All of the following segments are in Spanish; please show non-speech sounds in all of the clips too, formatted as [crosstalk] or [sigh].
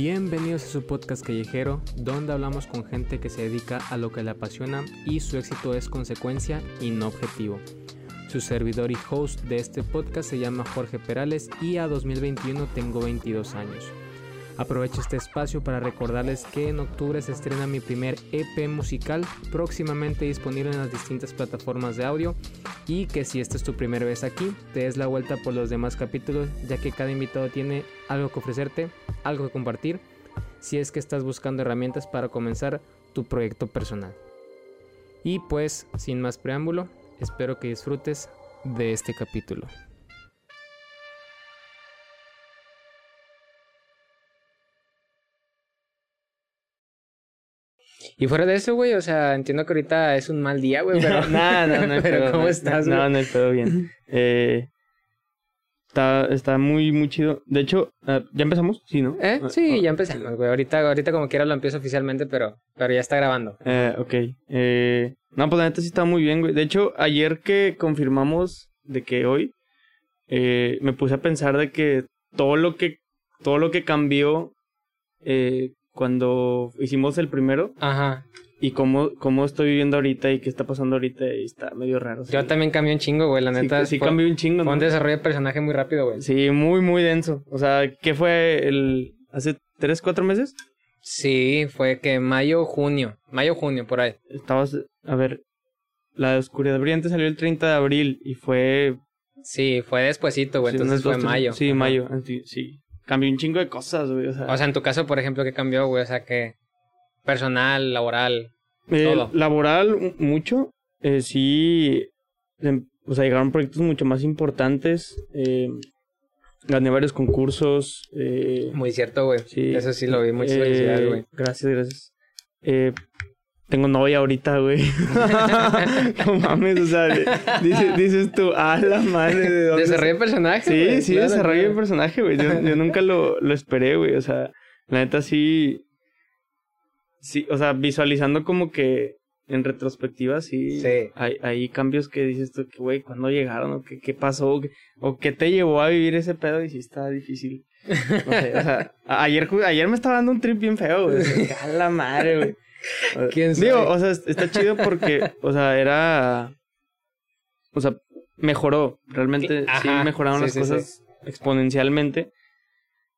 Bienvenidos a su podcast callejero, donde hablamos con gente que se dedica a lo que le apasiona y su éxito es consecuencia y no objetivo. Su servidor y host de este podcast se llama Jorge Perales y a 2021 tengo 22 años. Aprovecho este espacio para recordarles que en octubre se estrena mi primer EP musical, próximamente disponible en las distintas plataformas de audio, y que si esta es tu primera vez aquí, te des la vuelta por los demás capítulos, ya que cada invitado tiene algo que ofrecerte, algo que compartir, si es que estás buscando herramientas para comenzar tu proyecto personal. Y pues, sin más preámbulo, espero que disfrutes de este capítulo. Y fuera de eso, güey, o sea, entiendo que ahorita es un mal día, güey, pero... [laughs] no, no, no. [laughs] pero ¿cómo estás, No, no, todo bien. [laughs] Eh, está, está muy, muy chido. De hecho, ah, ¿ya empezamos? Sí, ¿no? ¿Eh? Ah, Sí, ah, ya empezamos, güey. Ahorita, ahorita como quiera lo empiezo oficialmente, pero, pero ya está grabando. Eh, ok. Eh, no, pues la neta sí está muy bien, güey. De hecho, ayer que confirmamos de que hoy, eh, me puse a pensar de que todo lo que, todo lo que cambió eh, cuando hicimos el primero Ajá. y cómo, cómo estoy viviendo ahorita y qué está pasando ahorita y está medio raro. Yo también cambié un chingo, güey, la Sí, neta. sí fue, cambió un chingo, fue un ¿no? desarrollo de personaje muy rápido, güey. Sí, muy, muy denso. O sea, ¿qué fue el... hace tres, cuatro meses? Sí, fue que mayo, junio. Mayo, junio, por ahí. Estabas, a ver, la de Oscuridad Brillante salió el 30 de abril y fue... Sí, fue despuesito, güey. sí, entonces fue mayo. Sí, Ajá. mayo, ah, sí, sí. Cambió un chingo de cosas, güey, o sea... O sea, en tu caso, por ejemplo, ¿qué cambió, güey? O sea, que personal, laboral. eh, todo. laboral, mucho. Eh, sí, em, o sea, llegaron proyectos mucho más importantes. Eh, gané varios concursos. Eh, Muy cierto, güey. Sí. Eso sí lo vi. Muchas Eh, felicidades, güey. Gracias, gracias. Eh, tengo novia ahorita, güey. [laughs] no mames, o sea, dices, dices tú, ah, la madre de dónde. Desarrollo de personaje, Sí, güey, sí, claro, desarrollo de claro. personaje, güey. Yo, yo nunca lo, lo esperé, güey. O sea, la neta sí. Sí, o sea, visualizando como que en retrospectiva, sí. Sí. Hay, hay cambios que dices tú, que, güey, ¿cuándo llegaron? ¿O qué, qué pasó? ¿O qué- ¿O qué te llevó a vivir ese pedo? Y sí está difícil. No sé, o sea, ayer, ayer me estaba dando un trip bien feo, güey. O [laughs] sea, A la madre, güey. ¿Quién Digo, o sea, está chido porque, o sea, era. O sea, mejoró. Realmente sí mejoraron sí, las sí, cosas exponencialmente.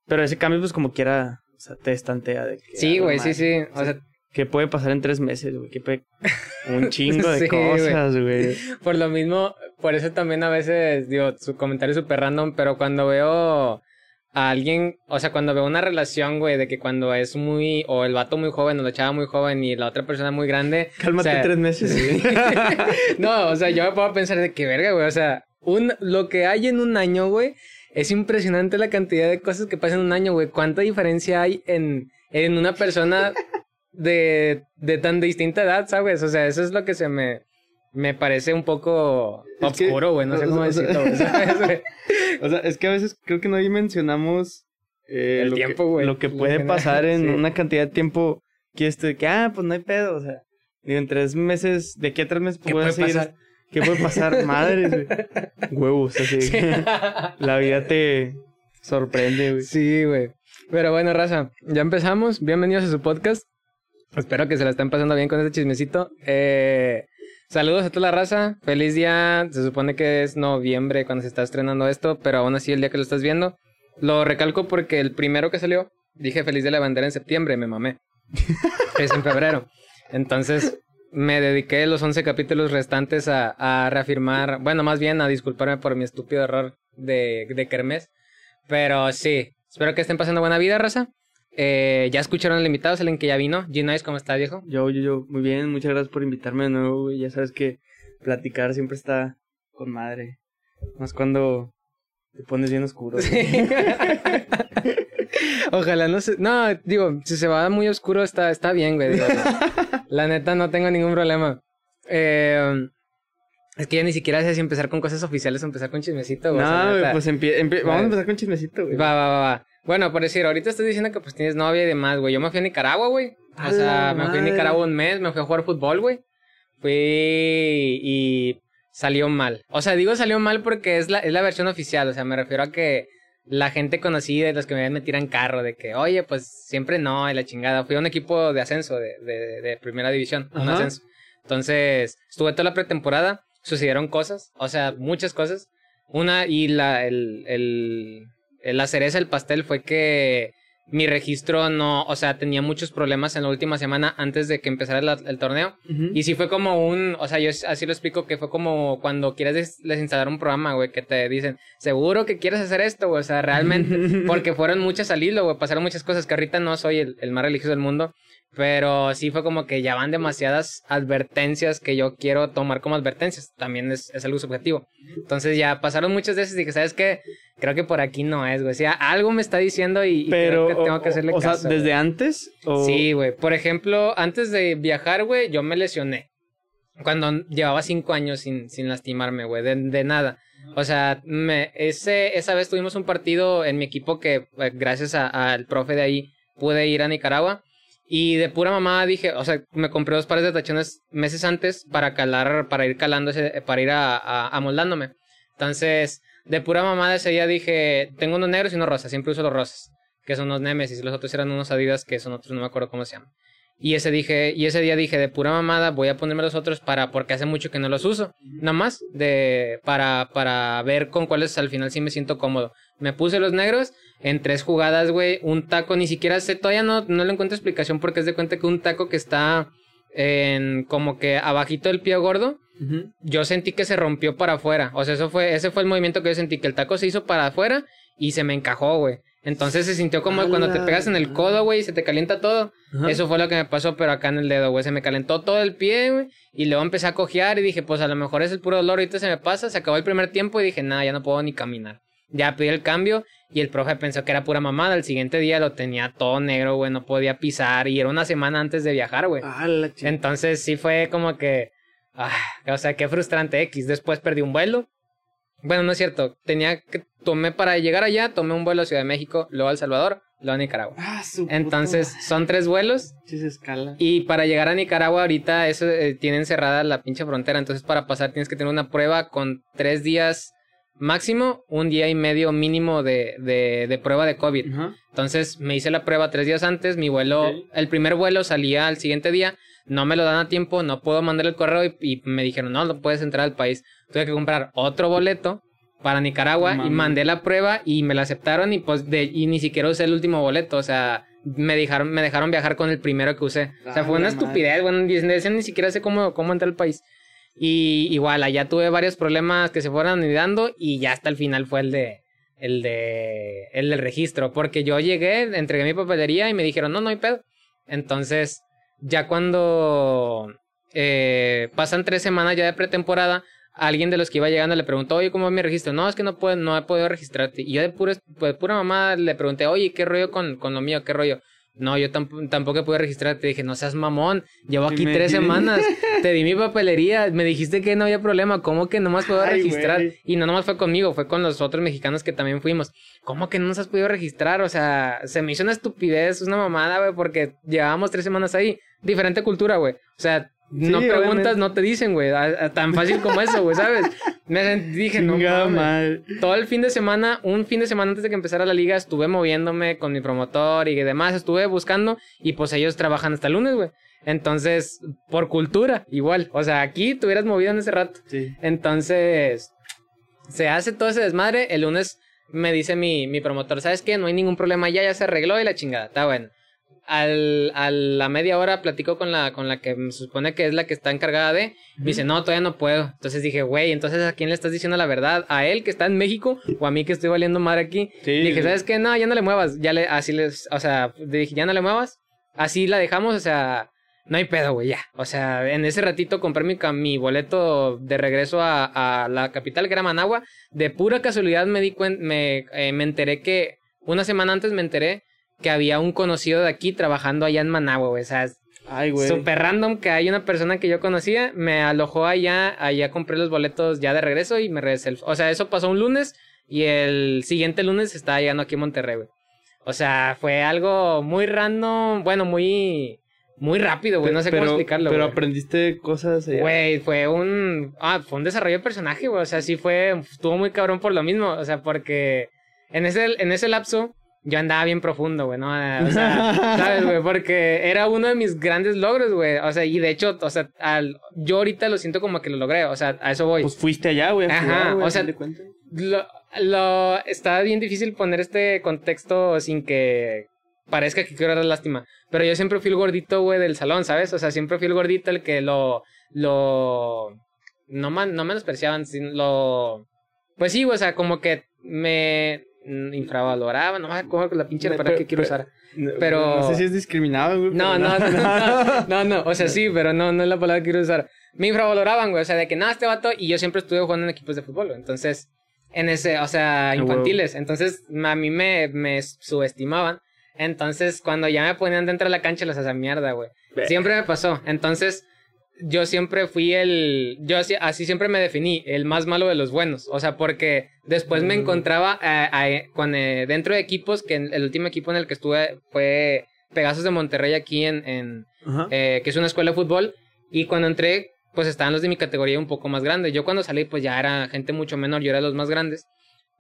Pero ese cambio, pues, como quiera, o sea, te estantea de que. Sí, güey, sí, sí. O sea, ¿Qué puede pasar en tres meses, güey? ¿Qué puede... [laughs] Un chingo de Sí, cosas, güey. por lo mismo, por eso también a veces, digo, su comentario es súper random, pero cuando veo a alguien, o sea, cuando veo una relación, güey, de que cuando es muy, o el vato muy joven o la chava muy joven y la otra persona muy grande. Cálmate o sea, tres meses, [laughs] no, o sea, yo me puedo pensar de que verga, güey, o sea, un, lo que hay en un año, güey, es impresionante la cantidad de cosas que pasan en un año, güey. ¿Cuánta diferencia hay en, en una persona de, de tan distinta edad, sabes? O sea, eso es lo que se me, me parece un poco oscuro, güey, no sé cómo decirlo. [laughs] O sea, es que a veces creo que no dimensionamos eh, El lo tiempo, güey. Lo que Lo puede que- pasar en sí. una cantidad de tiempo que esto de que, ah, pues no hay pedo, o sea, digo, en tres meses, de aquí a tres meses ¿Qué puedes puede seguir- pasar? ¿Qué puede pasar? [laughs] Madres, güey. Huevos, así. Sí. [laughs] La vida te sorprende, güey. Sí, güey. Pero bueno, raza, ya empezamos. Bienvenidos a su podcast. Espero que se la estén pasando bien con este chismecito. Eh, saludos a toda la raza. Feliz día. Se supone que es noviembre cuando se está estrenando esto, pero aún así el día que lo estás viendo. Lo recalco porque el primero que salió, dije feliz de la bandera en septiembre, me mamé. [laughs] es en febrero. Entonces, me dediqué los 11 capítulos restantes a, a reafirmar, bueno, más bien a disculparme por mi estúpido error de, de Kermés. Pero sí, espero que estén pasando buena vida, raza. Eh, ya escucharon al invitado, es el que ya vino. G-Nice, ¿cómo está, viejo? Yo, yo, yo, muy bien, muchas gracias por invitarme de nuevo, güey. Ya sabes que platicar siempre está con madre. Más cuando te pones bien oscuro. [laughs] Ojalá no se... No, digo, si se va muy oscuro está, está bien, güey. digo, la neta no tengo ningún problema. Eh, es que ya ni siquiera sé si empezar con cosas oficiales o empezar con chismecito, güey. No, güey, pues empie- empie- vamos a empezar con chismecito, güey. Va, va, va, va. Bueno, por decir, ahorita estás diciendo que pues tienes novia y demás, güey. Yo me fui a Nicaragua, güey. O sea, me fui a. Nicaragua un mes, me fui a jugar fútbol, güey. Fui y salió mal. O sea, digo salió mal porque es la, es la versión oficial. O sea, me refiero a que la gente conocida de los que me tiran carro, de que, oye, pues siempre no, y la chingada. Fui a un equipo de ascenso, de, de, de primera división, un ascenso. Entonces, estuve toda la pretemporada, sucedieron cosas, o sea, muchas cosas. Una, y la, el, el, la cereza del pastel fue que mi registro no, o sea, tenía muchos problemas en la última semana antes de que empezara el, torneo. Y sí fue como un, o sea, yo así lo explico, que fue como cuando quieres desinstalar un programa, güey, que te dicen, seguro que quieres hacer esto, güey, o sea, realmente, [laughs] porque fueron muchas al hilo, güey, pasaron muchas cosas, que ahorita no soy el, el más religioso del mundo, pero sí fue como que ya van demasiadas advertencias que yo quiero tomar como advertencias. También es, es algo subjetivo. Entonces ya pasaron muchas veces y dije, ¿sabes qué? Creo que por aquí no es, güey. O sea, algo me está diciendo y, Pero, creo que tengo que hacerle o, caso. O sea, ¿desde antes? Sí, güey. Por ejemplo, antes de viajar, güey, yo me lesioné. Cuando llevaba cinco años sin, sin lastimarme, güey. De, de nada. O sea, me, ese, esa vez tuvimos un partido en mi equipo que, eh, gracias al profe de ahí, pude ir a Nicaragua. Y de pura mamá dije, o sea, me compré dos pares de tachones meses antes para calar, para ir calando, para ir a, amoldándome. Entonces, de pura mamá ese día dije, tengo unos negros y unos rosas, siempre uso los rosas, que son unos Nemesis, los otros eran unos Adidas, que son otros, no me acuerdo cómo se llaman. Y ese dije, y ese día dije, de pura mamada, voy a ponerme los otros para, porque hace mucho que no los uso. Nada más, de, para, para ver con cuáles al final sí me siento cómodo. Me puse los negros en tres jugadas, güey. Un taco, ni siquiera sé, todavía no, no le encuentro explicación porque es de cuenta que un taco que está en como que abajito del pie gordo, yo sentí que se rompió para afuera. O sea, eso fue, ese fue el movimiento que yo sentí, que el taco se hizo para afuera y se me encajó, güey. Entonces se sintió como cuando te pegas en el codo, güey, y se te calienta todo. Eso fue lo que me pasó, pero acá en el dedo, güey. Se me calentó todo el pie, güey. Y luego empecé a cojear y dije, pues a lo mejor es el puro dolor, ahorita se me pasa. Se acabó el primer tiempo y dije, nada, ya no puedo ni caminar. Ya pedí el cambio y el profe pensó que era pura mamada. El siguiente día lo tenía todo negro, güey, no podía pisar. Y era una semana antes de viajar, güey. Entonces sí fue como que. Ah, o sea, qué frustrante X. Después perdí un vuelo. Bueno, no es cierto. Tenía que. Tomé para llegar allá, tomé un vuelo a Ciudad de México, luego a El Salvador, luego a Nicaragua. Ah, Entonces, son tres vuelos. Sí, se escala. Y para llegar a Nicaragua, ahorita eso eh, tienen cerrada la pinche frontera. Entonces, para pasar tienes que tener una prueba con tres días máximo, un día y medio mínimo de, de, de prueba de COVID. Entonces, me hice la prueba tres días antes. Mi vuelo, el primer vuelo salía al siguiente día. No me lo dan a tiempo, no puedo mandar el correo y, y me dijeron, no, no puedes entrar al país. Tuve que comprar otro boleto para Nicaragua y mandé la prueba y me la aceptaron y pues de, y ni siquiera usé el último boleto, o sea, me dejaron, me dejaron viajar con el primero que usé. o sea, fue una estupidez, bueno, ni siquiera sé cómo, cómo entrar al país. Y igual, allá tuve varios problemas que se fueron dando y ya hasta el final fue el de, el de, el del registro, porque yo llegué, entregué mi papelería y me dijeron, no, no hay pedo. Entonces, ya cuando eh, pasan tres semanas ya de pretemporada, alguien de los que iba llegando le preguntó, oye, ¿cómo va mi registro? No, es que no, puedo, no he podido registrarte. Y yo de pura, pues, pura mamá le pregunté, oye, ¿qué rollo con, con lo mío? ¿Qué rollo? No, yo tampoco pude registrarte. Dije, no seas mamón. Llevo aquí tres semanas. [laughs] Te di mi papelería. Me dijiste que no había problema. ¿Cómo que no más puedo registrar? Y no nomás fue conmigo, fue con los otros mexicanos que también fuimos. ¿Cómo que no nos has podido registrar? O sea, se me hizo una estupidez, una mamada, güey, porque llevábamos tres semanas ahí. Diferente cultura, güey. O sea, no preguntas, no te dicen, güey. Tan fácil como eso, güey, ¿sabes? Me dije, no mames. Todo el fin de semana, un fin de semana antes de que empezara la liga, estuve moviéndome con mi promotor y demás. Estuve buscando y pues ellos trabajan hasta el lunes, güey. Entonces, por cultura, igual. O sea, aquí te hubieras movido en ese rato. Sí. Entonces, se hace todo ese desmadre. El lunes me dice mi, mi promotor, ¿sabes qué? No hay ningún problema ya, ya se arregló y la chingada. Está bueno al, a la media hora platico con la, con la que me supone que es la que está encargada de. Me dice, no, todavía no puedo. Entonces dije, güey, entonces ¿a quién le estás diciendo la verdad? ¿A él que está en México o a mí que estoy valiendo madre aquí? dije, ¿sabes qué? No, ya no le muevas. Ya le, así les, o sea, dije, ya no le muevas. Así la dejamos, o sea, no hay pedo, güey, ya. O sea, en ese ratito compré mi, mi boleto de regreso a, a, la capital, que era Managua. De pura casualidad me di cuenta, me, eh, me enteré que, una semana antes me enteré que había un conocido de aquí trabajando allá en Managua, güey. O sea, Ay, güey. Super random que hay una persona que yo conocía, me alojó allá, allá compré los boletos ya de regreso y me regresé. O sea, eso pasó un lunes y el siguiente lunes estaba llegando aquí en Monterrey, güey. O sea, fue algo muy random, bueno, muy muy rápido, güey, no sé cómo explicarlo. Pero aprendiste cosas. Güey, fue un ah, fue un desarrollo de personaje, güey, o sea, sí fue estuvo muy cabrón por lo mismo, o sea, porque en ese, en ese lapso, yo andaba bien profundo, güey, ¿no? O sea, [laughs] ¿sabes, güey? Porque era uno de mis grandes logros, güey. O sea, y de hecho, o sea, al, yo ahorita lo siento como que lo logré, o sea, a eso voy. Pues fuiste allá, güey. Ajá, o sea, lo, lo, está bien difícil poner este contexto sin que parezca que quiero dar lástima. Pero yo siempre fui el gordito, güey, del salón, ¿sabes? O sea, siempre fui el gordito el que lo, lo, no, man, no menospreciaban, lo, pues sí, güey, o sea, como que me, infravaloraba, no me acuerdo la pinche para que quiero usar. Pero... No sé si es discriminado, güey. No, no, no, [laughs] no, no, o sea, sí, pero no, no es la palabra que quiero usar. Me infravaloraban, güey, o sea, de que nada, este vato, y yo siempre estuve jugando en equipos de fútbol, entonces, en ese, o sea, infantiles, entonces a mí me, me subestimaban. Entonces, cuando ya me ponían dentro de la cancha, los hacía mierda, güey. Siempre me pasó. Entonces, yo siempre fui el, yo así, así, siempre me definí, el más malo de los buenos, o sea, porque después me mm. encontraba eh, con, eh, dentro de equipos, que el último equipo en el que estuve fue Pegasos de Monterrey aquí en, en eh, que es una escuela de fútbol, y cuando entré, pues estaban los de mi categoría un poco más grandes, yo cuando salí, pues ya era gente mucho menor, yo era los más grandes,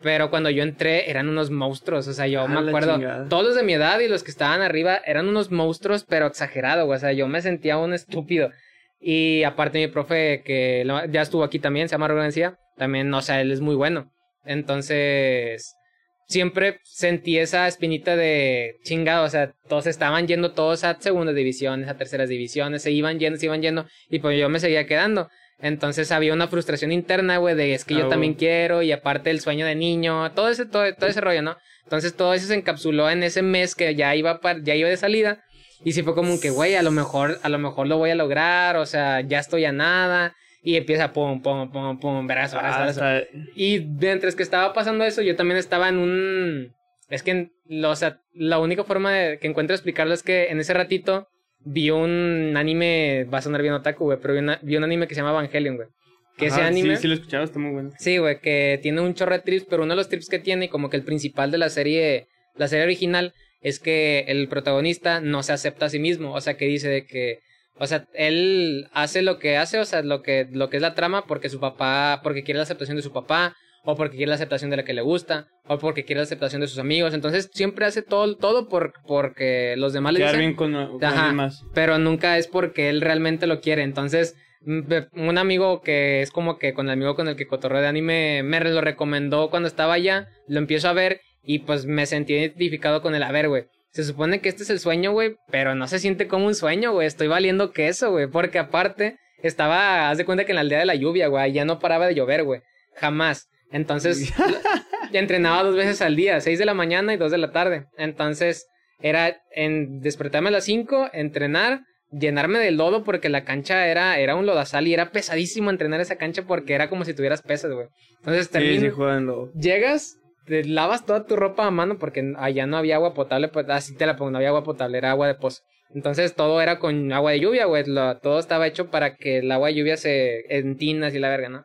pero cuando yo entré eran unos monstruos, o sea, yo ah, me acuerdo, todos los de mi edad y los que estaban arriba eran unos monstruos, pero exagerado, o sea, yo me sentía un estúpido. Y aparte mi profe, que ya estuvo aquí también, se llama Rubén también, o sea, él es muy bueno. Entonces, siempre sentí esa espinita de chingado, o sea, todos estaban yendo todos a segundas divisiones, a terceras divisiones, se iban yendo, se iban yendo, y pues yo me seguía quedando. Entonces había una frustración interna, güey, de es que yo ah, también quiero, y aparte el sueño de niño, todo ese, todo, todo ese rollo, ¿no? Entonces todo eso se encapsuló en ese mes que ya iba, ya iba de salida. Y sí fue como que, güey, a lo mejor, a lo mejor lo voy a lograr, o sea, ya estoy a nada. Y empieza pum, pum, pum, pum, verás, verás, verás. Y mientras que estaba pasando eso, yo también estaba en un... Es que, lo, o sea, la única forma de, que encuentro de explicarlo es que en ese ratito vi un anime, va a sonar bien otaku, güey, pero vi, un anime que se llama Evangelion, güey. Que ese anime... Sí, sí lo escuchaba, está muy bueno. Sí, güey, que tiene un chorro de trips, pero uno de los trips que tiene, como que el principal de la serie, la serie original, es que el protagonista no se acepta a sí mismo, o sea, que dice de que, o sea, él hace lo que hace, o sea, lo que, lo que es la trama porque su papá, porque quiere la aceptación de su papá, o porque quiere la aceptación de la que le gusta, o porque quiere la aceptación de sus amigos, entonces siempre hace todo, todo por, porque los demás le dicen. bien con, con Pero nunca es porque él realmente lo quiere, entonces un amigo que es como que con el amigo con el que cotorreo de anime me lo recomendó cuando estaba allá, lo empiezo a ver y pues me sentí identificado con el, a ver, güey. Se supone que este es el sueño, güey, pero no se siente como un sueño, güey. Estoy valiendo queso, güey. Porque aparte, estaba, haz de cuenta que en la aldea de la lluvia, güey, ya no paraba de llover, güey. Jamás. Entonces, [laughs] entrenaba dos veces al día, seis de la mañana y dos de la tarde. Entonces, era en despertarme a las cinco, entrenar, llenarme de lodo porque la cancha era, era un lodazal y era pesadísimo entrenar esa cancha porque era como si tuvieras pesas, güey. Entonces termino. Llegas, te lavas toda tu ropa a mano porque allá no había agua potable, pues así te la pongo, no había agua potable, era agua de pozo. Entonces todo era con agua de lluvia, güey. todo estaba hecho para que el agua de lluvia se entina así la verga, ¿no?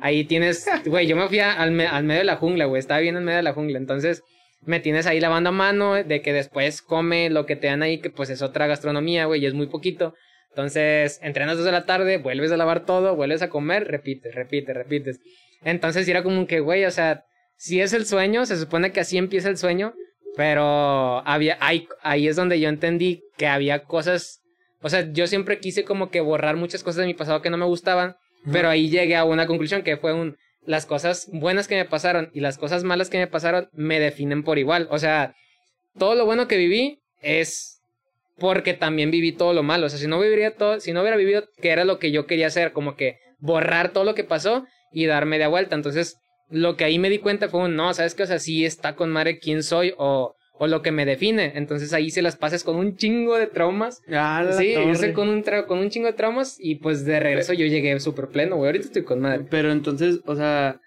Ahí tienes, güey, yo me fui al, al medio de la jungla, güey. Estaba bien en medio de la jungla. Entonces me tienes ahí lavando a mano de que después come lo que te dan ahí, que pues es otra gastronomía, güey, y es muy poquito. Entonces, entrenas dos de la tarde, vuelves a lavar todo, vuelves a comer, repites, repites, repites. Entonces era como que, güey, o sea, si es el sueño, se supone que así empieza el sueño, pero había, ahí, ahí es donde yo entendí que había cosas, o sea, yo siempre quise como que borrar muchas cosas de mi pasado que no me gustaban, pero ahí llegué a una conclusión que fue un, las cosas buenas que me pasaron y las cosas malas que me pasaron me definen por igual, o sea, todo lo bueno que viví es porque también viví todo lo malo, o sea, si no viviría todo, si no hubiera vivido que era lo que yo quería hacer, como que borrar todo lo que pasó y darme de vuelta, entonces lo que ahí me di cuenta fue un, no, ¿sabes qué? O sea, sí está con madre quién soy o, o lo que me define. Entonces ahí se las pases con un chingo de traumas. Ah, sí, yo con un, con un chingo de traumas y pues de regreso yo llegué súper pleno, güey. Ahorita estoy con madre. Pero entonces, o sea,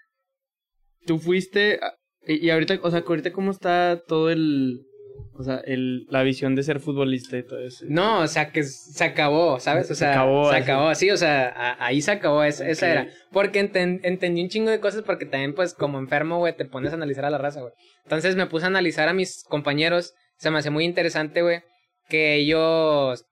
tú fuiste... Y, y ahorita, o sea, ahorita cómo está todo el o sea, el, la visión de ser futbolista y todo eso. No, o sea, que se acabó, ¿sabes? O sea, se acabó. Se acabó, sí, o sea, ahí se acabó, esa, esa era. Porque entendí un chingo de cosas porque también, pues, como enfermo, güey, te pones a analizar a la raza, güey. Entonces me puse a analizar a mis compañeros, se me hace muy interesante, güey, que ellos...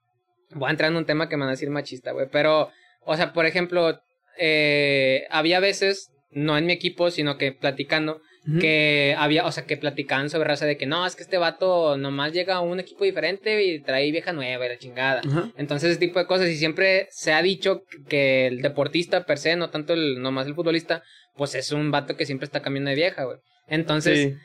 Voy a entrar en un tema que me van a decir machista, güey, pero, o sea, por ejemplo, eh, había veces, no en mi equipo, sino que platicando, que había, o sea, que platicaban sobre raza de que no, es que este vato nomás llega a un equipo diferente y trae vieja nueva y la chingada. Entonces, ese tipo de cosas. Y siempre se ha dicho que el deportista per se, no tanto el, nomás el futbolista, pues es un vato que siempre está cambiando de vieja, güey. Entonces,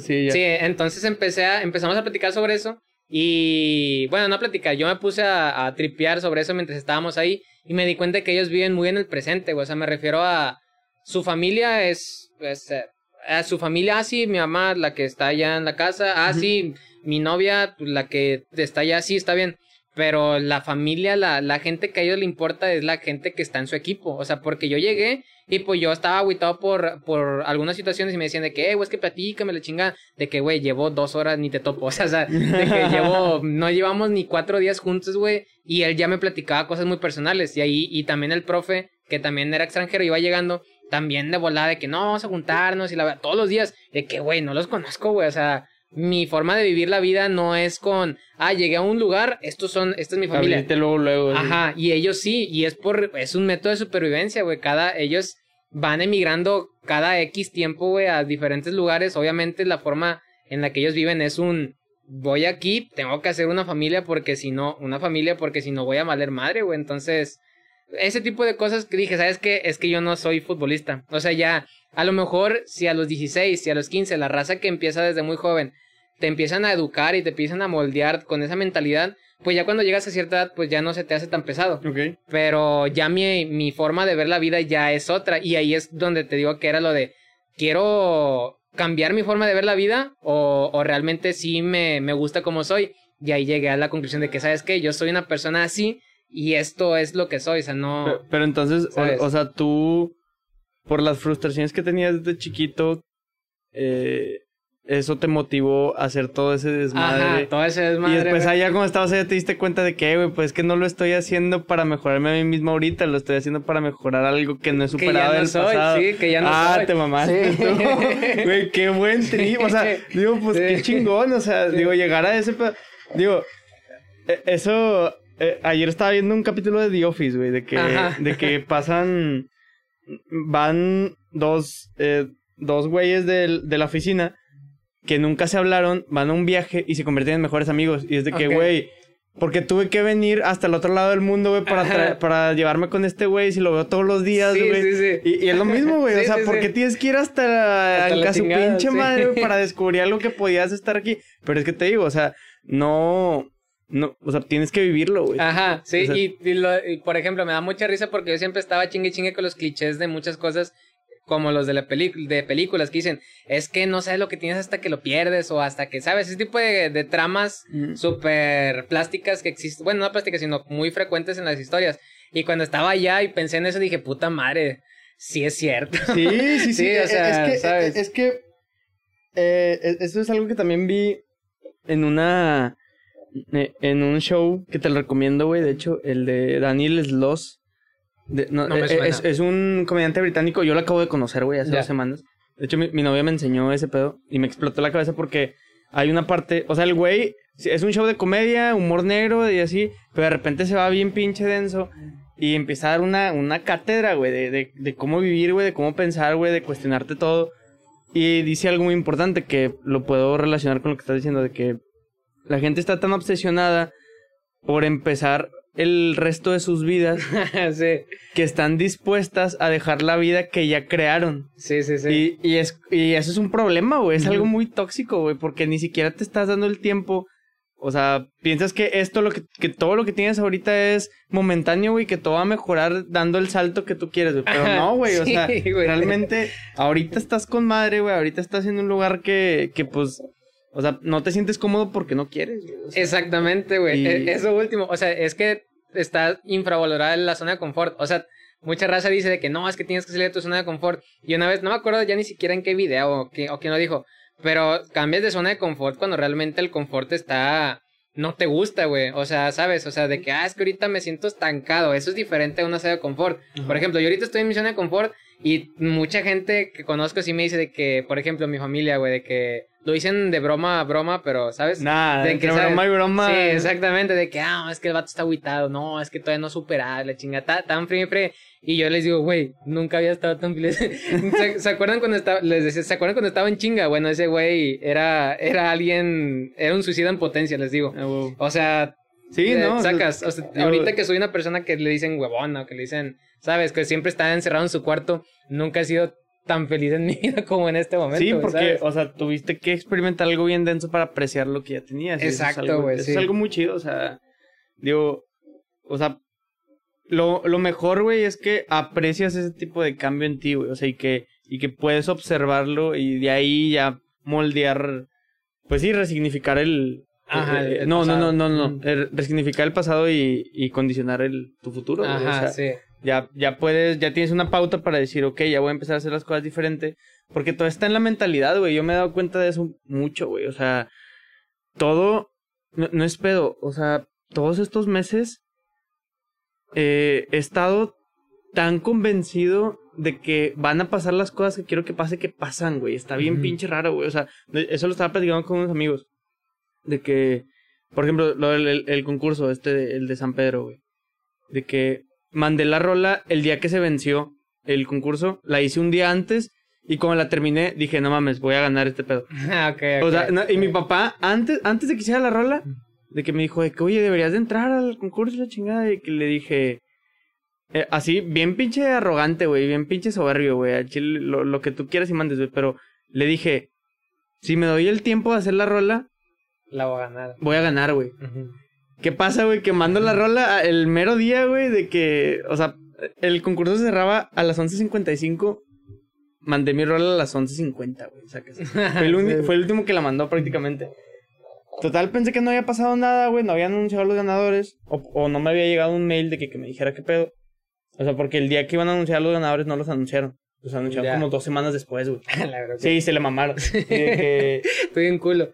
sí, sí, entonces empecé a, empezamos a platicar sobre eso. Y bueno, no a platicar, yo me puse a, a tripear sobre eso mientras estábamos ahí y me di cuenta que ellos viven muy en el presente, güey. O sea, me refiero a su familia es, es eh, a su familia, ah, sí, mi mamá, la que está allá en la casa, ah, sí, mi novia, pues, la que está allá, sí, está bien. Pero la familia, la, la gente que a ellos le importa es la gente que está en su equipo. O sea, porque yo llegué y pues yo estaba aguitado por, por algunas situaciones y me decían de que, eh, güey, es que platícame la chinga. De que, güey, llevo dos horas ni te topo. [laughs] O sea, o sea, de que llevo, no llevamos ni cuatro días juntos, güey. Y él ya me platicaba cosas muy personales. Y ahí, y también el profe, que también era extranjero, iba llegando también de volada de que no, vamos a juntarnos y la todos los días, de que, güey, no los conozco, güey, o sea, mi forma de vivir la vida no es con, ah, llegué a un lugar, estos son, esta es mi familia. luego, luego. Ajá, y ellos sí, y es por, es un método de supervivencia, güey, cada, ellos van emigrando cada X tiempo, güey, a diferentes lugares, obviamente la forma en la que ellos viven es un, voy aquí, tengo que hacer una familia porque si no, una familia porque si no voy a valer madre, güey, entonces ese tipo de cosas que dije, ¿sabes qué? Es que yo no soy futbolista. O sea, ya, a lo mejor si a los 16, si a los 15, la raza que empieza desde muy joven, te empiezan a educar y te empiezan a moldear con esa mentalidad, pues ya cuando llegas a cierta edad, pues ya no se te hace tan pesado. Okay. Pero ya mi, mi forma de ver la vida ya es otra. Y ahí es donde te digo que era lo de, quiero cambiar mi forma de ver la vida o, o realmente sí me, me gusta como soy. Y ahí llegué a la conclusión de que, ¿sabes qué? Yo soy una persona así y esto es lo que soy, o sea, no... Pero, entonces, o, sea, tú, por las frustraciones que tenías desde chiquito, eh, eso te motivó a hacer todo ese desmadre. Ajá, todo ese desmadre. Y después allá cuando estabas allá te diste cuenta de que, güey, pues que no lo estoy haciendo para mejorarme a mí mismo ahorita, lo estoy haciendo para mejorar algo que no he superado que ya no soy, pasado. Sí, que ya no ah, soy. Te mamaste. [laughs] Güey, qué buen trip. O sea, digo, pues qué chingón. O sea, digo, llegar a ese... Digo, e, eso eh, ayer estaba viendo un capítulo de The Office, güey, de que, de que pasan. Van dos, eh, dos güeyes de, de, la oficina que nunca se hablaron, van a un viaje y se convierten en mejores amigos. Y es de que, güey, porque tuve que venir hasta el otro lado del mundo, güey, para, para llevarme con este güey si lo veo todos los días, güey. Sí, sí, y, y, es lo mismo, güey. o [laughs] sea, ¿por qué tienes que ir hasta, hasta su pinche madre, para [laughs] descubrir algo que podías estar aquí? Pero es que te digo, o sea, no no, o sea, tienes que vivirlo, güey. Ajá, sí, y, por ejemplo, me da mucha risa porque yo siempre estaba chingue chingue con los clichés de muchas cosas, como los de la de películas que dicen, es que no sabes lo que tienes hasta que lo pierdes o hasta que, ¿sabes? Ese tipo de, de tramas mm. súper plásticas que existen, bueno, no plásticas, sino muy frecuentes en las historias. Y cuando estaba allá y pensé en eso, dije, puta madre, sí es cierto. Sí, sí, [laughs] sí. o sea, es que, ¿sabes? Es que eh, e, eso es algo que también vi en una en un show que te lo recomiendo, güey, de hecho, el de Daniel Sloss. no, eh, es, un comediante británico, yo lo acabo de conocer, güey, hace dos semanas. De hecho, mi, mi, novia me enseñó ese pedo y me explotó la cabeza porque hay una parte, o sea, el güey es un show de comedia, humor negro y así, pero de repente se va bien pinche denso y empieza a dar una, una cátedra, güey, de, de, de cómo vivir, güey, de cómo pensar, güey, de cuestionarte todo. Y dice algo muy importante que lo puedo relacionar con lo que estás diciendo, de que la gente está tan obsesionada por empezar el resto de sus vidas [laughs] que están dispuestas a dejar la vida que ya crearon. Sí, sí, sí. Y, es, y eso es un problema, güey. Es algo muy tóxico, güey, porque ni siquiera te estás dando el tiempo. O sea, piensas que esto, lo que, que todo lo que tienes ahorita es momentáneo, güey, que todo va a mejorar dando el salto que tú quieres, güey. Pero no, güey, o sea, realmente ahorita estás con madre, güey, ahorita estás en un lugar que, que pues o sea, no te sientes cómodo porque no quieres. Exactamente, güey. E, eso último. O sea, es que está infravalorada la zona de confort. O sea, mucha raza dice de que no, es que tienes que salir de tu zona de confort. Y una vez, no me acuerdo ya ni siquiera en qué video o, qué, o quién lo dijo. Pero cambias de zona de confort cuando realmente el confort está no te gusta, güey. O sea, ¿sabes? O sea, de que, ah, es que ahorita me siento estancado. Eso es diferente a una zona de confort. Por ejemplo, yo ahorita estoy en mi zona de confort y mucha gente que conozco sí me dice de que, por ejemplo, mi familia, güey, de que lo dicen de broma a broma, pero, ¿sabes? Nada, de que broma y broma. Sí, exactamente, de que, ah, es que el vato está aguitado, no, es que todavía no supera la chingada, tan frío, y yo les digo, güey, nunca había estado tan feliz. [laughs] ¿Se, acuerdan cuando estaba, les decía, ¿se acuerdan cuando estaba en chinga? Bueno, ese güey era, era alguien, era un suicida en potencia, les digo. Ah, o sea, Sí, eh, ¿no? Sacas. O sea, ahorita que soy una persona que le dicen huevona, que le dicen, ¿sabes? Que siempre está encerrado en su cuarto, nunca he sido tan feliz en mi vida [laughs] como en este momento. Sí, porque, o sea, tuviste que experimentar algo bien denso para apreciar lo que ya tenías. Exacto, güey. Es, algo muy chido, o sea, digo, o sea, lo, lo mejor, güey, es que aprecias ese tipo de cambio en ti, güey, o sea, y que, y que puedes observarlo y de ahí ya moldear, pues sí, resignificar el... Ajá, eh, no, no, no, no, no, resignificar el pasado y, y condicionar el, tu futuro. Ajá, sí. Ya, ya puedes, ya tienes una pauta para decir, ok, ya voy a empezar a hacer las cosas diferente. Porque todo está en la mentalidad, güey. Yo me he dado cuenta de eso mucho, güey. O sea, todo, no, es pedo. O sea, todos estos meses eh, he estado tan convencido de que van a pasar las cosas que quiero que pase, que pasan, güey. Está bien pinche raro, güey. O sea, eso lo estaba platicando con unos amigos. De que, por ejemplo, lo, el, el, concurso, este, el de San Pedro, güey. De que mandé la rola el día que se venció el concurso, la hice un día antes y como la terminé dije, no mames, voy a ganar este pedo. [laughs] Ah, okay, O sea, y mi papá, antes, antes de que hiciera la rola, de que me dijo, de que, oye, deberías de entrar al concurso la chingada, y que le dije, eh, así, bien pinche arrogante, güey, bien pinche soberbio, güey, lo, lo que tú quieras y mandes, güey, pero le dije, si me doy el tiempo de hacer la rola, la voy a ganar. Voy a ganar, güey. ¿Qué pasa, güey? Que mando la rola el mero día, güey, de que, o sea, el concurso se cerraba a las 11.55. Mandé mi rola a las 11.50, güey. [laughs] Fue, el fue el último que la mandó prácticamente. Total, pensé que no había pasado nada, güey. No habían anunciado los ganadores. O, o, no me había llegado un mail de que, que me dijera qué pedo. O sea, porque el día que iban a anunciar los ganadores no los anunciaron. Los anunciaron como dos semanas después, güey. [laughs] sí, se le mamaron. [laughs] Estoy en culo.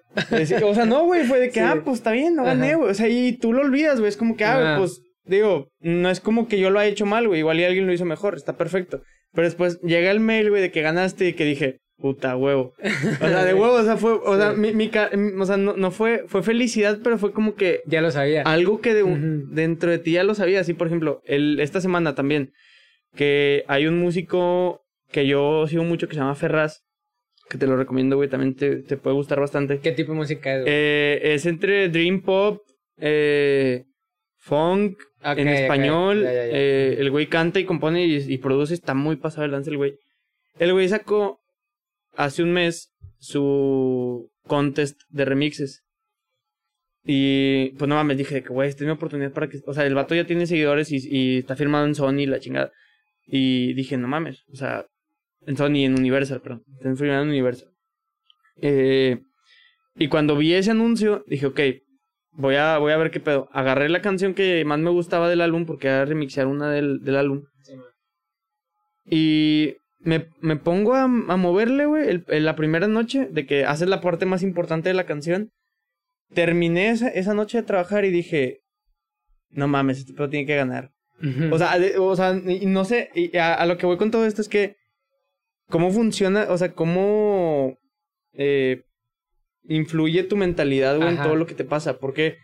o sea, no, güey, fue de que, ah, pues está bien, no gané, güey. O sea, y tú lo olvidas, güey. Es como que, ah, pues, digo, no es como que yo lo haya hecho mal, güey. Igual y alguien lo hizo mejor, está perfecto. Pero después llega el mail, güey, de que ganaste y que dije, puta huevo. O sea, de [laughs] huevo, o sea, fue, o sea, mi, mi, o sea, no, no, fue, fue felicidad, pero fue como que. Ya lo sabía. Algo que de, dentro de ti ya lo sabía. Así, por ejemplo, el, esta semana también, que hay un músico que yo sigo mucho que se llama Ferraz. Que te lo recomiendo, güey. También te, te, puede gustar bastante. ¿Qué tipo de música es, Eh, es entre Dream Pop, eh, Funk, en español. Eh, el güey canta y compone y, produce. Está muy pasado el dance el güey. El güey sacó hace un mes su contest de remixes. Y pues no mames, dije que güey, esta es mi oportunidad para que. O sea, el vato ya tiene seguidores y, y está firmado en Sony, la chingada. Y dije, no mames, o sea, en Sony, en Universal, perdón. En Universal. Eh, y cuando vi ese anuncio, dije, ok, voy a, voy a ver qué pedo. Agarré la canción que más me gustaba del álbum, porque era remixear una del, del álbum. y me, me, pongo a, a moverle, güey, la primera noche, de que haces la parte más importante de la canción. Terminé esa, esa noche de trabajar y dije, no mames, este pedo tiene que ganar. O sea, o sea, no sé, y a, lo que voy con todo esto es que cómo funciona, o sea, cómo eh, influye tu mentalidad, güey, en todo lo que te pasa. Porque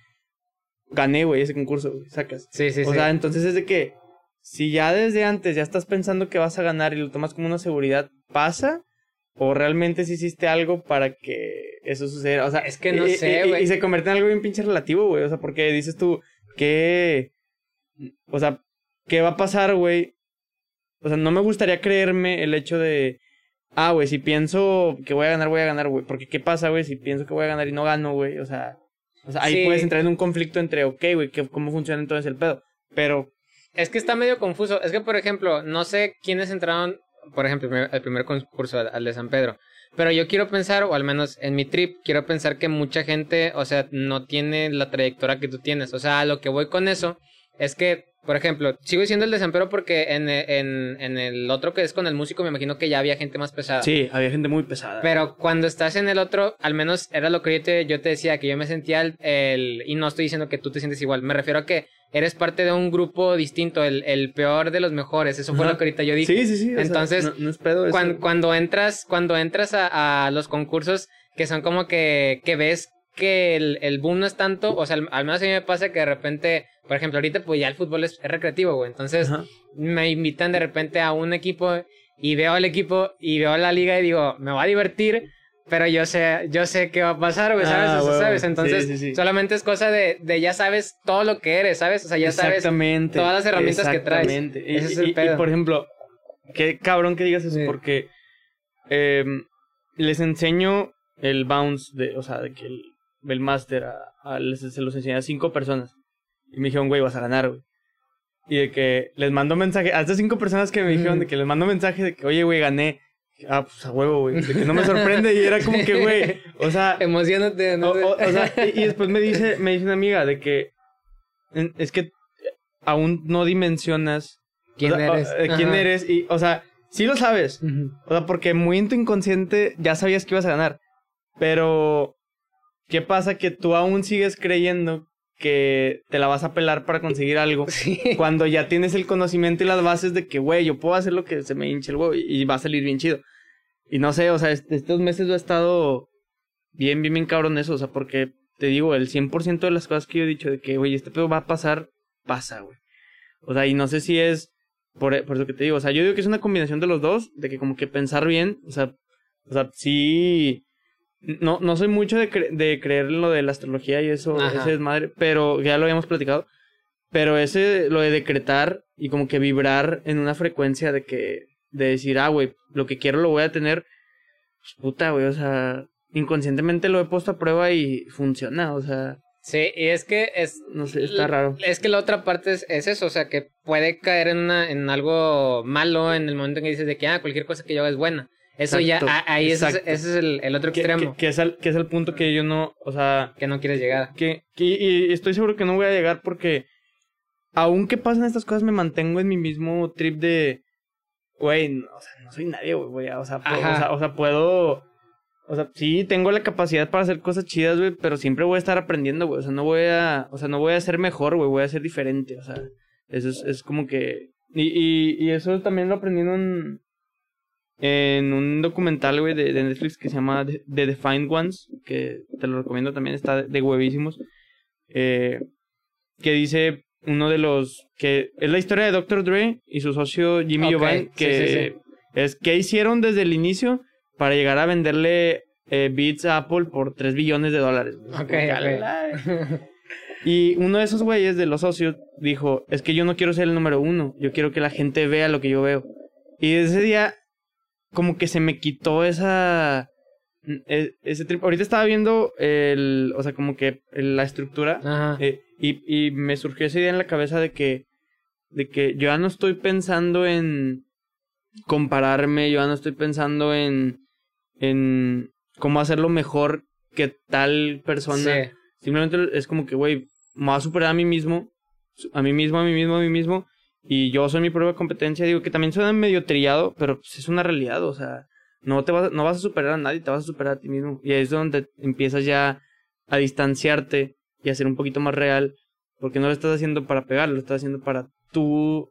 gané, güey, ese concurso, güey, sacas. Sí, sí, sí. O sea, entonces es de que si ya desde antes ya estás pensando que vas a ganar y lo tomas como una seguridad, ¿pasa? ¿O realmente si hiciste algo para que eso suceda? O sea, es que no sé, güey. Y, se convierte en algo bien pinche relativo, güey. O sea, porque dices tú que. O sea, ¿qué va a pasar, güey? O sea, no me gustaría creerme el hecho de, ah, güey, si pienso que voy a ganar, voy a ganar, güey. Porque ¿qué pasa, güey? Si pienso que voy a ganar y no gano, güey. O sea, o sea ahí puedes entrar en un conflicto entre, ok, güey, ¿cómo funciona entonces el pedo? Pero... Es que está medio confuso. Es que, por ejemplo, no sé quiénes entraron, por ejemplo, el primer concurso al de San Pedro. Pero yo quiero pensar, o al menos en mi trip, quiero pensar que mucha gente, o sea, no tiene la trayectoria que tú tienes. O sea, a lo que voy con eso es que por ejemplo, sigo diciendo el desempero porque en, en, en, el otro que es con el músico me imagino que ya había gente más pesada. Sí, había gente muy pesada. Pero cuando estás en el otro, al menos era lo que yo te, yo te decía, que yo me sentía el, Y no estoy diciendo que tú te sientes igual, me refiero a que eres parte de un grupo distinto, el, el peor de los mejores. Eso fue lo que ahorita yo dije. Sí, sí, sí. Entonces, no, es pedo cuando, cuando, entras, cuando entras a, a los concursos que son como que, que ves que el, el boom no es tanto, o sea, al, menos a mí me pasa que de repente, por ejemplo, ahorita pues ya el fútbol es, recreativo, güey, entonces me invitan de repente a un equipo y veo el equipo y veo la liga y digo, me va a divertir, pero yo sé, yo sé qué va a pasar, güey, ¿sabes? Ah, ¿sabes? Entonces, solamente es cosa de, de ya sabes todo lo que eres, ¿sabes? O sea, ya sabes todas las herramientas que traes. Y, Ese es el pedo. y, por ejemplo, qué cabrón que digas eso, porque eh, les enseño el bounce de, o sea, de que el, el master a, se los enseñé a cinco personas. Y me dijeron, güey, vas a ganar, güey. Y de que les mando mensaje, a estas cinco personas que me dijeron de que les mando mensaje de que, oye, güey, gané. Ah, pues a huevo, güey. De que no me sorprende. Y era como que, güey, o sea. [laughs] Emocionate, ¿no? O, sea, y, después me dice, me dice una amiga de que es que aún no dimensionas quién eres. Eh, quién eres. Y, o sea, sí lo sabes. O sea, porque muy en tu inconsciente ya sabías que ibas a ganar. Pero, ¿qué pasa? Que tú aún sigues creyendo que te la vas a pelar para conseguir algo. [laughs] Cuando ya tienes el conocimiento y las bases de que, güey, yo puedo hacer lo que se me hinche el huevo y va a salir bien chido. Y no sé, o sea, estos meses yo he estado bien, bien, bien cabrón eso. O sea, porque te digo, el 100% de las cosas que yo he dicho de que, güey, este pedo va a pasar, pasa, güey. O sea, y no sé si es por, por eso que te digo. O sea, yo digo que es una combinación de los dos, de que como que pensar bien, o sea, o sea, sí no, no soy mucho de, de creer en lo de la astrología y eso, ese es madre, pero ya lo habíamos platicado. Pero ese, lo de decretar y como que vibrar en una frecuencia de que, de decir, ah, güey, lo que quiero lo voy a tener, pues, puta, güey, o sea, inconscientemente lo he puesto a prueba y funciona, o sea. Sí, y es que es... No sé, está raro. Es que la otra parte es, es eso, o sea, que puede caer en, una, en algo malo en el momento en que dices de que, ah, cualquier cosa que yo haga es buena. Eso ya, ahí ese, es el, el otro extremo. Que, es el, que es el punto que yo no, o sea... Que no quieres llegar. Que, y estoy seguro que no voy a llegar porque... Aunque pasen estas cosas, me mantengo en mi mismo trip de... Güey, o sea, no soy nadie, güey. O sea, puedo, o sea, o sea, puedo... O sea, sí, tengo la capacidad para hacer cosas chidas, güey, pero siempre voy a estar aprendiendo, güey. O sea, no voy a... O sea, no voy a ser mejor, güey. Voy a ser diferente, o sea... Eso es, es como que... Y, y, y eso también lo aprendí en en un documental, güey, de, Netflix que se llama The, Defined Ones, que te lo recomiendo también, está de huevísimos, eh, que dice uno de los, que es la historia de Dr. Dre y su socio Jimmy okay, que es que hicieron desde el inicio para llegar a venderle eh, Beats a Apple por 3 billones de dólares. [laughs] y uno de esos güeyes de los socios dijo, es que yo no quiero ser el número uno, yo quiero que la gente vea lo que yo veo. Y ese día como que se me quitó esa... E, ese trip. Ahorita estaba viendo el... O sea, como que la estructura. Eh, y, y me surgió esa idea en la cabeza de que... De que yo ya no estoy pensando en compararme, yo ya no estoy pensando en, en cómo hacerlo mejor que tal persona. Simplemente es como que, güey, me voy a superar a mí mismo, a mí mismo, a mí mismo, a mí mismo, y yo soy mi propia competencia, digo que también suena medio trillado, pero pues es una realidad, o sea, no te vas, no vas a superar a nadie, te vas a superar a ti mismo. Y ahí es donde empiezas ya a distanciarte y a ser un poquito más real, porque no lo estás haciendo para pegar, lo estás haciendo para tú,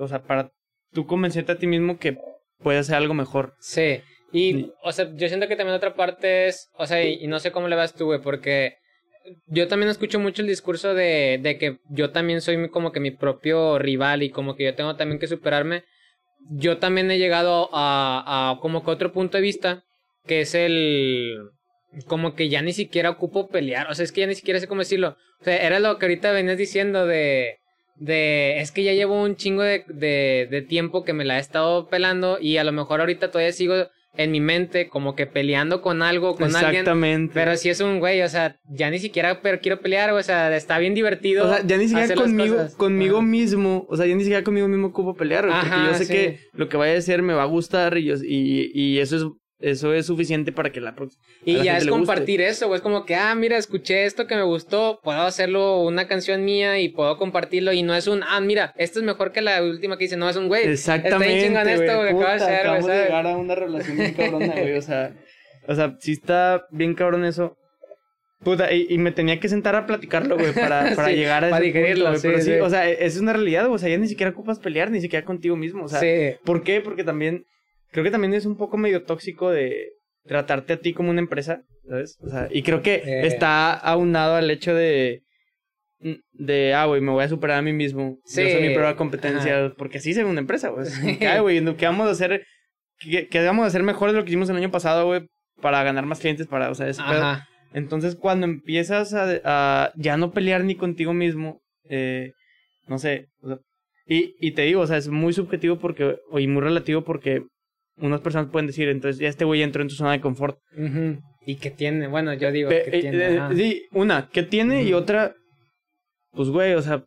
o sea, para tú convencerte a ti mismo que puedes hacer algo mejor. Sí. Y, o sea, yo siento que también otra parte es, o sea, y, y no sé cómo le vas tú, güey, porque yo también escucho mucho el discurso de, de que yo también soy como que mi propio rival y como que yo tengo también que superarme. Yo también he llegado a, a como que otro punto de vista, que es el como que ya ni siquiera ocupo pelear, o sea, es que ya ni siquiera sé cómo decirlo. O sea, era lo que ahorita venías diciendo de de es que ya llevo un chingo de, de, de tiempo que me la he estado pelando y a lo mejor ahorita todavía sigo en mi mente como que peleando con algo, con alguien. Exactamente. Pero si es un güey, o sea, ya ni siquiera pero quiero pelear, o sea, está bien divertido. O sea, ya ni siquiera conmigo, conmigo mismo, o sea, ya ni siquiera conmigo mismo ocupo pelear, porque yo sé que lo que vaya a hacer me va a gustar y, y, y eso es eso es suficiente para que la Y ya es compartir eso, güey. Es como que, ah, mira, escuché esto que me gustó, puedo hacerlo una canción mía y puedo compartirlo. Y no es un, ah, mira, esto es mejor que la última que hice. No, es un güey. Exactamente. Está bien esto, güey. Acaba de ser, güey. de llegar a una relación bien cabrona, güey. O sea, [laughs] o sea, sí está bien cabrón eso. Puta, y, y, me tenía que sentar a platicarlo, güey, para, [laughs] para llegar a para digerirlo, punto, sí, sí, O sea, es una realidad, o sea, ya ni siquiera ocupas pelear, ni siquiera contigo mismo, o sea. Sí. ¿Por qué? Porque también creo que también es un poco medio tóxico de, tratarte a ti como una empresa, ¿sabes? O sea, y creo que Eh. está aunado al hecho de, de, ah, güey, me voy a superar a mí mismo. Sí. Yo soy mi prueba de competencia, porque así se ve una empresa, güey. [laughs] Ay, güey, ¿qué vamos a hacer? ¿Qué, qué vamos a hacer mejor de lo que hicimos el año pasado, güey? Para ganar más clientes, para, o sea, ese pedo. Entonces, cuando empiezas a, a ya no pelear ni contigo mismo, eh, no sé, o sea, y, y te digo, o sea, es muy subjetivo porque, y muy relativo porque unas personas pueden decir, entonces ya este güey entró en tu zona de confort. ¿Y qué tiene? Bueno, yo digo Pe- que eh, tiene. eh, sí, una, ¿qué tiene? Y otra, pues güey, o sea,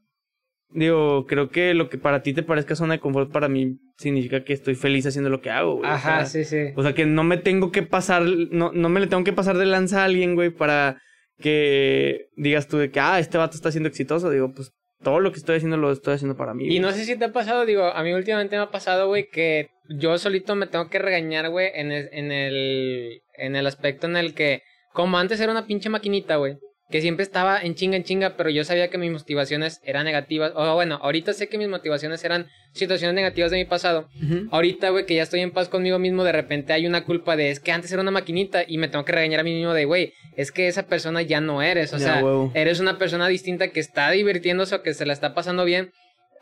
digo, creo que lo que para ti te parezca zona de confort, para mí significa que estoy feliz haciendo lo que hago, güey. o Ajá, sea, sí, sí. O sea, que no me tengo que pasar, no, no me le tengo que pasar de lanza a alguien, güey, para que digas tú de que, ah, este vato está siendo exitoso. Digo, pues todo lo que estoy haciendo lo estoy haciendo para mí. Y güey. no sé si te ha pasado, digo, a mí últimamente me ha pasado, güey, que yo solito me tengo que regañar, güey, en el, en el, en el aspecto en el que, como antes era una pinche maquinita, güey, que siempre estaba en chinga en chinga, pero yo sabía que mis motivaciones eran negativas, o bueno, ahorita sé que mis motivaciones eran situaciones negativas de mi pasado. Ujú. Ahorita, güey, que ya estoy en paz conmigo mismo, de repente hay una culpa de, es que antes era una maquinita y me tengo que regañar a mí mismo de, güey, es que esa persona ya no eres, o Ya, sea, eres una persona distinta que está divirtiéndose o que se la está pasando bien,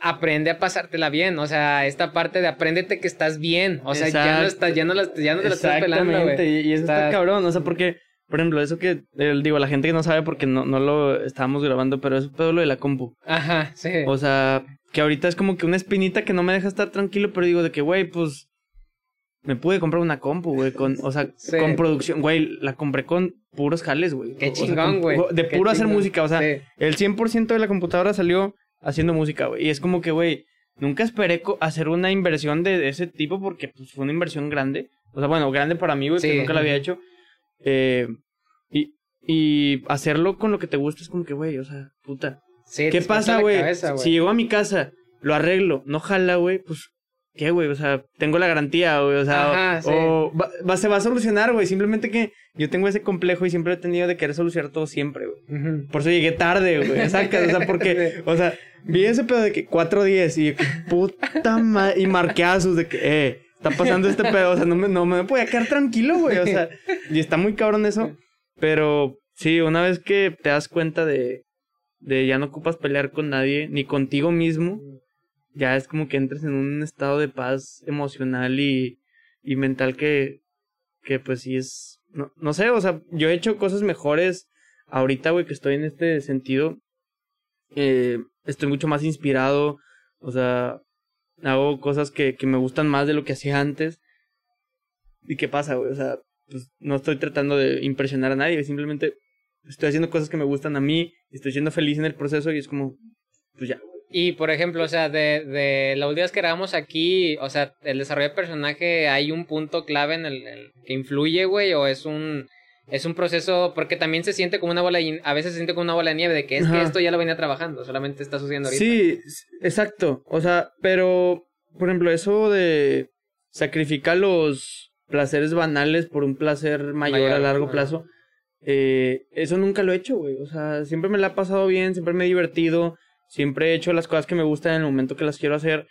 aprende a pasártela bien, o sea, esta parte de apréndete que estás bien, o sea, ya no Exacto. estás, ya no, la- ya no te la estás pelando, Exactamente, güey. y, y eso está... Está- cabrón, o sea, porque, por ejemplo, eso que, eh, digo, la gente que no sabe porque no, no lo estábamos grabando, pero es todo lo de la compu. Ajá, sí. O sea, que ahorita es como que una espinita que no me deja estar tranquilo, pero digo de que, güey, pues me pude comprar una compu, güey, con, o sea, [laughs] Sí. con producción, güey, la compré con puros jales, güey. Qué O sea, chingón, güey. De Qué puro hacer chingón. música, o sea, Sí. el 100% de la computadora salió haciendo música, güey. Y es como que, güey, nunca esperé hacer una inversión de ese tipo porque pues, fue una inversión grande. O sea, bueno, grande para mí, güey, que nunca la había hecho. Eh, y, y hacerlo con lo que te gusta es como que, güey, o sea, puta. Sí, ¿Qué pasa, güey? Si llego a mi casa, lo arreglo, no jala, güey, pues, ¿qué, güey? O sea, tengo la garantía, güey, o sea, Ajá, o, sí. o va- va- se va a solucionar, güey. Simplemente que yo tengo ese complejo y siempre he tenido de querer solucionar todo siempre, güey. Por eso llegué tarde, güey. [laughs] Sacas, o sea, porque, o sea, vi ese pedo de que 4.10 y yo, puta madre, y marqueazos de que, eh, está pasando este pedo, o sea, no me, no me podía quedar tranquilo, güey, o sea, y está muy cabrón eso, pero sí, una vez que te das cuenta de, de ya no ocupas pelear con nadie, ni contigo mismo, ya es como que entres en un estado de paz emocional y, y mental que, que pues sí es, no, no sé, o sea, yo he hecho cosas mejores ahorita, güey, que estoy en este sentido, eh, estoy mucho más inspirado, o sea, hago cosas que, que me gustan más de lo que hacía antes. ¿Y qué pasa, güey? O sea, pues no estoy tratando de impresionar a nadie, simplemente estoy haciendo cosas que me gustan a mí, estoy siendo feliz en el proceso y es como, pues ya. Y por ejemplo, o sea, de, de la última vez que grabamos aquí, o sea, el desarrollo de personaje, ¿hay un punto clave en el que influye, güey? ¿O es un, es un proceso? Porque también se siente como una bola, de- a veces se siente como una bola de nieve, de que es que esto ya lo venía trabajando, solamente está sucediendo ahorita. Sí, exacto. O sea, pero, por ejemplo, eso de sacrificar los placeres banales por un placer mayor, Mayor, a largo plazo, eh, eso nunca lo he hecho, güey. O sea, siempre me la ha pasado bien, siempre me he divertido, siempre he hecho las cosas que me gustan en el momento que las quiero hacer.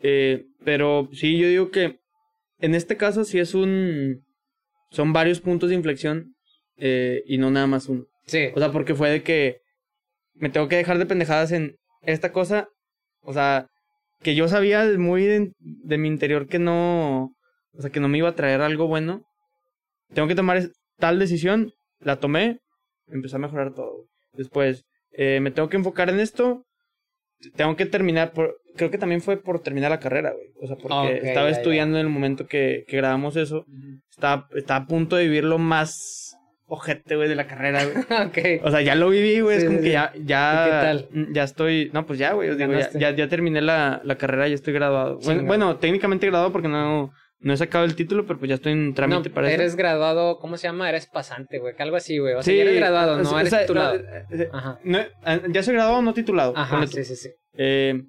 Eh, pero sí, yo digo que en este caso sí es un... Son varios puntos de inflexión eh, y no nada más uno. Sí. O sea, porque fue de que me tengo que dejar de pendejadas en esta cosa. O sea, que yo sabía muy de, de mi interior que no. O sea, que no me iba a traer algo bueno. Tengo que tomar tal decisión. La tomé. Empezó a mejorar todo. Después, eh, me tengo que enfocar en esto. Tengo que terminar. Por, creo que también fue por terminar la carrera, güey. O sea, porque estaba ya, ya. estudiando en el momento que, que grabamos eso. Estaba, estaba a punto de vivir lo más ojete, güey, de la carrera, güey. [laughs] ok. O sea, ya lo viví, güey. Sí, es como sí, que ya, ya. ¿Y qué tal? Ya estoy. No, pues ya, güey. os digo, ya, ya, ya terminé la, la carrera, ya estoy graduado. Bueno, técnicamente graduado porque no, no he sacado el título, pero pues ya estoy en No, trámite para eres eso. graduado, ¿cómo se llama? Eres pasante, güey, que algo así, güey. O sea, Sí, ya eres graduado, o no sea, eres titulado. no, eh, eh, Ajá. no, eh, ya soy graduado, no titulado. Ajá, sí, sí, sí. Eh,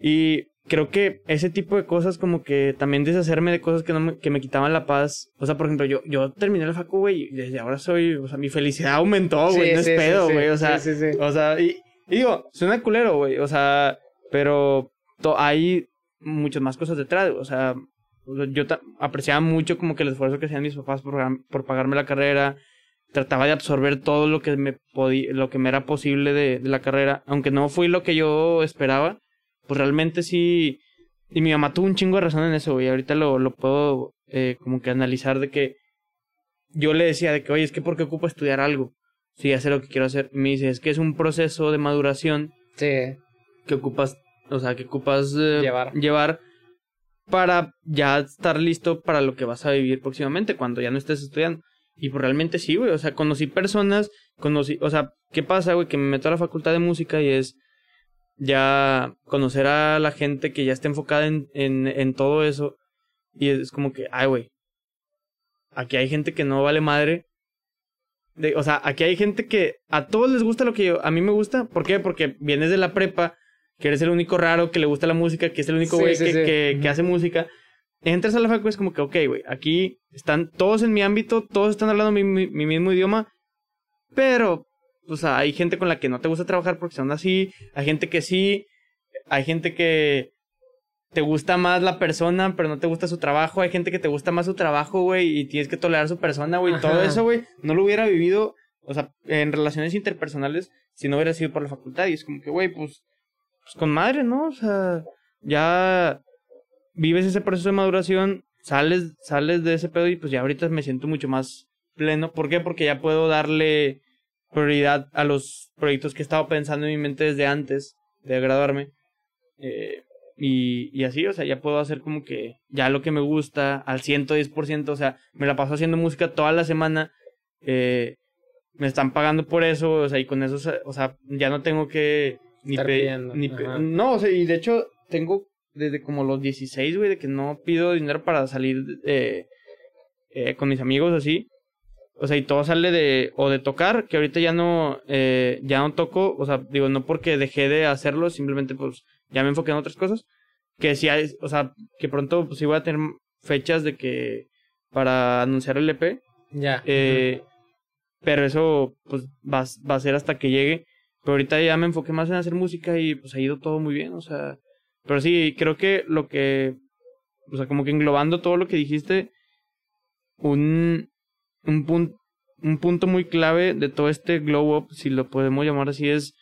y creo que ese tipo de cosas, como que también deshacerme de cosas que, no me, que me quitaban la paz. O sea, por ejemplo, yo, yo terminé la facu, güey, y desde ahora soy. O sea, mi felicidad aumentó, güey. Sí, no sí, es pedo, sí. güey. O sea, Sí, sí, sí. o sea, y, y digo, suena culero, güey. O sea, pero to- hay muchas más cosas detrás. O sea, yo apreciaba mucho como que el esfuerzo que hacían mis papás por, por pagarme la carrera. Trataba de absorber todo lo que me podía, lo que me era posible de, de la carrera. Aunque no fui lo que yo esperaba, pues realmente sí. Y mi mamá tuvo un chingo de razón en eso, güey. Ahorita lo, lo puedo eh, como que analizar de que yo le decía de que, oye, es que ¿por qué ocupo estudiar algo? Si ya sé lo que quiero hacer. Me dice, es que es un proceso de maduración. Sí. Que ocupas, o sea, que ocupas eh, llevar. llevar para ya estar listo para lo que vas a vivir próximamente, cuando ya no estés estudiando. Y pues realmente sí, güey. O sea, conocí personas, conocí, o sea, ¿qué pasa, güey? Que me meto a la facultad de música y es ya conocer a la gente que ya está enfocada en, en, en todo eso. Y es como que, ay, güey, aquí hay gente que no vale madre. De, o sea, aquí hay gente que a todos les gusta lo que yo, a mí me gusta. ¿Por qué? Porque vienes de la prepa, que eres el único raro que le gusta la música, que es el único güey que, que, hace música. Entras a la facultad es como que, ok, güey, aquí están todos en mi ámbito, todos están hablando mi, mi, mismo idioma, pero, o sea, hay gente con la que no te gusta trabajar porque son así, hay gente que sí, hay gente que te gusta más la persona, pero no te gusta su trabajo. Hay gente que te gusta más su trabajo, güey, y tienes que tolerar su persona, güey. Todo eso, güey, no lo hubiera vivido, o sea, en relaciones interpersonales si no hubiera sido por la facultad. Y es como que, güey, pues, pues con madre, ¿no? O sea, ya vives ese proceso de maduración, sales, sales de ese pedo y pues ya ahorita me siento mucho más pleno. ¿Por qué? Porque ya puedo darle prioridad a los proyectos que he estado pensando en mi mente desde antes de graduarme. Eh, y, y así, o sea, ya puedo hacer como que ya lo que me gusta al 110%, o sea, me la paso haciendo música toda la semana, eh, me están pagando por eso, o sea, y con eso, o sea, ya no tengo que ni pedir, ni no, o sea, y de hecho tengo desde como los 16, güey, de que no pido dinero para salir eh, eh, con mis amigos así. O sea, y todo sale de, o de tocar, que ahorita ya no, eh, ya no toco, o sea, digo, no porque dejé de hacerlo, simplemente pues ya me enfoqué en otras cosas. Que si hay, o sea, que pronto pues sí voy a tener fechas de que para anunciar el EP. Ya. Eh, Pero eso pues va, va a ser hasta que llegue. Pero ahorita ya me enfoqué más en hacer música y pues ha ido todo muy bien, o sea. Pero sí, creo que lo que, o sea, como que englobando todo lo que dijiste, un, un, punto un punto muy clave de todo este glow up, si lo podemos llamar así, es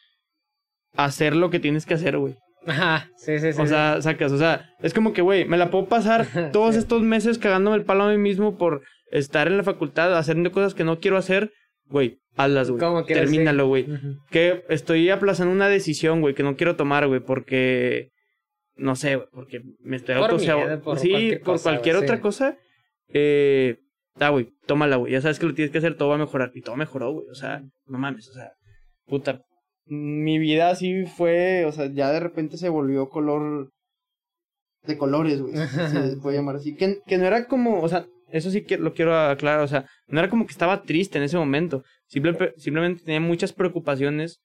hacer lo que tienes que hacer, güey. Ajá, sí, sí, sí. O sea, sacas, o sea, es como que, güey, me la puedo pasar [laughs] todos estos meses cagándome el palo a mí mismo por estar en la facultad haciendo cosas que no quiero hacer, güey, hazlas, güey. Termínalo, güey. Que estoy aplazando una decisión, güey, que no quiero tomar, güey, porque no sé, güey, porque me estoy por por Sí, cualquier por cualquier otra cosa. Eh, ah, güey, tómala, güey. Ya sabes que lo tienes que hacer, todo va a mejorar. Y todo mejoró, güey. O sea, no mames, o sea, puta, mi vida así fue, o sea, ya de repente se volvió color de colores, güey. [laughs] Se puede llamar así. Que, que no era como, o sea, eso sí que lo quiero aclarar, o sea, no era como que estaba triste en ese momento. simplemente tenía muchas preocupaciones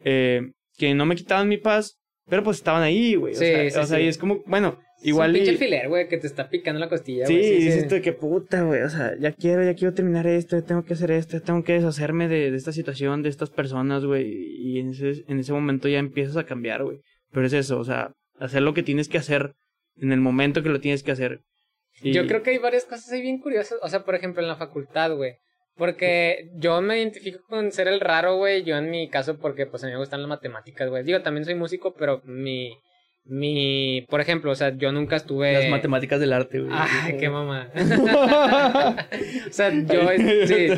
eh, que no me quitaban mi paz, pero pues estaban ahí, güey. o sea, o sea y es como, bueno, Igual es un pinche filer, güey, que te está picando la costilla, sí, Sí, dices tú que puta, güey, o sea, ya quiero, ya quiero terminar esto, tengo que hacer esto, tengo que deshacerme de, de esta situación, de estas personas, güey, y en ese, en ese momento ya empiezas a cambiar, güey. Pero es eso, o sea, hacer lo que tienes que hacer en el momento que lo tienes que hacer. Yo creo que hay varias cosas ahí bien curiosas, o sea, por ejemplo, en la facultad, güey. Porque yo me identifico con ser el raro, güey. Yo en mi caso, porque pues a mí me gustan las matemáticas, güey. Digo, también soy músico, pero mi, mi, por ejemplo, o sea, yo nunca estuve... Las matemáticas del arte, güey. Ay, qué mamá. [laughs] o sea, yo... [laughs] Sí,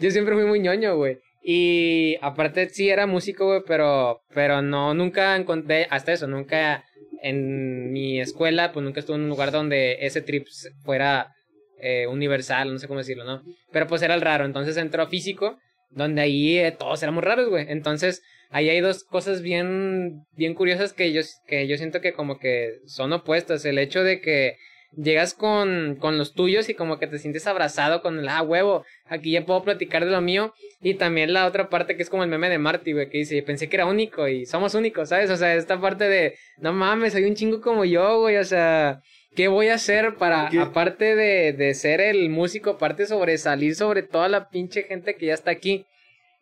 yo, siempre fui muy ñoño, güey. Y aparte sí era músico, güey, pero, pero no, nunca encontré, hasta eso, nunca en mi escuela, pues nunca estuve en un lugar donde ese trip fuera eh, universal, no sé cómo decirlo, ¿no? Pero pues era el raro, entonces entró físico, donde ahí eh, todos éramos raros, güey. Entonces ahí hay dos cosas bien, bien curiosas que yo, que yo siento que como que son opuestas. El hecho de que llegas con, con los tuyos y como que te sientes abrazado con el, ah, huevo, aquí ya puedo platicar de lo mío. Y también la otra parte que es como el meme de Marty, güey, que dice, pensé que era único y somos únicos, ¿sabes? O sea, esta parte de, no mames, soy un chingo como yo, güey, o sea, ¿qué voy a hacer para, aparte de, de ser el músico, aparte sobresalir sobre toda la pinche gente que ya está aquí?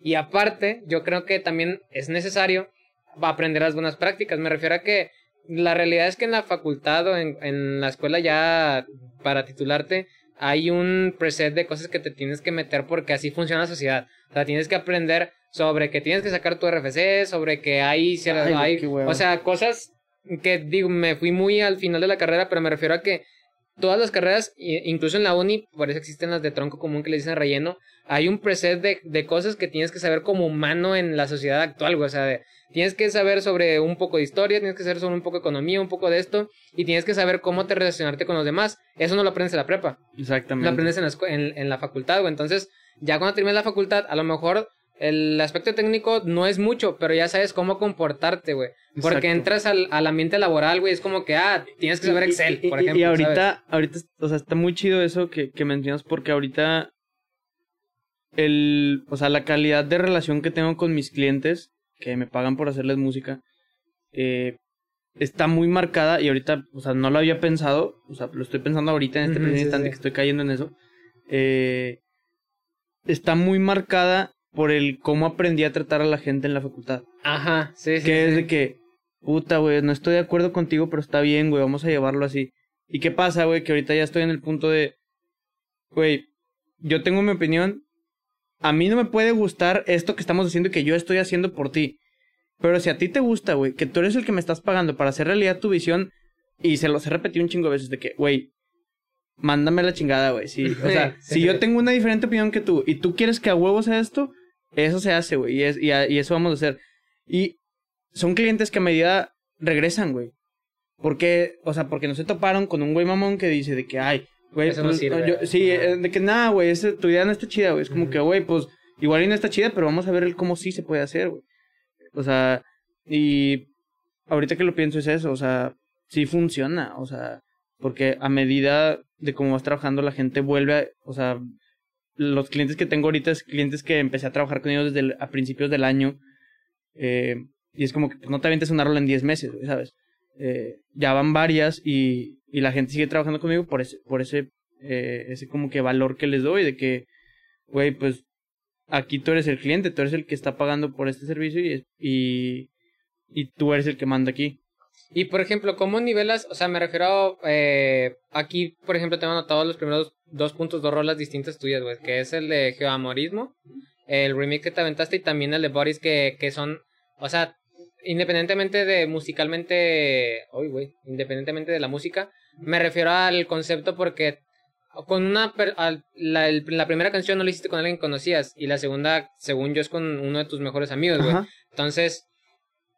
Y aparte, yo creo que también es necesario aprender las buenas prácticas. Me refiero a que la realidad es que en la facultad o en, en la escuela ya para titularte hay un preset de cosas que te tienes que meter porque así funciona la sociedad. O sea, tienes que aprender sobre que tienes que sacar tu RFC, sobre que hay, Ay, hay o sea, cosas que digo, me fui muy al final de la carrera, pero me refiero a que todas las carreras, incluso en la uni, por eso existen las de tronco común que le dicen relleno, hay un preset de, de cosas que tienes que saber como humano en la sociedad actual, güey. O sea, de- tienes que saber sobre un poco de historia, tienes que saber sobre un poco de economía, un poco de esto, y tienes que saber cómo te relacionarte con los demás. Eso no lo aprendes en la prepa, lo Exactamente. aprendes en la, en la facultad, güey. Entonces, ya cuando termines la facultad, a lo mejor el aspecto técnico no es mucho, pero ya sabes cómo comportarte, güey. Porque Exacto. entras al, al ambiente laboral, güey, es como que, ah, tienes que saber Excel, y, por ejemplo. Y ¿sabes? ahorita, ahorita, o sea, está muy chido eso que, que mencionas porque ahorita el, o sea, la calidad de relación que tengo con mis clientes que me pagan por hacerles música eh, está muy marcada y ahorita, o sea, no lo había pensado, o sea, lo estoy pensando ahorita en este sí, instante sí. que estoy cayendo en eso. eh, está muy marcada por el cómo aprendí a tratar a la gente en la facultad. Ajá, sí, sí. Que es sí. de que, puta, güey, no estoy de acuerdo contigo, pero está bien, güey, vamos a llevarlo así. ¿Y qué pasa, güey? Que ahorita ya estoy en el punto de, güey, yo tengo mi opinión, a mí no me puede gustar esto que estamos haciendo y que yo estoy haciendo por ti. Pero si a ti te gusta, güey, que tú eres el que me estás pagando para hacer realidad tu visión, y se los he repetido un chingo de veces de que, güey, mándame la chingada, güey. Sí, o sea, [laughs] si yo tengo una diferente opinión que tú y tú quieres que a huevo sea esto, eso se hace, güey, y, es, y, a- y eso vamos a hacer. Y son clientes que a medida regresan, güey. Porque, o sea, porque no se toparon con un güey mamón que dice de que, ay, güey, Eso no pues, sirve. yo- sí, eh, de que nada, güey, tu idea no está chida, güey. Es como que, güey, pues, igual y no está chida, pero vamos a ver el cómo sí se puede hacer, güey. O sea, y ahorita que lo pienso es eso, o sea, sí funciona, o sea, porque a medida de cómo vas trabajando la gente vuelve a, o sea, los clientes que tengo ahorita es clientes que empecé a trabajar con ellos desde a principios del año, eh, y es como que pues, no te avientes una rola en 10 meses, ¿sabes? Eh, ya van varias y, y la gente sigue trabajando conmigo por ese, por ese, eh, ese como que valor que les doy de que, güey, pues aquí tú eres el cliente, tú eres el que está pagando por este servicio y, y, y tú eres el que manda aquí. Y por ejemplo, ¿cómo nivelas? O sea, me refiero eh, aquí, por ejemplo, tengo anotado los primeros dos puntos, dos rolas distintas tuyas, güey, que es el de Geoamorismo, el remake que te aventaste y también el de Boris que, que son, o sea, independientemente de musicalmente, uy, güey, independientemente de la música, me refiero al concepto porque con una per- al- la, el- la primera canción no la hiciste con alguien que conocías y la segunda, según yo, es con uno de tus mejores amigos, güey. Entonces,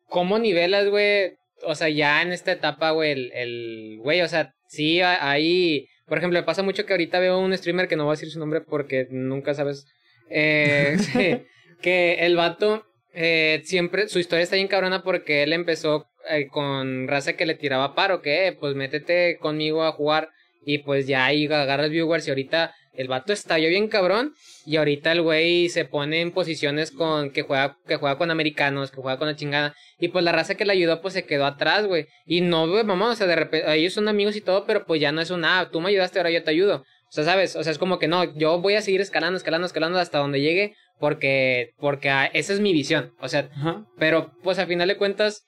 ¿cómo nivelas, güey? O sea, ya en esta etapa, güey, el, el, güey, o sea, sí, ahí, por ejemplo, me pasa mucho que ahorita veo un streamer que no voy a decir su nombre porque nunca sabes, eh, [laughs] que el vato, eh, siempre, su historia está bien cabrona porque él empezó eh, con raza que le tiraba paro, que, eh, pues métete conmigo a jugar y pues ya ahí agarras viewers y ahorita el vato estalló bien cabrón y ahorita el güey se pone en posiciones con que juega que juega con americanos, que juega con la chingada y pues la raza que le ayudó pues se quedó atrás, güey. Y no, güey, mamá, o sea, de repente ellos son amigos y todo, pero pues ya no es un ah, tú me ayudaste, ahora yo te ayudo. O sea, ¿sabes? O sea, es como que no, yo voy a seguir escalando, escalando, escalando hasta donde llegue porque porque ah, esa es mi visión. O sea, Ajá. pero pues a final de cuentas,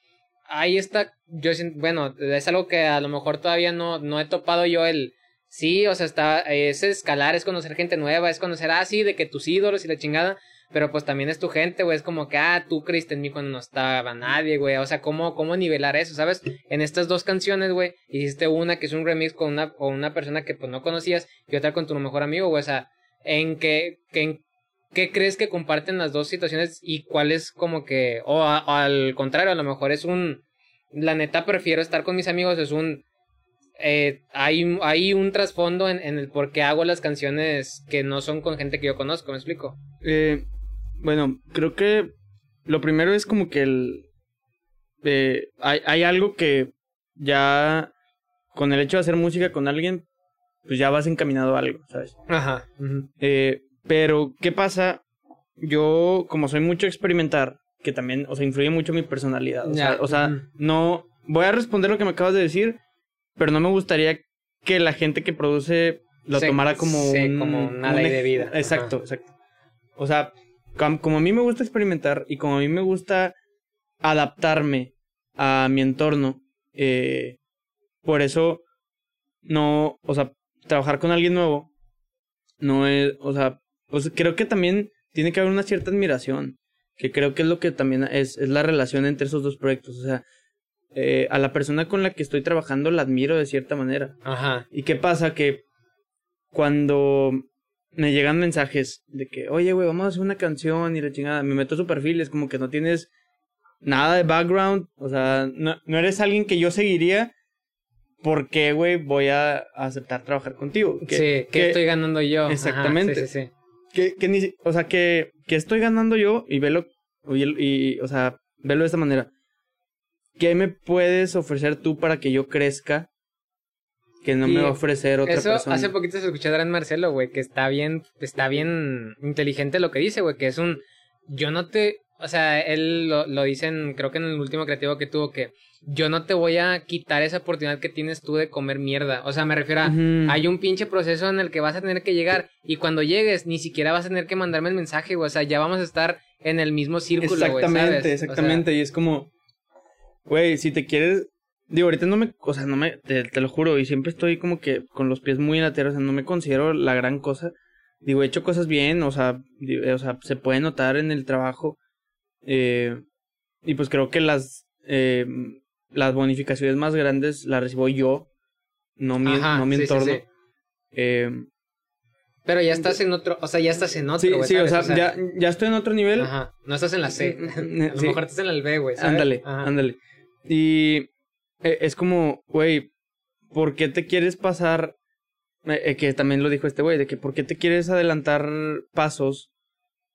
ahí está, yo siento, bueno, es algo que a lo mejor todavía no, no he topado yo el, sí, o sea, está, es escalar, es conocer gente nueva, es conocer, ah, de que tus ídolos y la chingada, pero pues también es tu gente, güey, es como que, ah, tú creíste en mí cuando no estaba nadie, güey, o sea, ¿cómo, cómo nivelar eso, sabes? En estas dos canciones, güey, hiciste una que es un remix con una, con una persona que pues no conocías y otra con tu mejor amigo, güey, o sea, ¿en qué, que, en ¿Qué crees que comparten las dos situaciones y cuál es como que, o, o al contrario, a lo mejor es un, la neta prefiero estar con mis amigos, es un, eh, hay, un- hay un trasfondo en, en el por qué hago las canciones que no son con gente que yo conozco, ¿me explico? Eh, bueno, creo que lo primero es como que el... eh, hay, hay algo que ya con el hecho de hacer música con alguien, pues ya vas encaminado a algo, ¿sabes? Ajá. Eh, pero, ¿qué pasa? Yo, como soy mucho experimentar, que también, o sea, influye mucho mi personalidad. O sea, o sea, no... Voy a responder lo que me acabas de decir, pero no me gustaría que la gente que produce lo tomara como sí, un... como una un ley de vida. Exacto, Ajá. exacto. O sea, com- como a mí me gusta experimentar y como a mí me gusta adaptarme a mi entorno, Eh, por eso, no, o sea, trabajar con alguien nuevo, no es, o sea, pues creo que también tiene que haber una cierta admiración, que creo que es lo que también es, es la relación entre esos dos proyectos, o sea, eh, a la persona con la que estoy trabajando la admiro de cierta manera. Ajá. ¿Y qué pasa? Que cuando me llegan mensajes de que, oye, güey, vamos a hacer una canción y la chingada, me meto a su perfil, es como que no tienes nada de background, o sea, no, no eres alguien que yo seguiría, ¿por qué, güey, voy a aceptar trabajar contigo? Que, sí, ¿qué estoy ganando yo? Ajá, Exactamente. sí, sí, sí. que, que ni, o sea, que, que estoy ganando yo y velo, y, y, o sea, velo de esta manera. ¿Qué me puedes ofrecer tú para que yo crezca que no me va a ofrecer otra Eso, persona? hace poquito se escuchó a Adrián Marcelo, güey, que está bien, está bien inteligente lo que dice, güey, que es un, yo no te, o sea, él lo, lo dice en, creo que en el último creativo que tuvo, que yo no te voy a quitar esa oportunidad que tienes tú de comer mierda, o sea, me refiero a, hay un pinche proceso en el que vas a tener que llegar y cuando llegues ni siquiera vas a tener que mandarme el mensaje, güey, o sea, ya vamos a estar en el mismo círculo, güey, Exactamente, ¿sabes? O sea, exactamente. y es como, güey, si te quieres. Digo, ahorita no me. O sea, no me. Te, te lo juro, y siempre estoy como que con los pies muy en la tierra. O sea, no me considero la gran cosa. Digo, he hecho cosas bien, o sea, o sea se puede notar en el trabajo. Eh, y pues creo que las. eh, las bonificaciones más grandes las recibo yo, no mi, Ajá, no mi sí, entorno. sí. Eh, Pero ya estás en otro, o sea, ya estás en otro, sí, sí, o sea, ya, ya estoy en otro nivel. Ajá, no estás en la C. [laughs] A lo mejor estás en el B, güey. Ándale, ándale. Y eh, es como, güey, ¿por qué te quieres pasar? eh, eh, que también lo dijo este güey, de que ¿por qué te quieres adelantar pasos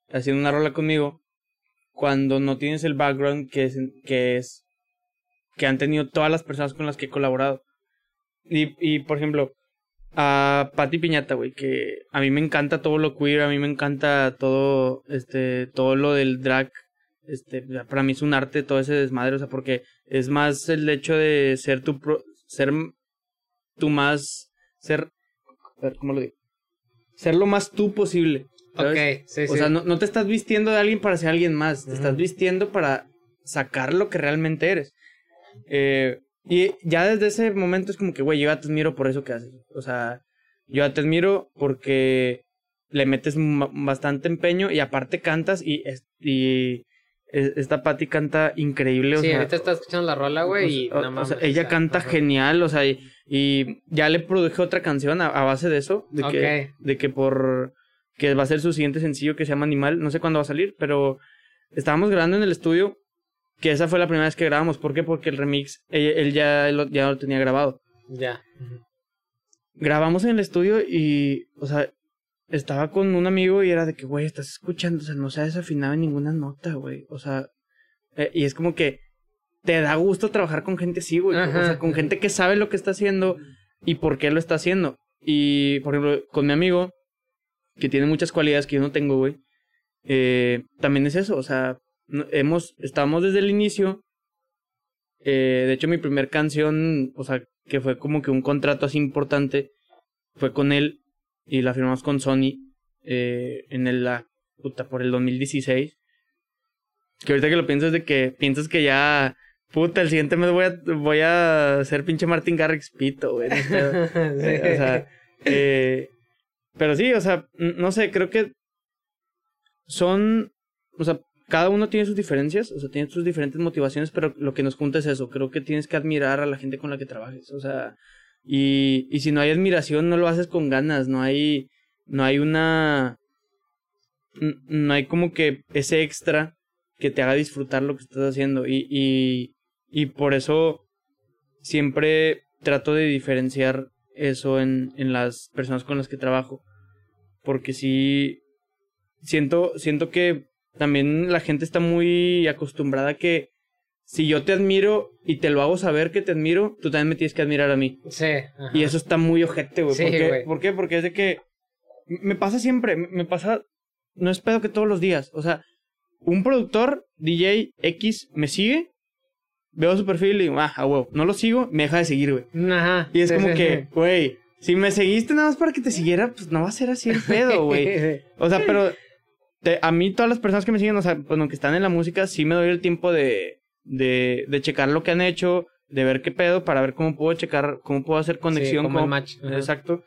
haciendo una rola conmigo cuando no tienes el background que es, que es, que han tenido todas las personas con las que he colaborado? Y, y por ejemplo, a Patti Piñata, güey, que a mí me encanta todo lo queer, a mí me encanta todo, este, todo lo del drag, este, para mí es un arte todo ese desmadre, o sea, porque es más el hecho de ser tu, pro- ser tu más, ser, a ver, ¿cómo lo digo? Ser lo más tú posible. ¿sabes? Ok, sí, sí. O sea, no, no te estás vistiendo de alguien para ser alguien más, te estás vistiendo para sacar lo que realmente eres. Eh, y ya desde ese momento es como que, güey, yo ya te admiro por eso que haces. O sea, yo ya te admiro porque le metes bastante empeño y aparte cantas y, esta Patty canta increíble. O sí, sea, ahorita estás escuchando la rola, güey, y o- no o mames, sea, ella canta ajá. genial, o sea, y, y ya le produje otra canción a, a base de eso, de que, de que por que va a ser su siguiente sencillo que se llama Animal, no sé cuándo va a salir, pero estábamos grabando en el estudio, que esa fue la primera vez que grabamos, ¿por qué? Porque el remix, él, él ya, lo, ya lo tenía grabado. Ya. Grabamos en el estudio y, o sea, estaba con un amigo y era de que, güey, estás escuchando, o sea, no se ha desafinado en ninguna nota, güey, o sea, eh, y es como que te da gusto trabajar con gente así, güey, o sea, con gente que sabe lo que está haciendo y por qué lo está haciendo. Y, por ejemplo, con mi amigo, que tiene muchas cualidades que yo no tengo, güey, eh, también es eso, o sea, hemos, estamos desde el inicio. Eh, de hecho, mi primer canción, o sea, que fue como que un contrato así importante, fue con él y la firmamos con Sony eh, en el, la, puta, por el 2016. Que ahorita que lo piensas de que piensas que ya, puta, el siguiente mes voy a, voy a ser pinche Martin Garrix pito, güey. no sé. [laughs] Eh, o sea, eh, pero sí, o sea, no sé, creo que son, o sea, cada uno tiene sus diferencias, o sea, tiene sus diferentes motivaciones, pero lo que nos junta es eso, creo que tienes que admirar a la gente con la que trabajes, o sea, y, y si no hay admiración, no lo haces con ganas, no hay, no hay una, no hay como que ese extra que te haga disfrutar lo que estás haciendo, y, y, y por eso siempre trato de diferenciar eso en, en las personas con las que trabajo. Porque sí, siento, siento que también la gente está muy acostumbrada a que si yo te admiro y te lo hago saber que te admiro, tú también me tienes que admirar a mí. Sí. ajá. Y eso está muy ojete, güey. Sí, ¿Por, qué? güey. ¿Por qué? Porque es de que me pasa siempre, me pasa, no es pedo que todos los días. O sea, un productor, DJ X, me sigue, veo su perfil y digo, ah, a huevo, no lo sigo, me deja de seguir, güey. Ajá. Y es sí, como sí, que, güey, si me seguiste nada más para que te siguiera, pues no va a ser así el pedo, [laughs] güey. O sea, pero te- a mí todas las personas que me siguen, o sea, bueno, que están en la música, sí me doy el tiempo de, de, de checar lo que han hecho, de ver qué pedo para ver cómo puedo checar, cómo puedo hacer conexión como el match. Exacto.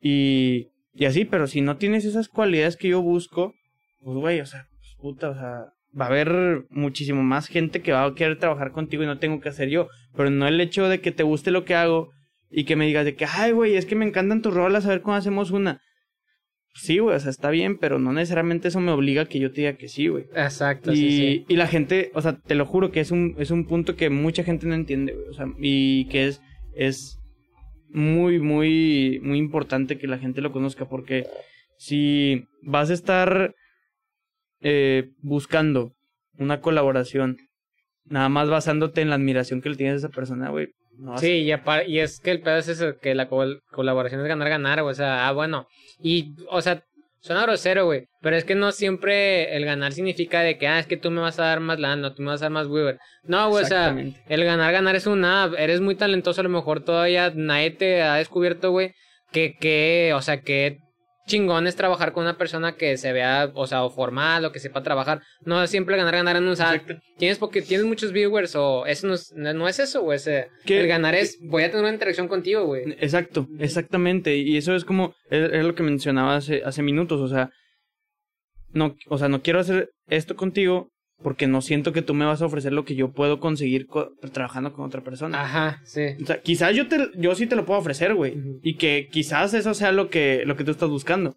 Y, y así, pero si no tienes esas cualidades que yo busco, pues güey, o sea, pues, puta, o sea, va a haber muchísimo más gente que va a querer trabajar contigo y no tengo que hacer yo. Pero no el hecho de que te guste lo que hago y que me digas de que, ay, güey, es que me encantan tus rolas, a ver cómo hacemos una. Sí, güey, o sea, está bien, pero no necesariamente eso me obliga a que yo te diga que sí, güey. Exacto, Y, sí, sí. y la gente, o sea, te lo juro que es un, es un punto que mucha gente no entiende, güey. O sea, y que es, es muy, muy, muy importante que la gente lo conozca. Porque si vas a estar eh, buscando una colaboración, nada más basándote en la admiración que le tienes a esa persona, güey. No Sí, y, y es que el pedo es eso, que la col- colaboración es ganar-ganar. O sea, ah, bueno. Y, o sea, suena grosero, güey. Pero es que no siempre el ganar significa de que, ah, es que tú me vas a dar más lana, tú me vas a dar más Weaver. No, güey, o sea, el ganar-ganar es una. Eres muy talentoso, a lo mejor todavía nadie te ha descubierto, güey. Que, que, o sea, que chingón es trabajar con una persona que se vea, o sea, o formal, o que sepa trabajar. No siempre ganar, ganar en un. Exacto. tienes porque tienes muchos viewers, o eso no es, no es eso, güey. El ganar es, voy a tener una interacción contigo, güey. Exacto, exactamente. Y eso es como, es, es lo que mencionaba hace, hace minutos. O sea, no, o sea, no quiero hacer esto contigo porque no siento que tú me vas a ofrecer lo que yo puedo conseguir co- trabajando con otra persona. Ajá, sí. O sea, quizás yo te, yo sí te lo puedo ofrecer, güey. Y que quizás eso sea lo que, lo que tú estás buscando.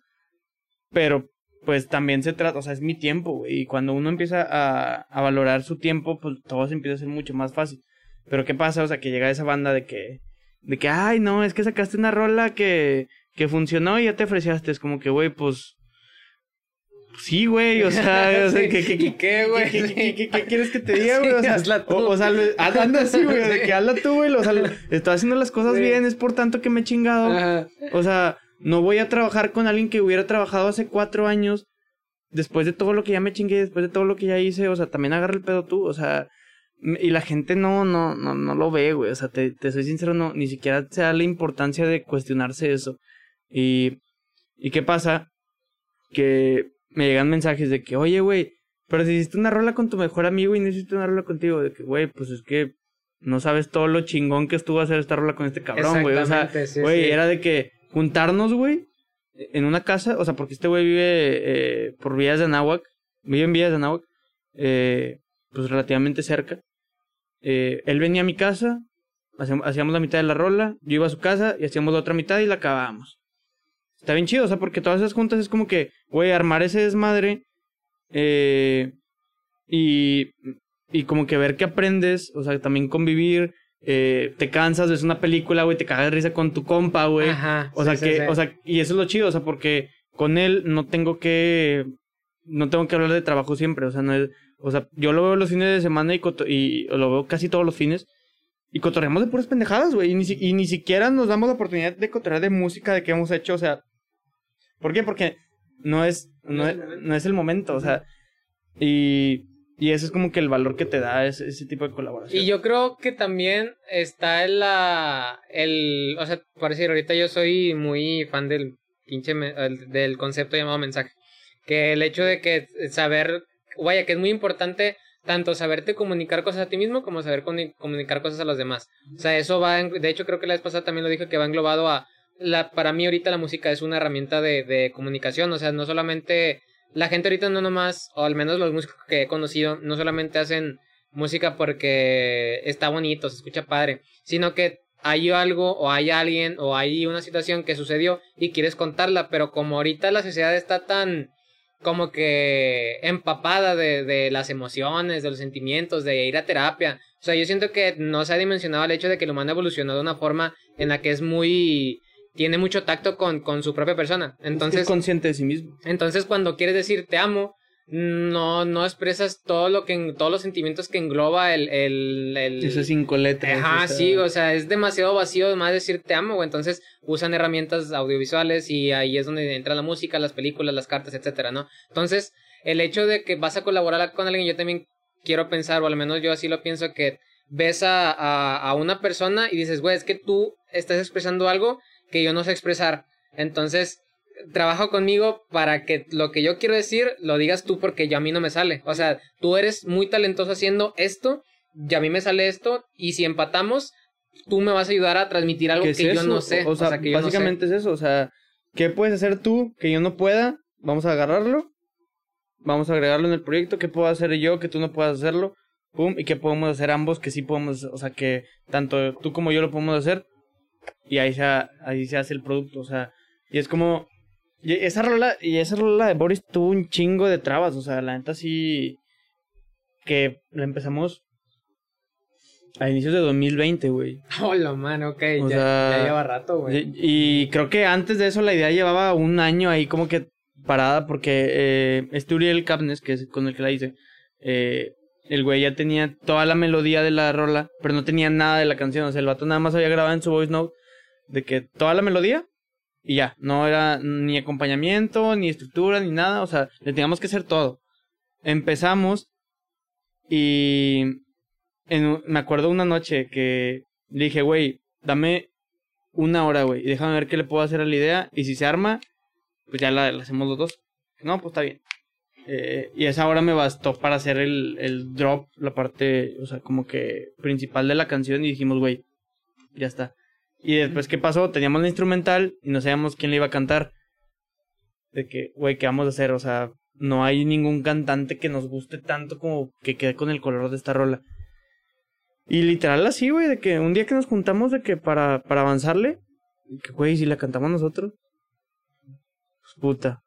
Pero, pues también se trata, o sea, es mi tiempo, güey. Y cuando uno empieza a, a valorar su tiempo, pues todo se empieza a ser mucho más fácil. Pero ¿qué pasa? O sea, que llega esa banda de que, de que, ay, no, es que sacaste una rola que, que funcionó y ya te ofreciste. Es como que, güey, pues, sí, güey, o sea, [laughs] o sea, Sí. que, que, ¿Y qué, güey? ¿Qué, qué- qué- qué- qué quieres que te [laughs] diga, güey? O sea, hazla tú. o, o sea, anda así, güey, de que hazla tú, güey. O sea, [laughs] estoy haciendo las cosas bien, es por tanto que me he chingado. O sea, no voy a trabajar con alguien que hubiera trabajado hace cuatro años, después de todo lo que ya me chingué, después de todo lo que ya hice. O sea, también agarra el pedo tú, o sea. Y la gente no, no, no, no lo ve, güey. O sea, te, te soy sincero, no, ni siquiera se da la importancia de cuestionarse eso. Y, ¿y qué pasa? Que me llegan mensajes de que, oye, güey, pero si hiciste una rola con tu mejor amigo y no hiciste una rola contigo, de que, güey, pues es que no sabes todo lo chingón que estuvo hacer esta rola con este cabrón, güey. O sea, sí, güey, sí. era de que juntarnos, güey, en una casa, o sea, porque este güey vive eh, por Villas de Anáhuac, vive en Villas de Anáhuac, eh, pues relativamente cerca. Eh, él venía a mi casa, hacíamos, hacíamos la mitad de la rola, yo iba a su casa y hacíamos la otra mitad y la acabábamos. Está bien chido, o sea, porque todas esas juntas es como que, güey, armar ese desmadre eh, y, y como que ver que aprendes, o sea, también convivir, eh, te cansas, ves una película, güey, te cagas de risa con tu compa, güey. Ajá. O sí, sea sí, que, sí. o sea, y eso es lo chido, o sea, porque con él no tengo que, no tengo que hablar de trabajo siempre, o sea, no es, o sea, yo lo veo los fines de semana y, y lo veo casi todos los fines y cotorreamos de puras pendejadas, güey, y ni, y ni siquiera nos damos la oportunidad de cotorrear de música de que hemos hecho, o sea, ¿por qué? Porque no es, no es, no es el momento, o sea, y, y eso es como que el valor que te da ese, tipo de colaboración. Y yo creo que también está en la. El, o sea, por decir, ahorita yo soy muy fan del pinche. del concepto llamado mensaje. Que el hecho de que saber. Vaya, que es muy importante tanto saberte comunicar cosas a ti mismo como saber comuni- comunicar cosas a los demás. O sea, eso va. en- de hecho, creo que la vez pasada también lo dije que va englobado a. La, para mí, ahorita la música es una herramienta de, de comunicación. O sea, no solamente. La gente ahorita no nomás, o al menos los músicos que he conocido, no solamente hacen música porque está bonito, se escucha padre, sino que hay algo o hay alguien o hay una situación que sucedió y quieres contarla, pero como ahorita la sociedad está tan como que empapada de, de las emociones, de los sentimientos, de ir a terapia. O sea, yo siento que no se ha dimensionado el hecho de que el humano evolucionó de una forma en la que es muy... tiene mucho tacto con, con su propia persona. Entonces, es consciente de sí mismo. entonces, cuando quieres decir te amo, no, no expresas todo lo que, todos los sentimientos que engloba el, el, el- Eso es cinco letras. Ajá, sí, o sea, es demasiado vacío más decir te amo, güey. Entonces usan herramientas audiovisuales y ahí es donde entra la música, las películas, las cartas, etcétera, ¿no? Entonces, el hecho de que vas a colaborar con alguien, yo también quiero pensar, o al menos yo así lo pienso, que ves a, a, a una persona y dices, güey, es que tú estás expresando algo que yo no sé expresar. Entonces, trabaja conmigo para que lo que yo quiero decir lo digas tú porque yo a mí no me sale. O sea, tú eres muy talentoso haciendo esto ya a mí me sale esto y si empatamos, tú me vas a ayudar a transmitir algo que yo no sé. O, sea, básicamente es eso, o sea, ¿qué puedes hacer tú que yo no pueda? Vamos a agarrarlo, vamos a agregarlo en el proyecto, ¿qué puedo hacer yo que tú no puedas hacerlo? Pum, y qué podemos hacer ambos que sí podemos, o sea, que tanto tú como yo lo podemos hacer y ahí se, ahí se hace el producto, o sea, y es como, y esa rola, y esa rola de Boris tuvo un chingo de trabas, o sea, la neta sí, que la empezamos a inicios de 2020, güey. [laughs] Hola, man, ok, ya, lleva rato, güey. Y, creo que antes de eso la idea llevaba un año ahí como que parada porque eh, este Uriel Capnes, que es con el que la hice, eh, el güey ya tenía toda la melodía de la rola, pero no tenía nada de la canción. O sea, el vato nada más había grabado en su voice note de que toda la melodía y ya, no era ni acompañamiento, ni estructura, ni nada. O sea, le teníamos que hacer todo. Empezamos y me acuerdo una noche que le dije, güey, dame una hora, güey, y déjame ver qué le puedo hacer a la idea. Y si se arma, pues ya la, hacemos los dos. No, pues está bien. Eh, y esa hora me bastó para hacer el, el drop, la parte, o sea, como que principal de la canción. Y dijimos, güey, ya está. Y después, ¿qué pasó? Teníamos la instrumental y no sabíamos quién le iba a cantar. De que, güey, ¿qué vamos a hacer? O sea, no hay ningún cantante que nos guste tanto como que quede con el color de esta rola. Y literal así, güey, de que un día que nos juntamos de que para, para avanzarle, que, güey, si la cantamos nosotros, pues puta.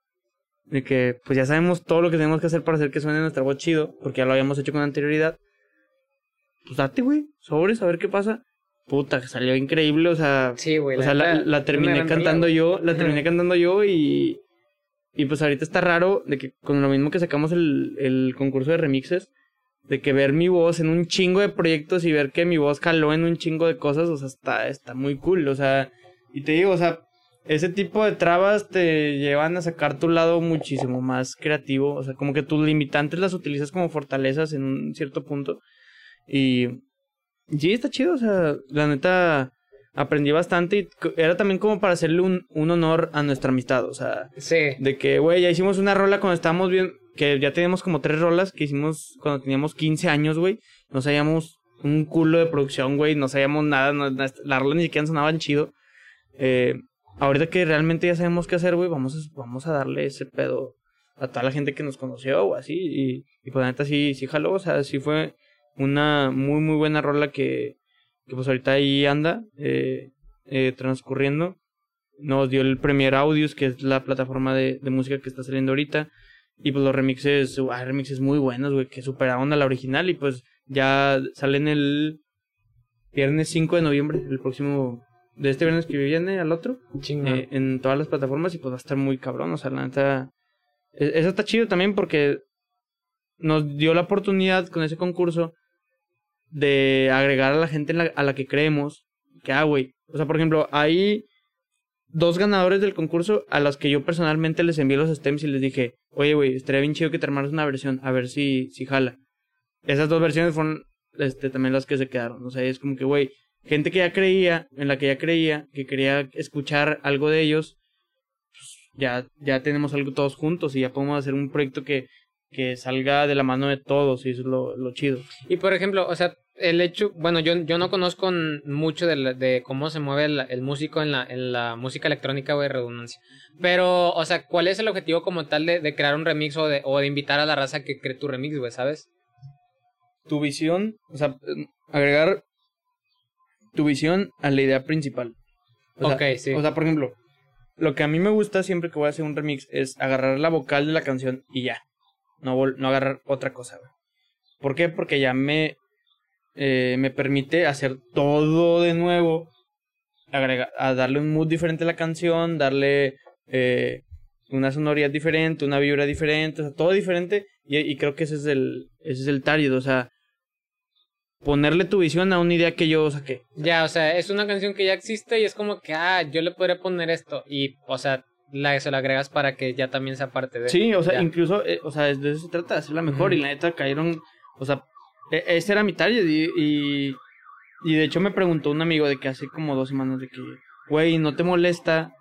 De que, pues ya sabemos todo lo que tenemos que hacer para hacer que suene nuestra voz chido, porque ya lo habíamos hecho con anterioridad. Pues date, güey, sobres, a ver qué pasa. Puta, que salió increíble, o sea. Sí, güey. O sea, la, la terminé cantando yo, la terminé cantando yo y. Y pues ahorita está raro de que con lo mismo que sacamos el, el concurso de remixes, de que ver mi voz en un chingo de proyectos y ver que mi voz caló en un chingo de cosas, o sea, está, está muy cool, o sea, y te digo, o sea, ese tipo de trabas te llevan a sacar tu lado muchísimo más creativo, o sea, como que tus limitantes las utilizas como fortalezas en un cierto punto, y sí, está chido, o sea, la neta, aprendí bastante y era también como para hacerle un, un honor a nuestra amistad, o sea, sí. de que, güey, ya hicimos una rola cuando estábamos bien, que ya teníamos como tres rolas que hicimos cuando teníamos 15 años, güey. No sabíamos un culo de producción, güey. No sabíamos nada. No, las rolas ni siquiera sonaban chido. Eh, ahorita que realmente ya sabemos qué hacer, güey, vamos a, vamos a darle ese pedo a toda la gente que nos conoció o así. Y, y pues neta sí, sí jaló. O sea, sí fue una muy, muy buena rola que, que pues ahorita ahí anda eh, eh, transcurriendo. Nos dio el Premier Audios, que es la plataforma de, de música que está saliendo ahorita. Y pues los remixes, hay remixes muy buenos, güey, que superaron a la original y pues ya salen el viernes 5 de noviembre, el próximo, de este viernes que viene al otro, eh, en todas las plataformas y pues va a estar muy cabrón, o sea, la neta, e-, eso está chido también porque nos dio la oportunidad con ese concurso de agregar a la gente a la que creemos, que ah, güey, o sea, por ejemplo, hay dos ganadores del concurso a los que yo personalmente les envié los stems y les dije, oye, güey, estaría bien chido que te una versión, a ver si, si jala. Esas dos versiones fueron este, también las que se quedaron. O sea, es como que, güey, gente que ya creía, en la que ya creía, que quería escuchar algo de ellos, pues ya, ya tenemos algo todos juntos y ya podemos hacer un proyecto que, que salga de la mano de todos y eso es lo, lo chido. Y por ejemplo, o sea, el hecho, bueno, yo, yo no conozco mucho de, de cómo se mueve el, músico en la, en la música electrónica, de redundancia. Pero, o sea, ¿cuál es el objetivo como tal de, de crear un remix o de, o de invitar a la raza que cree tu remix, güey, sabes? Tu visión, o sea, agregar tu visión a la idea principal. O ok, sí. O sea, por ejemplo, lo que a mí me gusta siempre que voy a hacer un remix es agarrar la vocal de la canción y ya. No, no agarrar otra cosa, güey. ¿Por qué? Porque ya me eh, me permite hacer todo de nuevo, agrega, a darle un mood diferente a la canción, darle eh, una sonoridad diferente, una vibra diferente, o sea, todo diferente, y, creo que ese es el, ese es el target, o sea, ponerle tu visión a una idea que yo saqué. Ya, o sea, es una canción que ya existe y es como que, ah, yo le podría poner esto, y, o sea, la, se lo agregas para que ya también sea parte de... Sí, o sea, incluso, eh, o sea, de eso se trata, de hacerla mejor, y la neta cayeron, o sea, ese era mi target y, y, de hecho me preguntó un amigo de que hace como dos semanas de que, güey, ¿no te molesta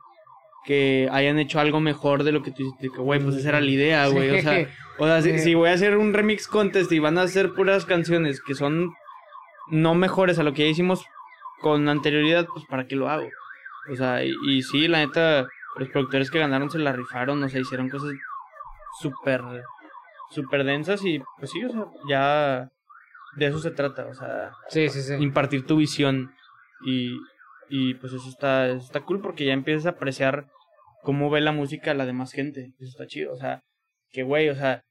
que hayan hecho algo mejor de lo que tú hiciste? Güey, pues esa era la idea, güey. O sea, [laughs] o sea si, voy a hacer un remix contest y van a hacer puras canciones que son no mejores a lo que ya hicimos con anterioridad, pues para qué lo hago. O sea, y, y sí, la neta, los productores que ganaron se la rifaron, o sea, hicieron cosas súper, súper densas y pues sí, o sea, ya de eso se trata, o sea, Sí, sí, sí. impartir tu visión y, y pues eso está, eso está cool porque ya empiezas a apreciar cómo ve la música la demás gente, eso está chido, o sea, que güey, o sea,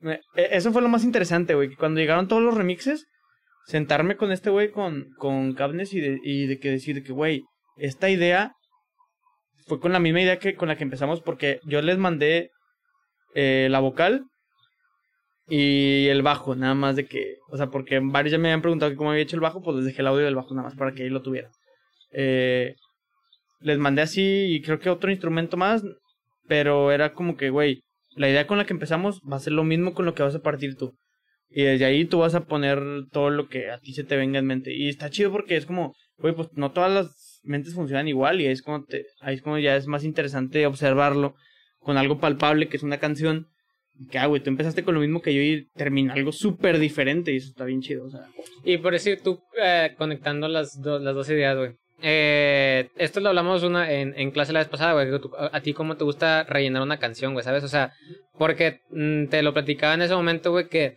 me- e- eso fue lo más interesante, güey, que cuando llegaron todos los remixes, sentarme con este güey, con, con Cabnes y de, y de que decir que, güey, esta idea fue con la misma idea que con la que empezamos porque yo les mandé eh, la vocal y el bajo, nada más de que, o sea, porque varios ya me habían preguntado que cómo había hecho el bajo, pues les dejé el audio del bajo nada más para que ahí lo tuvieran. Eh, les mandé así y creo que otro instrumento más, pero era como que, güey, la idea con la que empezamos va a ser lo mismo con lo que vas a partir tú. Y desde ahí tú vas a poner todo lo que a ti se te venga en mente. Y está chido porque es como, güey, pues no todas las mentes funcionan igual y ahí es como, te, ahí es como ya es más interesante observarlo con algo palpable que es una canción. Que, ah, güey, tú empezaste con lo mismo que yo y termina algo súper diferente y eso está bien chido, o sea. Y por decir, tú eh, conectando las, do- las dos ideas, güey. Eh, esto lo hablamos una en, en clase la vez pasada, güey. A, ti cómo te gusta rellenar una canción, güey, ¿sabes? O sea, porque mm, te lo platicaba en ese momento, güey, que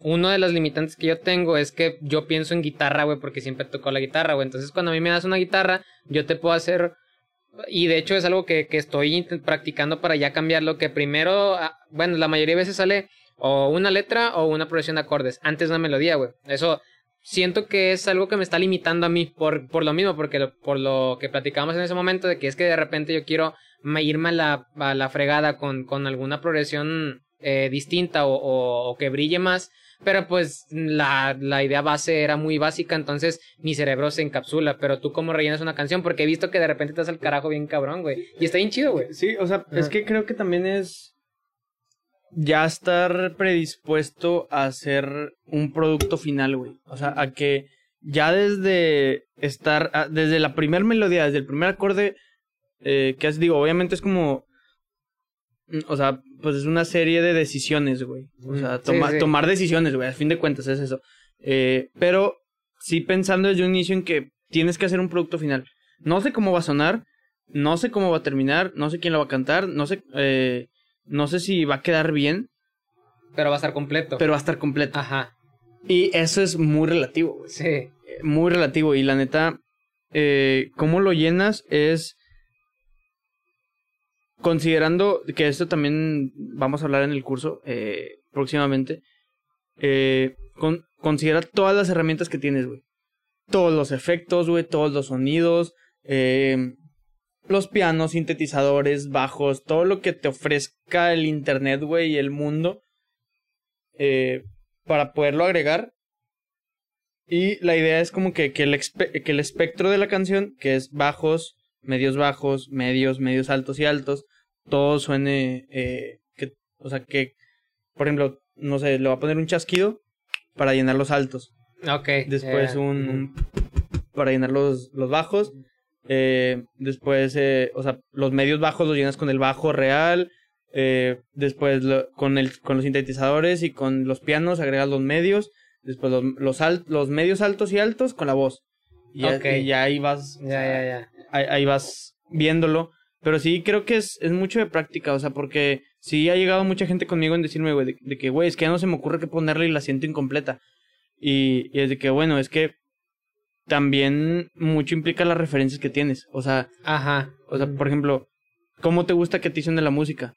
uno de los limitantes que yo tengo es que yo pienso en guitarra, güey, porque siempre tocó la guitarra, güey. Entonces, cuando a mí me das una guitarra, yo te puedo hacer. Y de hecho es algo que, que estoy practicando para ya cambiarlo. Que primero, ah, bueno, la mayoría de veces sale o una letra o una progresión de acordes. Antes una melodía, güey. Eso siento que es algo que me está limitando a mí por, por lo mismo, porque lo- por lo que platicamos en ese momento, de que es que de repente yo quiero irme a la, la fregada con, con alguna progresión eh, distinta o que brille más. Pero pues la, la idea base era muy básica, entonces mi cerebro se encapsula. Pero tú cómo rellenas una canción, porque he visto que de repente te al carajo bien cabrón, güey. Y está bien chido, güey. Sí, o sea, es que creo que también es ya estar predispuesto a hacer un producto final, güey. O sea, a que ya desde estar, a- desde la primer melodía, desde el primer acorde, eh, que es, digo, obviamente es como, o sea, pues es una serie de decisiones, güey. O sea, toma- sí. tomar decisiones, güey, a fin de cuentas es eso. Eh, pero sí pensando desde un inicio en que tienes que hacer un producto final. No sé cómo va a sonar, no sé cómo va a terminar, no sé quién lo va a cantar, no sé, eh, no sé si va a quedar bien, Pero va a estar completo. pero va a estar completo. Ajá. Y eso es muy relativo, güey. Sí. Muy relativo. Y la neta, eh, cómo lo llenas es considerando que esto también vamos a hablar en el curso eh, próximamente. eh, con- considera todas las herramientas que tienes, güey. Todos los efectos, güey, todos los sonidos, eh, los pianos, sintetizadores, bajos, todo lo que te ofrezca el internet, güey, y el mundo eh, para poderlo agregar. Y la idea es como que, que, el que el espectro de la canción, que es bajos, medios bajos, medios, medios altos y altos, todo suene, eh, que, o sea, que, por ejemplo, no sé, le voy a poner un chasquido para llenar los altos. Ok. Después un, un para llenar los, los bajos. Eh, después, eh, o sea, los medios bajos los llenas con el bajo real. Eh, después lo- con, el, con los sintetizadores y con los pianos agregas los medios. Después los, los, al- los medios altos y altos con la voz. Y ya, Ok. y ya ahí vas. Ya, ya, ya. Ahí, ahí vas viéndolo. Pero sí creo que es, es mucho de práctica. O sea, porque sí ha llegado mucha gente conmigo en decirme, güey, de, de que, güey, es que ya no se me ocurre qué ponerle y la siento incompleta. Y, y es de que, bueno, es que también mucho implica las referencias que tienes. O sea, Ajá. o sea, por ejemplo, ¿cómo te gusta que te suene la música?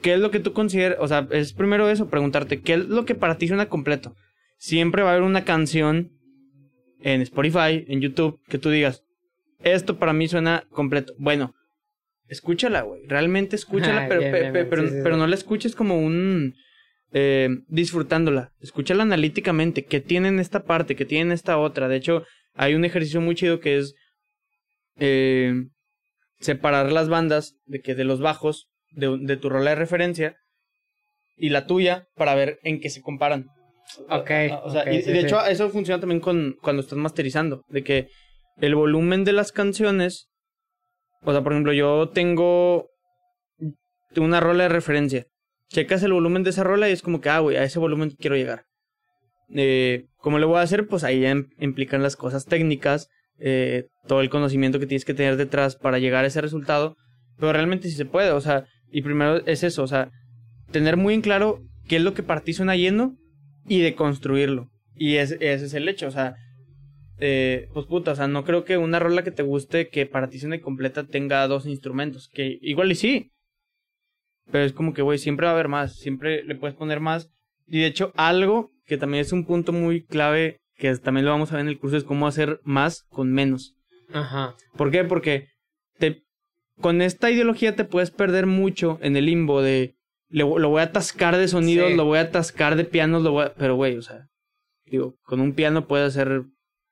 ¿Qué es lo que tú consideras? O sea, es primero eso, preguntarte, ¿qué es lo que para ti suena completo? Siempre va a haber una canción en Spotify, en YouTube, que tú digas, esto para mí suena completo. Bueno, escúchala, güey. Realmente escúchala, Ah, pero, bien, pe- bien, pe- bien. pero, Sí, sí, pero no la escuches como un... eh, disfrutándola. Escúchala analíticamente. ¿Qué tiene en esta parte? ¿Qué tiene en esta otra? De hecho, hay un ejercicio muy chido que es... eh, separar las bandas de que de los bajos de, de tu rola de referencia y la tuya para ver en qué se comparan. Ok, O sea, y, y sí, de sí. hecho eso funciona también con cuando estás masterizando, de que el volumen de las canciones, o sea, por ejemplo, yo tengo una rola de referencia. Checas el volumen de esa rola y es como que, ah, güey, a ese volumen quiero llegar. Eh, ¿Cómo lo voy a hacer? Pues ahí ya im- implican las cosas técnicas, eh, todo el conocimiento que tienes que tener detrás para llegar a ese resultado. Pero realmente sí se puede, o sea, y primero es eso, o sea, tener muy en claro qué es lo que para ti suena lleno y de construirlo. Y es- ese es el hecho, o sea, eh, pues puta, o sea, no creo que una rola que te guste que para ti suene completa tenga dos instrumentos, que igual y sí. Pero es como que, güey, siempre va a haber más, siempre le puedes poner más. Y de hecho, algo que también es un punto muy clave, que también lo vamos a ver en el curso, es cómo hacer más con menos. Ajá. ¿Por qué? Porque te, con esta ideología te puedes perder mucho en el limbo de le- lo voy a atascar de sonidos, Sí. lo voy a atascar de pianos, lo voy a... Pero, güey, o sea, digo, con un piano puedes hacer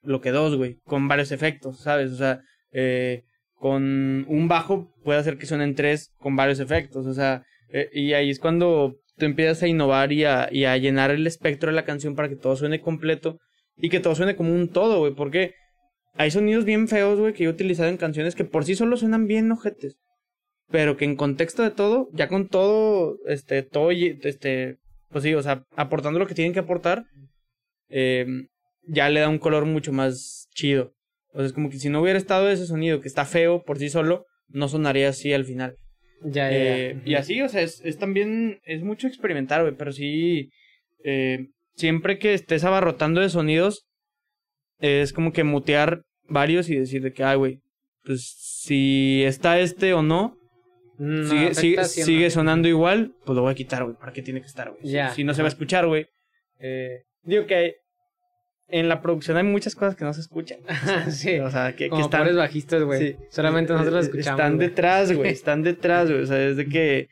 lo que dos, güey, con varios efectos, ¿sabes? O sea, eh, con un bajo puede hacer que suenen tres con varios efectos, o sea, eh, y ahí es cuando tú empiezas a innovar y a, y a llenar el espectro de la canción para que todo suene completo y que todo suene como un todo, güey, porque hay sonidos bien feos, güey, que yo he utilizado en canciones que por sí solo suenan bien ojetes. Pero que en contexto de todo, ya con todo, este, todo, este, pues sí, o sea, aportando lo que tienen que aportar, eh, ya le da un color mucho más chido. O sea, es como que si no hubiera estado ese sonido que está feo por sí solo, no sonaría así al final. Ya, ya, ya. Eh, y así, o sea, es, es también, es mucho experimentar, güey, pero sí, eh, siempre que estés abarrotando de sonidos, es como que mutear varios y decir de que, ay, güey, pues si está este o no, No sigue, sigue, sigue sonando igual, pues lo voy a quitar, güey, ¿para qué tiene que estar, güey? Si- no se va a escuchar, güey. Eh, digo que en la producción hay muchas cosas que no se escuchan. [laughs] [laughs] sí. O sea, que, que Como están... pobres bajistas, güey. Sí. Solamente nosotros las Eh, escuchamos. Están detrás, güey. [laughs] Están detrás, güey. O sea, desde que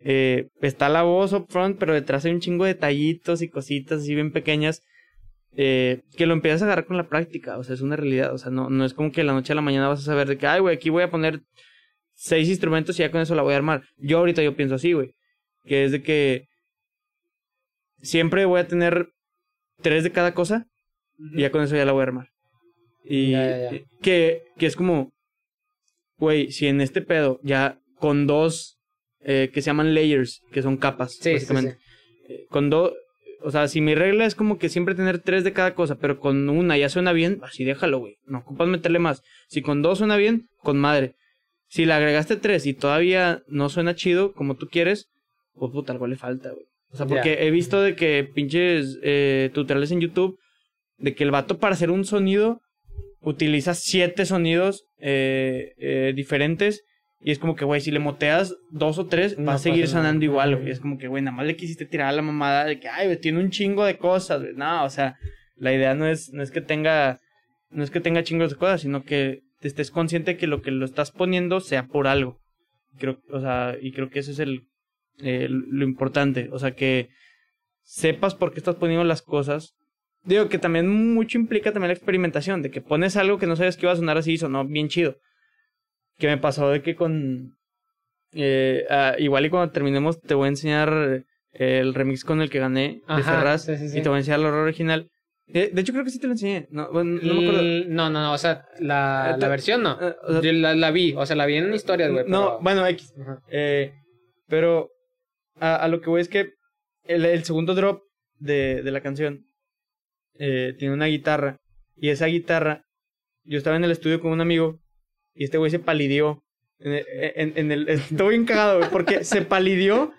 eh, está la voz up front, pero detrás hay un chingo de detallitos y cositas así bien pequeñas. eh, que lo empiezas a agarrar con la práctica. O sea, es una realidad. O sea, no, no es como que la noche a la mañana vas a saber de que, ay, güey, aquí voy a poner seis instrumentos y ya con eso la voy a armar. Yo ahorita yo pienso así, güey. Que es de que siempre voy a tener tres de cada cosa y ya con eso ya la voy a armar. Y Ya, ya, ya. Que, que es como, güey, si en este pedo ya con dos eh, que se llaman layers, que son capas, Sí, básicamente. sí. Eh, con dos, o sea, si mi regla es como que siempre tener tres de cada cosa, pero con una ya suena bien, así déjalo, güey. No ocupas meterle más. Si con dos suena bien, con madre. Si le agregaste tres y todavía no suena chido como tú quieres, pues puta, algo le falta, güey. O sea, porque he visto de que pinches eh, tutoriales en YouTube, de que el vato para hacer un sonido utiliza siete sonidos eh, eh, diferentes. Y es como que, güey, si le moteas dos o tres, No va a seguir nada. sonando igual, güey. Es como que, güey, nada más le quisiste tirar a la mamada de que, ay, güey, tiene un chingo de cosas, güey. No, o sea, la idea no es, no es que tenga, no es que tenga chingos de cosas, sino que te estés consciente que lo que lo estás poniendo sea por algo. Creo, o sea, y creo que eso es el, eh, lo importante. O sea, que sepas por qué estás poniendo las cosas. Digo que también mucho implica también la experimentación, de que pones algo que no sabes que iba a sonar así y sonó bien chido. Que me pasó de que con... eh, ah, igual y cuando terminemos te voy a enseñar eh, el remix con el que gané de Ajá, Ferraz sí, sí, sí. y te voy a enseñar el horror original. De, de hecho creo que sí te lo enseñé. No, bueno, no me acuerdo. L- No, no, no, o sea, la, Eh, la versión no. eh, o sea- la, la vi, o sea, la vi en historias, güey. No, pero- bueno, X. Eh, pero a, a lo que voy es que el, el segundo drop de, de la canción eh, tiene una guitarra. Y esa guitarra, yo estaba en el estudio con un amigo y este güey se palidió. En, en el, [laughs] estoy bien cagado, güey, porque se palidió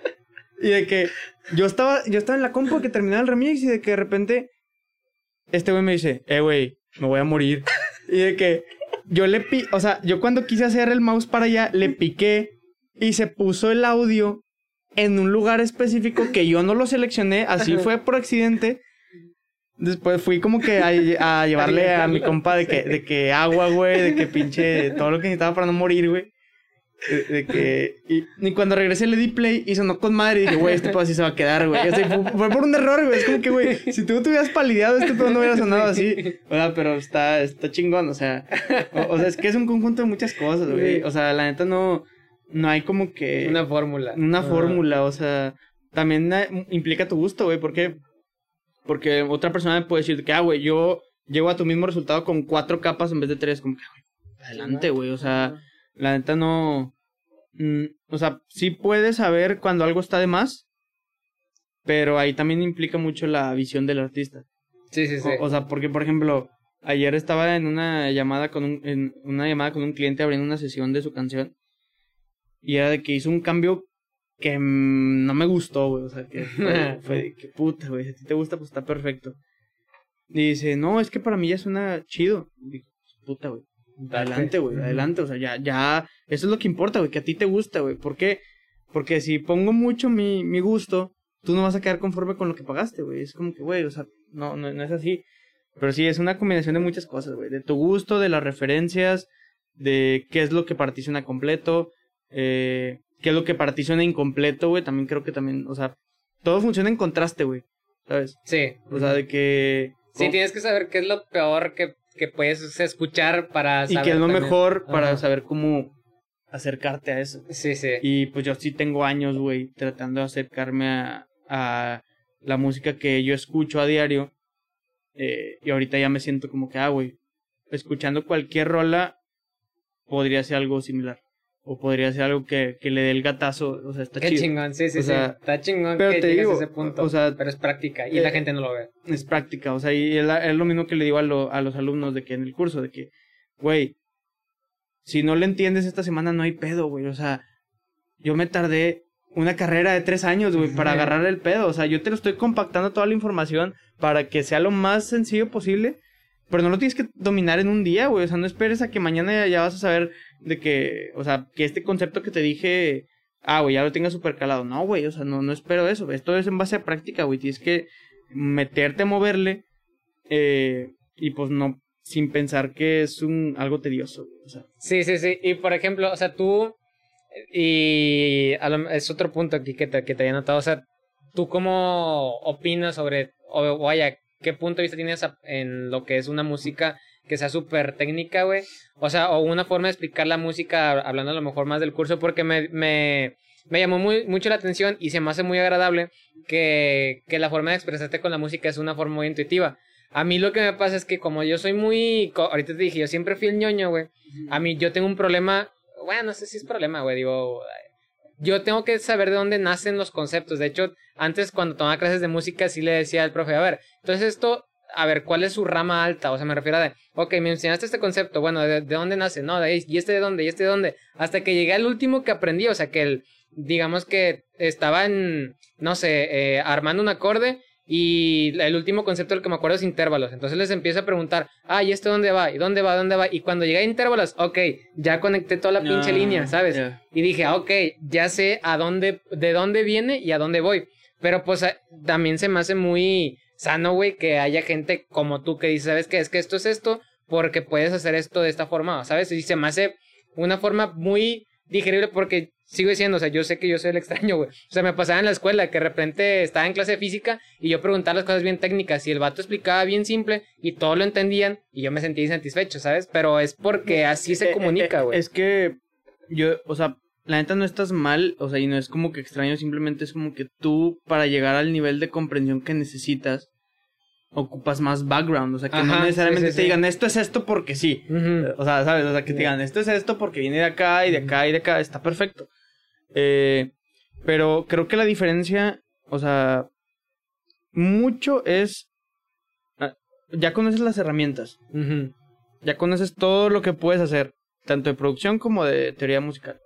y de que yo estaba, yo estaba en la compu que terminaba el remix y de que de repente este güey me dice, eh, güey, me voy a morir. Y de que yo le pi, o sea, yo cuando quise hacer el mouse para allá, le piqué y se puso el audio en un lugar específico que yo no lo seleccioné, así fue por accidente. Después fui como que a, a [laughs] llevarle a mi compa de que, de que agua, güey, de que pinche todo lo que necesitaba para no morir, güey. De, de que. Y, y cuando regresé le di play y sonó con madre y dije, güey, este pedo así se va a quedar, güey. O sea, fue, fue por un error, güey. Es como que, güey, si tú te hubieras palideado, este pedo no hubiera sonado así. O sea, pero está, está chingón, o sea. O, o sea, es que es un conjunto de muchas cosas, güey. O sea, la neta no. No hay como que. Una fórmula. Una Ajá. fórmula, o sea, también eh, implica tu gusto, güey, ¿por qué? Porque otra persona me puede decir que, ah, güey, yo llego a tu mismo resultado con cuatro capas en vez de tres, como que, güey, adelante, güey, o sea, la neta no, mm, o sea, sí puedes saber cuando algo está de más, pero ahí también implica mucho la visión del artista. Sí, sí, sí. O, o sea, porque, por ejemplo, ayer estaba en una llamada con un, en una llamada con un cliente abriendo una sesión de su canción. Y era de que hizo un cambio que mm, no me gustó, güey. O sea, que [laughs] fue, fue de que puta, güey. Si a ti te gusta, pues está perfecto. Y dice, no, es que para mí ya suena chido. Y digo, puta, güey. Adelante, güey, adelante. O sea, ya, ya. Eso es lo que importa, güey, que a ti te gusta, güey. ¿Por qué? Porque si pongo mucho mi, mi gusto, tú no vas a quedar conforme con lo que pagaste, güey. Es como que, güey, o sea, no, no, no es así. Pero sí, es una combinación de muchas cosas, güey. De tu gusto, de las referencias, de qué es lo que para ti suena completo, eh, qué es lo que para ti suena incompleto, güey. También creo que también, o sea, todo funciona en contraste, güey. ¿Sabes? Sí. O sea, de que... Sí, tienes que saber qué es lo peor que, que puedes escuchar para Y saber. que es lo también. mejor para Ajá. saber cómo acercarte a eso. Sí, sí. Y pues yo sí tengo años, güey, tratando de acercarme a, a la música que yo escucho a diario. Eh, y ahorita ya me siento como que, ah, güey, escuchando cualquier rola podría ser algo similar. O podría ser algo que, que le dé el gatazo. O sea, está Qué chido. chingón, sí, sí, O sí. Está chingón pero que te digo, a ese punto. o sea, pero es práctica y eh, la gente no lo ve. Es práctica. O sea, y es, la- es lo mismo que le digo a, lo- a los alumnos de que en el curso, de que, güey, si no le entiendes esta semana no hay pedo, güey. O sea, yo me tardé una carrera de tres años, güey, para agarrar el pedo. O sea, yo te lo estoy compactando toda la información para que sea lo más sencillo posible. Pero no lo tienes que dominar en un día, güey. O sea, no esperes a que mañana ya, vas a saber de que, o sea, que este concepto que te dije, ah, güey, ya lo tengas súper calado. No, güey, o sea, no, no espero eso. Esto es en base a práctica, güey. Tienes que meterte a moverle eh, y pues no, sin pensar que es un algo tedioso. O sea, Sí, sí, sí. Y por ejemplo, o sea, tú. Y lo- es otro punto aquí que te, que te había notado. O sea, ¿tú cómo opinas sobre. O vaya, qué punto de vista tienes en lo que es una música que sea súper técnica, güey? O sea, o una forma de explicar la música, hablando a lo mejor más del curso, porque me. me me llamó muy, mucho la atención y se me hace muy agradable que, que la forma de expresarte con la música es una forma muy intuitiva. A mí lo que me pasa es que como yo soy muy... Ahorita te dije, yo siempre fui el ñoño, güey. A mí yo tengo un problema... Bueno, no sé si es problema, güey. Digo... Yo tengo que saber de dónde nacen los conceptos. De hecho, antes cuando tomaba clases de música sí le decía al profe, a ver, entonces esto... A ver, ¿cuál es su rama alta? O sea, me refiero a de, ok, me enseñaste este concepto, bueno, ¿de, de dónde nace? No, de ahí, ¿y este de dónde? ¿Y este de dónde? Hasta que llegué al último que aprendí, o sea, que el, digamos que estaba en, no sé, eh, armando un acorde y el último concepto del que me acuerdo es intervalos. Entonces les empiezo a preguntar, ah, ¿y este dónde va? ¿Y dónde va? ¿Dónde va? Y cuando llegué a intervalos, ok, ya conecté toda la pinche línea, ¿sabes? Y dije, ok, ya sé a dónde, de dónde viene y a dónde voy. Pero pues a- también se me hace muy sano, güey, que haya gente como tú que dice, ¿sabes qué? Es que esto es esto porque puedes hacer esto de esta forma, ¿sabes? Y se me hace una forma muy digerible porque sigo diciendo, o sea, yo sé que yo soy el extraño, güey. O sea, me pasaba en la escuela que de repente estaba en clase de física y yo preguntaba las cosas bien técnicas y el vato explicaba bien simple y todos lo entendían y yo me sentía insatisfecho, ¿sabes? Pero es porque así se Eh, comunica, eh, güey. Es que yo, o sea, la neta no estás mal, o sea, y no es como que extraño, simplemente es como que tú, para llegar al nivel de comprensión que necesitas, ocupas más background, o sea, que Ajá, no necesariamente sí, te sí. digan esto es esto porque sí. O sea, ¿sabes? O sea, que te digan esto es esto porque viene de acá y de acá y de acá, está perfecto. Eh, pero creo que la diferencia, o sea, mucho es, ah, ya conoces las herramientas, ya conoces todo lo que puedes hacer, tanto de producción como de teoría musical.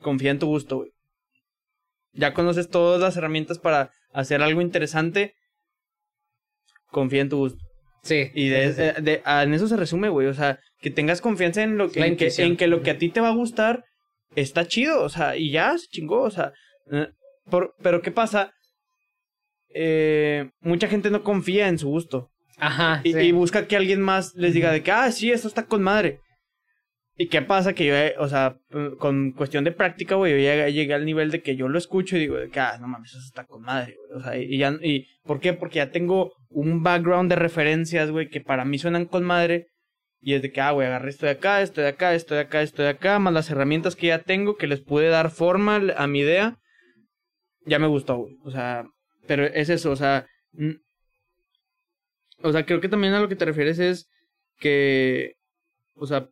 Confía en tu gusto, güey. Ya conoces todas las herramientas para hacer algo interesante. Confía en tu gusto. Sí. Y de, sí, sí, sí. de- ah, en eso se resume, güey. O sea, que tengas confianza en lo que, en que, en que lo que a ti te va a gustar está chido. O sea, y ya se chingó. O sea, eh, por- pero ¿qué pasa? Eh, mucha gente no confía en su gusto. Ajá. Y, sí. y busca que alguien más les diga de que, ah, sí, esto está con madre. ¿Y qué pasa? Que yo, eh, o sea, con cuestión de práctica, güey, yo llegué, llegué al nivel de que yo lo escucho y digo de que, ah, no mames, eso está con madre, güey. O sea, y ya, y, ¿por qué? Porque ya tengo un background de referencias, güey, que para mí suenan con madre. Y es de que, ah, güey, agarré esto de acá, esto de acá, esto de acá, esto de acá, más las herramientas que ya tengo, que les pude dar forma a mi idea. Ya me gustó, güey. O sea, pero es eso, o sea, o sea, creo que también a lo que te refieres es que, o sea,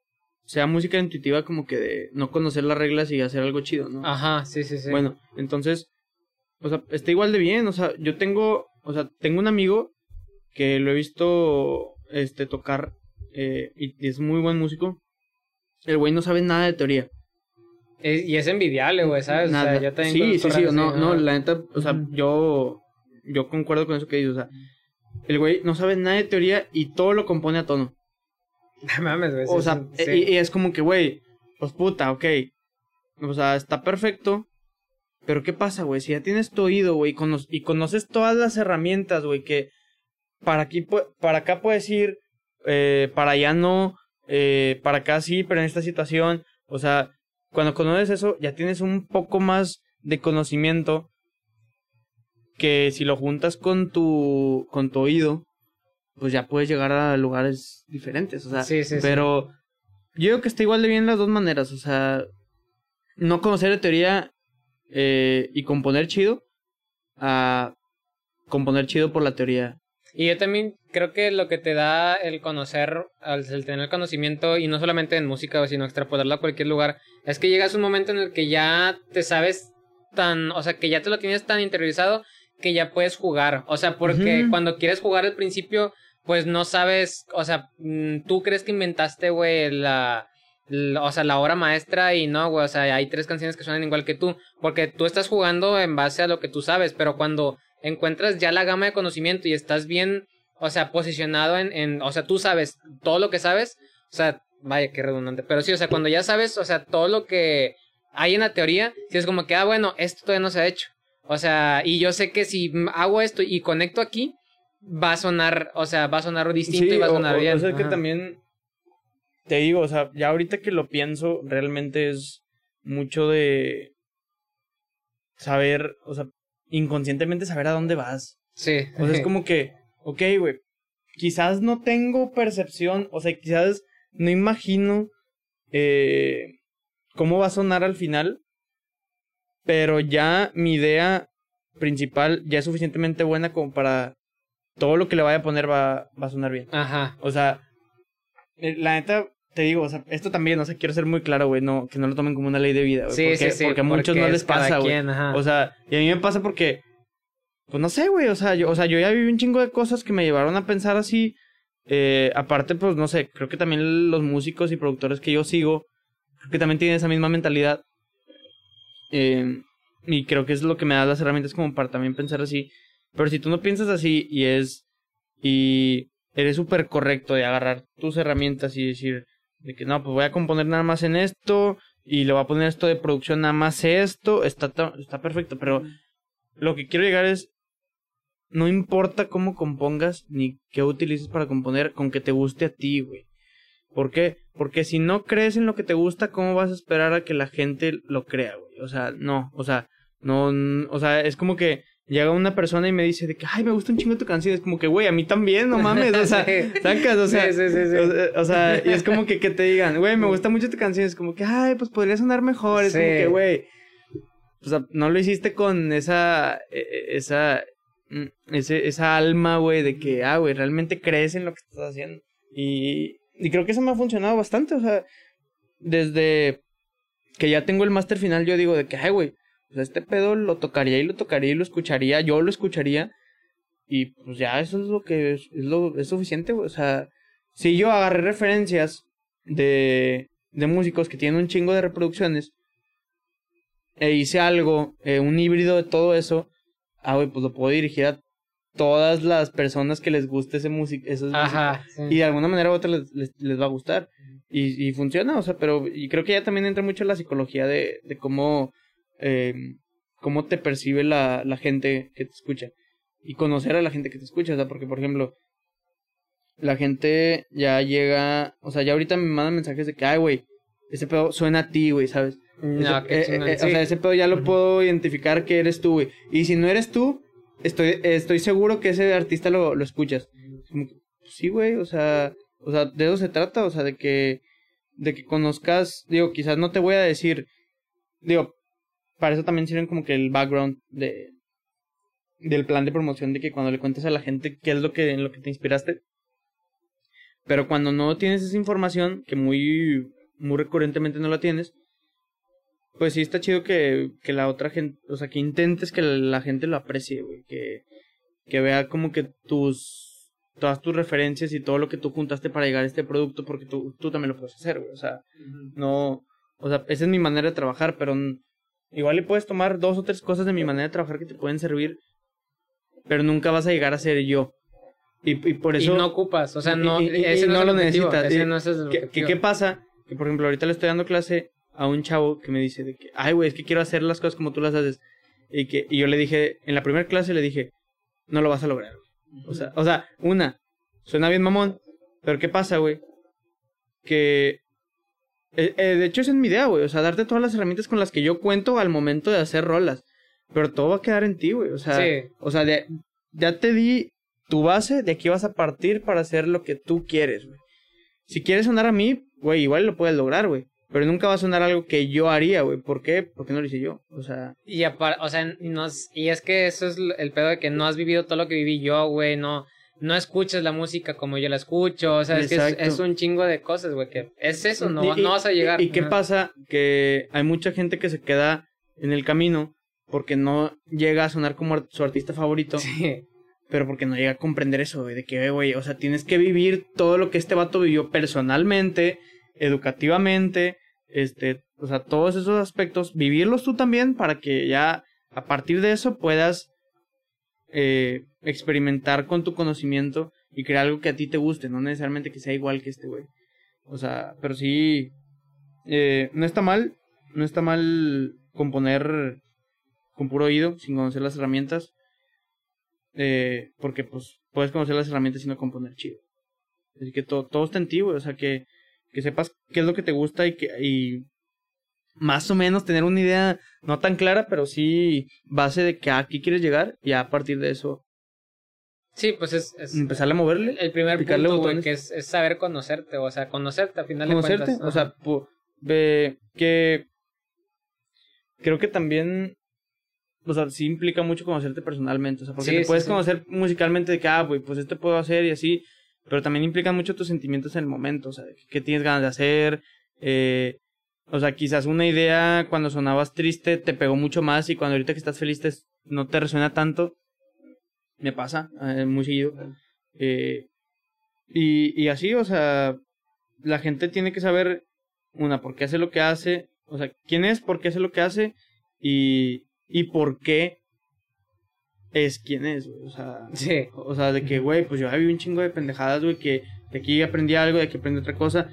sea música intuitiva como que de no conocer las reglas y hacer algo chido, ¿no? Ajá, sí, sí, sí. Bueno, entonces, o sea, está igual de bien, o sea, yo tengo, o sea, tengo un amigo que lo he visto este tocar eh, y es muy buen músico. El güey no sabe nada de teoría. y es envidiable, güey, ¿sabes? Nada. sí, sí, sí, no, no, la neta, o sea, yo, yo concuerdo con eso que dices, o sea, el güey no sabe nada de teoría y todo lo compone a tono. [laughs] Mames, güey. O sea, y, es como que, güey, pues puta, ok. O sea, está perfecto. Pero ¿qué pasa, güey? Si ya tienes tu oído, güey, y, conoces todas las herramientas, güey, que para aquí, para acá puedes ir, eh, para allá no, eh, para acá sí, pero en esta situación, o sea, cuando conoces eso, ya tienes un poco más de conocimiento que si lo juntas con tu, con tu oído, pues ya puedes llegar a lugares diferentes, o sea, sí, sí, pero yo creo que está igual de bien las dos maneras, o sea, no conocer de teoría eh, y componer chido a componer chido por la teoría. Y yo también creo que lo que te da el conocer, el tener conocimiento, y no solamente en música, sino extrapolarlo a cualquier lugar, es que llegas a un momento en el que ya te sabes tan, o sea, que ya te lo tienes tan interiorizado que ya puedes jugar. O sea, porque cuando quieres jugar al principio, pues no sabes, o sea, mm, tú crees que inventaste, güey, la, o sea, la obra maestra y no, güey, o sea, hay tres canciones que suenan igual que tú, porque tú estás jugando en base a lo que tú sabes, pero cuando encuentras ya la gama de conocimiento y estás bien, o sea, posicionado en, en o sea, tú sabes todo lo que sabes, o sea, vaya, qué redundante, pero sí, o sea, cuando ya sabes, o sea, todo lo que hay en la teoría, si es como que, ah, bueno, esto todavía no se ha hecho, o sea, y yo sé que si hago esto y conecto aquí, va a sonar, o sea, va a sonar distinto y va a sonar bien. O sea, que también te digo, o sea, ya ahorita que lo pienso, realmente es mucho de saber, o sea, inconscientemente saber a dónde vas. Sí. O sea, es [laughs] como que, ok, güey, quizás no tengo percepción, o sea, quizás no imagino eh, cómo va a sonar al final, pero ya mi idea principal ya es suficientemente buena como para todo lo que le vaya a poner va, va a sonar bien. Ajá. O sea, eh, la neta, te digo, o sea, esto también, o sea, quiero ser muy claro, güey, no, que no lo tomen como una ley de vida, güey. Sí, porque, sí, sí. Porque a muchos no les pasa, güey. O sea, y a mí me pasa porque, pues no sé, güey, o sea, yo, o sea, yo ya viví un chingo de cosas que me llevaron a pensar así. Eh, aparte, pues no sé, creo que también los músicos y productores que yo sigo, creo que también tienen esa misma mentalidad. Eh, y creo que es lo que me da las herramientas como para también pensar así. Pero si tú no piensas así y es. y eres súper correcto de agarrar tus herramientas y decir de que no, pues voy a componer nada más en esto y le voy a poner esto de producción nada más esto, está, está perfecto, pero lo que quiero llegar es, no importa cómo compongas ni qué utilices para componer, con que te guste a ti, güey. ¿Por qué? Porque si no crees en lo que te gusta, ¿cómo vas a esperar a que la gente lo crea, güey? O sea, no, o sea, no, o sea, es como que llega una persona y me dice de que, ay, me gusta un chingo tu canción. Es como que, güey, a mí también, no mames. O sea, [laughs] sacas, o sea, sí, sí, sí, o, sea, y es como que, que te digan, güey, me gusta mucho tu canción. Es como que, ay, pues podría sonar mejor. Es como que, güey, o sea, no lo hiciste con esa, e, e, esa, mm, ese, esa alma, güey, de que, ah, güey, realmente crees en lo que estás haciendo. Y, y creo que eso me ha funcionado bastante. O sea, desde que ya tengo el máster final, yo digo de que, ay, güey, sea, este pedo lo tocaría y lo tocaría y lo escucharía, yo lo escucharía. Y pues ya eso es lo que es, lo, es suficiente, O sea, si yo agarré referencias de, de músicos que tienen un chingo de reproducciones e hice algo, eh, un híbrido de todo eso, ah, güey, pues lo puedo dirigir a todas las personas que les guste ese música, Ajá, y de alguna manera u otra les, les, va a gustar. Y, y, funciona, o sea, pero y creo que ya también entra mucho la psicología de, de cómo eh, cómo te percibe la, la gente que te escucha. Y conocer a la gente que te escucha, o sea, porque por ejemplo, la gente ya llega, o sea, ya ahorita me mandan mensajes de que, ay, güey, ese pedo suena a ti, güey, ¿sabes? No, eh, eh, O sea, ese pedo ya lo puedo identificar que eres tú, güey. Y si no eres tú, estoy, estoy seguro que ese artista lo, lo escuchas. Como sí, güey, o sea, o sea, de eso se trata, o sea, de que, de que conozcas, digo, quizás no te voy a decir, digo, para eso también sirven como que el background de del plan de promoción de que cuando le cuentes a la gente qué es lo que en lo que te inspiraste pero cuando no tienes esa información que muy muy recurrentemente no la tienes pues sí está chido que, que la otra gente o sea que intentes que la gente lo aprecie güey que que vea como que tus todas tus referencias y todo lo que tú juntaste para llegar a este producto porque tú, tú también lo puedes hacer, güey. O sea, no, o sea, esa es mi manera de trabajar, pero igual le puedes tomar dos o tres cosas de mi manera de trabajar que te pueden servir, pero nunca vas a llegar a ser yo. Y, y por eso... Y no ocupas, o sea, no, ese no, lo necesitas. Ese no es el ¿Qué, ¿Qué pasa? Que, por ejemplo, ahorita le estoy dando clase a un chavo que me dice de que, ay, güey, es que quiero hacer las cosas como tú las haces. Y, que, y yo le dije, en la primera clase le dije, no lo vas a lograr. O sea, o sea, una, suena bien mamón, pero ¿qué pasa, güey? Que eh, eh, de hecho, esa es mi idea, güey. O sea, darte todas las herramientas con las que yo cuento al momento de hacer rolas. Pero todo va a quedar en ti, güey. O sea, o sea ya te di tu base, de aquí vas a partir para hacer lo que tú quieres, güey. Si quieres sonar a mí, güey, igual lo puedes lograr, güey. Pero nunca va a sonar algo que yo haría, güey. ¿Por qué? Porque no lo hice yo. O sea. Y, o sea, y es que eso es el pedo de que no has vivido todo lo que viví yo, güey. No, no escuchas la música como yo la escucho. O sea, es que es, un chingo de cosas, güey. Que es eso, no, no vas a llegar. ¿Y, qué pasa? Que hay mucha gente que se queda en el camino porque no llega a sonar como su artista favorito. Sí. Pero porque no llega a comprender eso, güey. De que, güey, o sea, tienes que vivir todo lo que este vato vivió personalmente, educativamente este, o sea, todos esos aspectos, vivirlos tú también para que ya a partir de eso puedas eh, experimentar con tu conocimiento y crear algo que a ti te guste, no necesariamente que sea igual que este güey. O sea, pero sí, eh, no está mal, no está mal componer con puro oído, sin conocer las herramientas, eh, porque pues puedes conocer las herramientas y no componer chido. Así que todo, todo está en ti, güey, o sea que que sepas qué es lo que te gusta y que y más o menos tener una idea no tan clara, pero sí base de que aquí quieres llegar y a partir de eso Sí, pues es, es empezarle a moverle. El primer punto, que es, es, saber conocerte, o sea, conocerte a final de cuentas. o sea, que creo que también o sea, sí implica mucho conocerte personalmente, o sea, porque te puedes conocer musicalmente de que, ah, güey, pues esto puedo hacer y así, pero también implican mucho tus sentimientos en el momento, o sea, qué tienes ganas de hacer, eh, o sea, quizás una idea cuando sonabas triste te pegó mucho más y cuando ahorita que estás feliz no te resuena tanto, me pasa eh, muy seguido. Eh, y, y así, o sea, la gente tiene que saber, una, por qué hace lo que hace, o sea, quién es, por qué hace lo que hace y, y por qué es quien es, güey. O sea, sí. o sea, de que, güey, pues yo había un chingo de pendejadas, güey, que de aquí aprendí algo, de aquí aprendí otra cosa.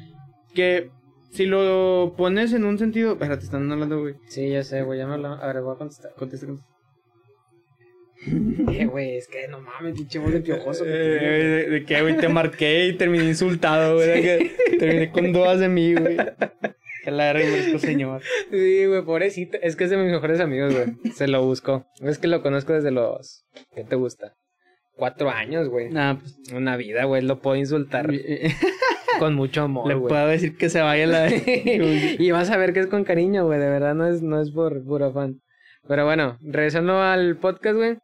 Que si lo pones en un sentido. Espérate, están hablando, güey. Sí, ya sé, güey, ya me A ver, voy a contestar. Contesta, contesta. [laughs] Eh, güey, es que no mames, pinche voz de piojoso. Eh, de, de, que, güey, te marqué y terminé insultado, güey. Que [laughs] terminé con dudas de mí, güey. Que la este señor. Sí, güey, pobrecito. Es que es de mis mejores amigos, güey. Se lo buscó. Es que lo conozco desde los. ¿Qué te gusta? Cuatro años, güey. Nah, pues. Una vida, güey. Lo puedo insultar. [laughs] con mucho amor, Le puedo decir que se vaya la. [laughs] y vas a ver que es con cariño, güey. De verdad no es, no es por puro afán. Pero bueno, regresando al podcast, güey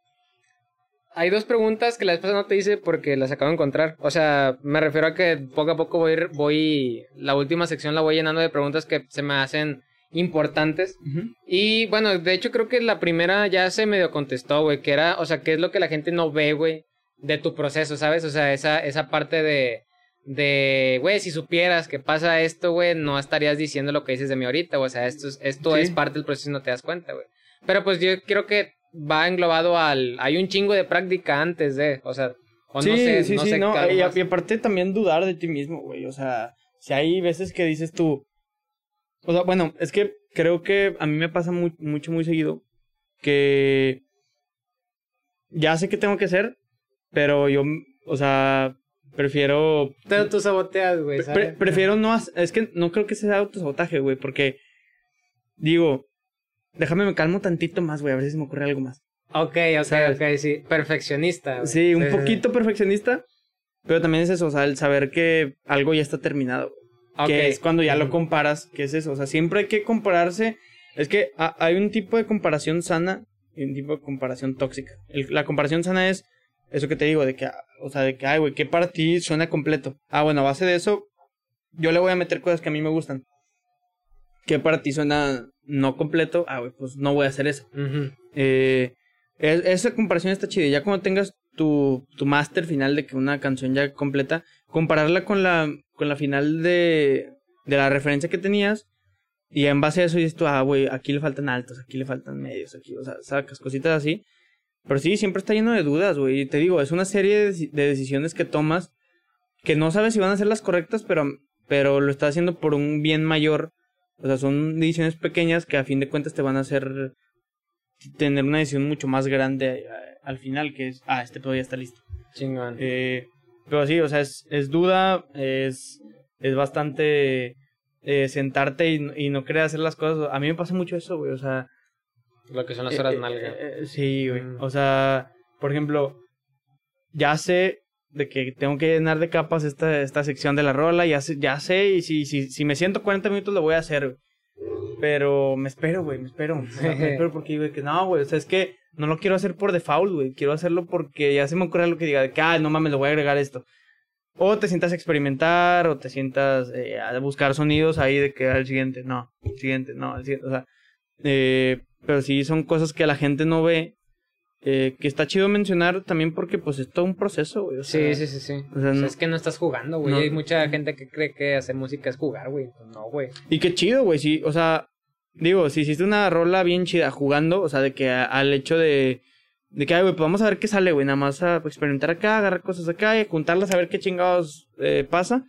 hay dos preguntas que la pasada no te hice porque las acabo de encontrar. O sea, me refiero a que poco a poco voy, voy la última sección la voy llenando de preguntas que se me hacen importantes. Y bueno, de hecho creo que la primera ya se medio contestó, güey, que era, o sea, qué es lo que la gente no ve, güey, de tu proceso, ¿sabes? O sea, esa, esa parte de, de, güey, si supieras que pasa esto, güey, no estarías diciendo lo que dices de mí ahorita, o sea, esto, esto es parte del proceso y no te das cuenta, güey. Pero pues yo creo que va englobado al... Hay un chingo de práctica antes de, o sea... O sí, no sé, sí, sí, no. Y, aparte también dudar de ti mismo, güey. O sea, si hay veces que dices tú... O sea, bueno, es que creo que a mí me pasa muy, mucho, muy seguido que ya sé qué tengo que hacer, pero yo, o sea, prefiero... Te autosaboteas, güey. prefiero no... Es que no creo que sea autosabotaje, güey, porque digo, déjame me calmo tantito más, güey, a ver si se me ocurre algo más. Ok, ok, ok, sí. Perfeccionista. Sí, un poquito perfeccionista, pero también es eso, o sea, el saber que algo ya está terminado. Que es cuando ya lo comparas, ¿qué es eso? O sea, siempre hay que compararse. Es que hay un tipo de comparación sana y un tipo de comparación tóxica. la comparación sana es eso que te digo, de que, o sea, de que, ay, güey, ¿qué para ti suena completo? Ah, bueno, a base de eso, yo le voy a meter cosas que a mí me gustan. ¿Qué para ti suena no completo, ah, güey, pues no voy a hacer eso. eh, esa comparación está chida. Ya cuando tengas tu, tu máster final de que una canción ya completa, compararla con la, con la final de, de la referencia que tenías. Y en base a eso dices tú, ah, güey, aquí le faltan altos, aquí le faltan medios, aquí, o sea, sacas cositas así. Pero sí, siempre está lleno de dudas, güey. Y te digo, es una serie de, de decisiones que tomas que no sabes si van a ser las correctas, pero, pero lo estás haciendo por un bien mayor. O sea, son decisiones pequeñas que a fin de cuentas te van a hacer tener una decisión mucho más grande eh, al final, que es, ah, este pedo ya está listo. Chingón. Eh, pero sí, o sea, es, es duda, es, es bastante eh, sentarte y, y no querer hacer las cosas. A mí me pasa mucho eso, güey, o sea... Lo que son las horas eh, nalga. eh, sí, güey. Mm. O sea, por ejemplo, ya sé de que tengo que llenar de capas esta, esta sección de la rola, ya sé, ya sé, y si, si, si me siento 40 minutos lo voy a hacer, güey. Pero me espero, güey, me espero. O sea, me [laughs] espero porque, güey, que no, güey, o sea, es que no lo quiero hacer por default, güey. Quiero hacerlo porque ya se me ocurre algo que diga de que, ah, no mames, le voy a agregar esto. O te sientas a experimentar, o te sientas eh, a buscar sonidos ahí de que al siguiente, no, el siguiente, no, el siguiente, o sea. Eh, pero sí son cosas que la gente no ve. Eh, que está chido mencionar también porque, pues, es todo un proceso, güey. o sea, Sí, sí, sí, sí. o sea, O sea, no- es que no estás jugando, güey. No. Hay mucha gente que cree que hacer música es jugar, güey. No, güey. Y qué chido, güey, sí, o sea, digo, si hiciste una rola bien chida jugando, o sea, de que a- al hecho de, de que, ay, güey, pues vamos a ver qué sale, güey, nada más a experimentar acá, agarrar cosas acá y juntarlas a ver qué chingados eh, pasa.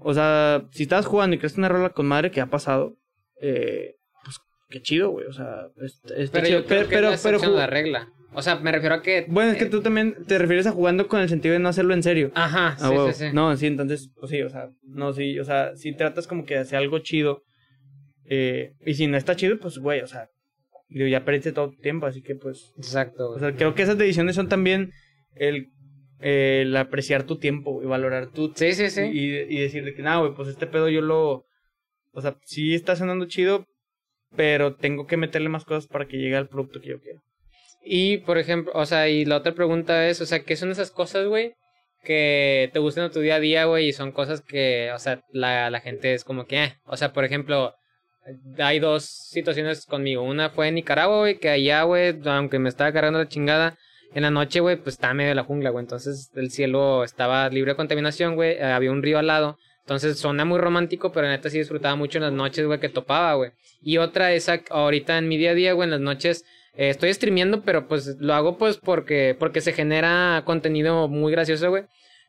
O sea, si estás jugando y creaste una rola con madre que ha pasado, eh, pues qué chido, güey, o sea, es- está Pero chido. yo creo que pero, es la pero ju- a la regla. O sea, me refiero a que... bueno, es que eh, tú también te refieres a jugando con el sentido de no hacerlo en serio. Ajá, sí, Ah, huevo. sí, sí. No, sí, entonces, pues sí, o sea, no, sí, o sea, si tratas como que de hacer algo chido, eh, y si no está chido, pues, güey, o sea, digo, ya perdiste todo tu tiempo, así que, pues, Exacto. o sea, creo que esas decisiones son también el, el apreciar tu tiempo y valorar tu... Sí, sí, sí. Y, y decir de que, no, güey, pues este pedo yo lo... O sea, sí está sonando chido, pero tengo que meterle más cosas para que llegue al producto que yo quiero. Y, por ejemplo, o sea, y la otra pregunta es, o sea, ¿qué son esas cosas, güey? Que te gustan en tu día a día, güey, y son cosas que, o sea, la, la gente es como que, eh. O sea, por ejemplo, hay dos situaciones conmigo. Una fue en Nicaragua, güey, que allá, güey, aunque me estaba cargando la chingada, en la noche, güey, pues estaba medio de la jungla, güey. Entonces el cielo estaba libre de contaminación, güey. eh, había un río al lado. Entonces suena muy romántico, pero neta sí disfrutaba mucho en las noches, güey, que topaba, güey. Y otra es ahorita en mi día a día, güey, en las noches eh, estoy streameando, pero pues lo hago pues porque, porque se genera contenido muy gracioso, güey.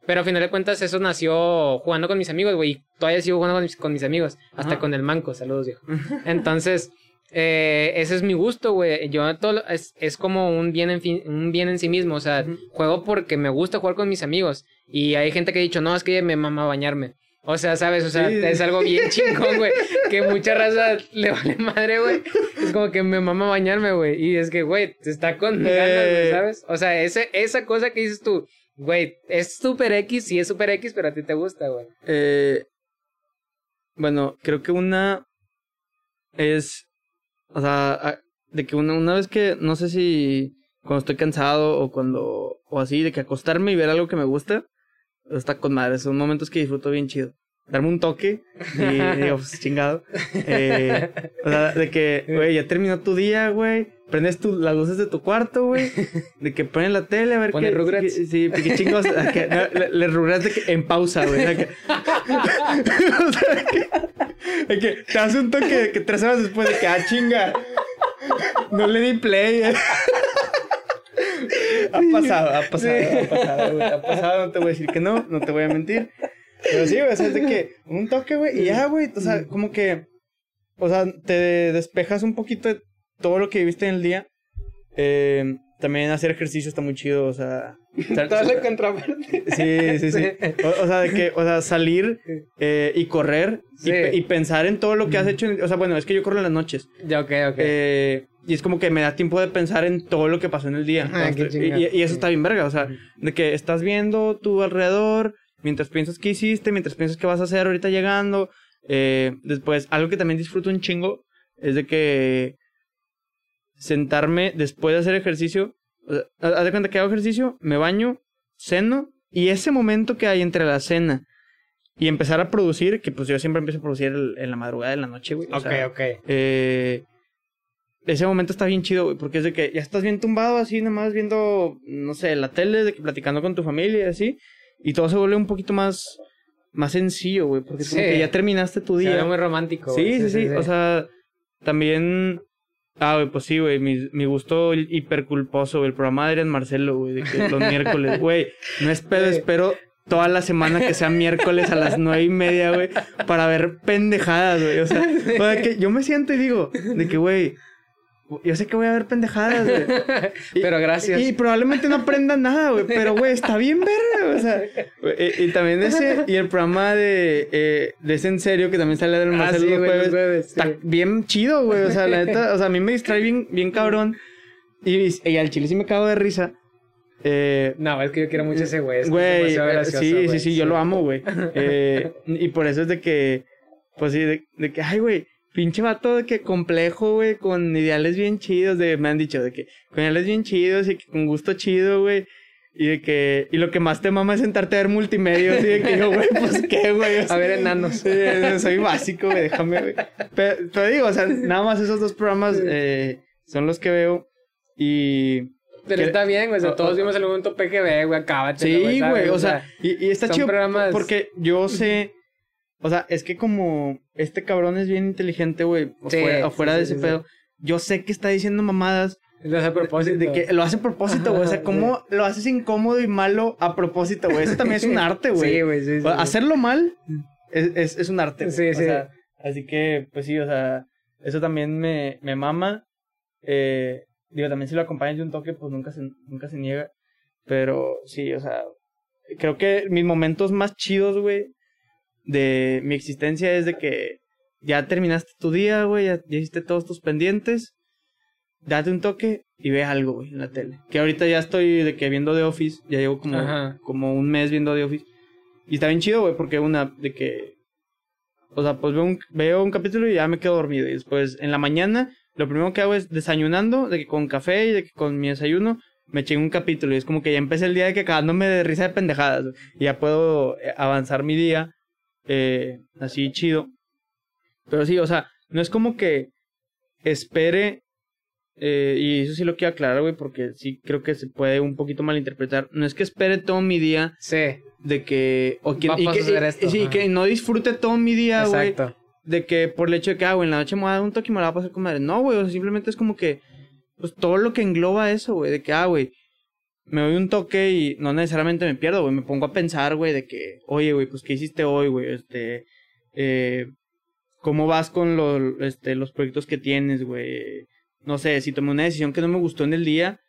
Pero a final de cuentas eso nació jugando con mis amigos, güey. Y todavía sigo jugando con mis, con mis amigos. Hasta Ajá. con el manco, saludos, viejo. [laughs] Entonces, eh, ese es mi gusto, güey. Yo todo es, es como un bien, en fin, un bien en sí mismo. O sea, juego porque me gusta jugar con mis amigos. Y hay gente que ha dicho, no, es que me mama bañarme. O sea, ¿sabes? O sea, Sí. es algo bien [laughs] chingón, güey. Que mucha raza le vale madre, güey. Es como que me mama bañarme, güey. Y es que, güey, te está con Eh. ganas, güey, ¿sabes? O sea, ese, esa cosa que dices tú, güey, es super X, sí es super X, pero a ti te gusta, güey. Eh, bueno, creo que una es, o sea, de que una, una vez que, no sé si cuando estoy cansado o cuando, o así, de que acostarme y ver algo que me gusta, está con madre, son momentos que disfruto bien chido. Darme un toque y [laughs] digo, pues chingado. Eh, o sea, de que, güey, ya terminó tu día, güey. Prendes tu, las luces de tu cuarto, güey. De que ponen la tele a ver Pone qué. Rugrats. Sí, qué chingos. que- no, le, le Rugrats de que en pausa, güey. de que- o sea, que, de que te hace un toque de que tres horas después de que, ah, chinga. No le di play. eh. Ha pasado, ha pasado, ha pasado, güey. Ha pasado, no te voy a decir que no, no te voy a mentir. Pero sí, güey, o sea, es de que un toque, güey, y ya, güey, o sea, como que, o sea, te despejas un poquito de todo lo que viviste en el día. Eh, también hacer ejercicio está muy chido, o sea. Toda la [laughs] contraparte. Sí, sí, sí. O, o sea, de que, o sea, salir eh, y correr y, Sí. pe- y pensar en todo lo que has hecho. en- o sea, bueno, es que yo corro en las noches. Ya, ok, ok. Eh, y es como que me da tiempo de pensar en todo lo que pasó en el día. Ah, y, y eso está bien verga, o sea, de que estás viendo tu alrededor, mientras piensas qué hiciste, mientras piensas qué vas a hacer ahorita llegando. Eh, después, algo que también disfruto un chingo es de que sentarme después de hacer ejercicio, o sea, haz de cuenta que hago ejercicio, me baño, ceno, y ese momento que hay entre la cena y empezar a producir, que pues yo siempre empiezo a producir en la madrugada, en la noche, güey. o ok, sea, ok. eh, ese momento está bien chido, güey, porque es de que ya estás bien tumbado así, nada más viendo, no sé, la tele, de que platicando con tu familia y así, y todo se vuelve un poquito más, más sencillo, güey, porque es como Sí. que ya terminaste tu Se día. ve muy romántico. Sí, güey. sí, sí, o sea, también... Ah, güey, pues sí, güey, mi, mi gusto hiperculposo, güey, el programa de Adrián Marcelo, güey, de que los [laughs] miércoles, güey, no es pedo, Sí. espero toda la semana que sea miércoles a las nueve y media, güey, para ver pendejadas, güey, o sea, [laughs] o sea, que yo me siento y digo, de que, güey, yo sé que voy a ver pendejadas, güey. [laughs] Pero gracias. Y, probablemente no aprenda nada, güey. Pero, güey, está bien verga, o sea. güey, Y, y también ese, y el programa de, eh, de ese en serio, que también sale del Ah, sí, los güey, los jueves. sí. Está bien chido, güey. O sea, la neta, o sea, a mí me distrae bien, bien cabrón. Y, y al chile sí me cago de risa. Eh, No, es que yo quiero mucho ese güey. es Güey, eh, sí, sí, güey, sí, yo lo amo, güey. [laughs] Eh, y por eso es de que, pues sí, de, de que, ay, güey, pinche vato de que complejo, güey, con ideales bien chidos, de, me han dicho, de que con ideales bien chidos y que con gusto chido, güey. Y de que, y lo que más te mama es sentarte a ver multimedia, así de que yo, güey, pues qué, güey. O sea, A ver, enanos. Sí, eh, soy básico, güey, déjame, güey. Pero, digo, o sea, nada más esos dos programas eh, son los que veo. Y Pero que- está bien, güey. O sea, todos vimos algún momento PGB, güey. Acábate. Sí, güey, o sea, y, y está chido programas- porque yo sé, o sea, es que como este cabrón es bien inteligente, güey, Sí, afuera, afuera sí, de sí, ese sí, pedo, yo sé que está diciendo mamadas Lo hace a propósito. de, de que lo hace a propósito, güey, o sea, [laughs] cómo lo haces incómodo y malo a propósito, güey, eso también es un [laughs] arte, güey. Sí, güey, sí. O sea, hacerlo mal es, es, es un arte. Sí, o sí. sea, así que, pues sí, o sea, eso también me, me mama. Eh, digo, también si lo acompañas de un toque, pues nunca se, nunca se niega. Pero sí, o sea, creo que mis momentos más chidos, güey, de mi existencia es de que ya terminaste tu día, güey, ya, ya hiciste todos tus pendientes, date un toque y ve algo, güey, en la tele. Que ahorita ya estoy de que viendo The Office, ya llevo como, Ajá. como un mes viendo The Office. Y está bien chido, güey, porque una, de que, o sea, pues veo un, veo un capítulo y ya me quedo dormido. Y después, en la mañana, lo primero que hago es desayunando, de que con café y de que con mi desayuno, me chingo un capítulo. Y es como que ya empecé el día de que cagándome de risa de pendejadas. Y ya puedo eh, avanzar mi día, eh, así chido. Pero sí, o sea, no es como que espere, eh, y eso sí lo quiero aclarar, güey, porque sí creo que se puede un poquito malinterpretar. No es que espere todo mi día Sí, de que o que, Va y a que, y- esto, sí, que no disfrute todo mi día, güey, exacto. de que por el hecho de que ah, güey, en la noche me voy a dar un toque y me la voy a pasar con madre. No, güey, o sea, simplemente es como que pues todo lo que engloba eso, güey, de que ah, güey, me doy un toque y no necesariamente me pierdo, güey, me pongo a pensar, güey, de que, oye, güey, pues qué hiciste hoy, güey, este eh cómo vas con los este los proyectos que tienes, güey. No sé, si tomé una decisión que no me gustó en el día,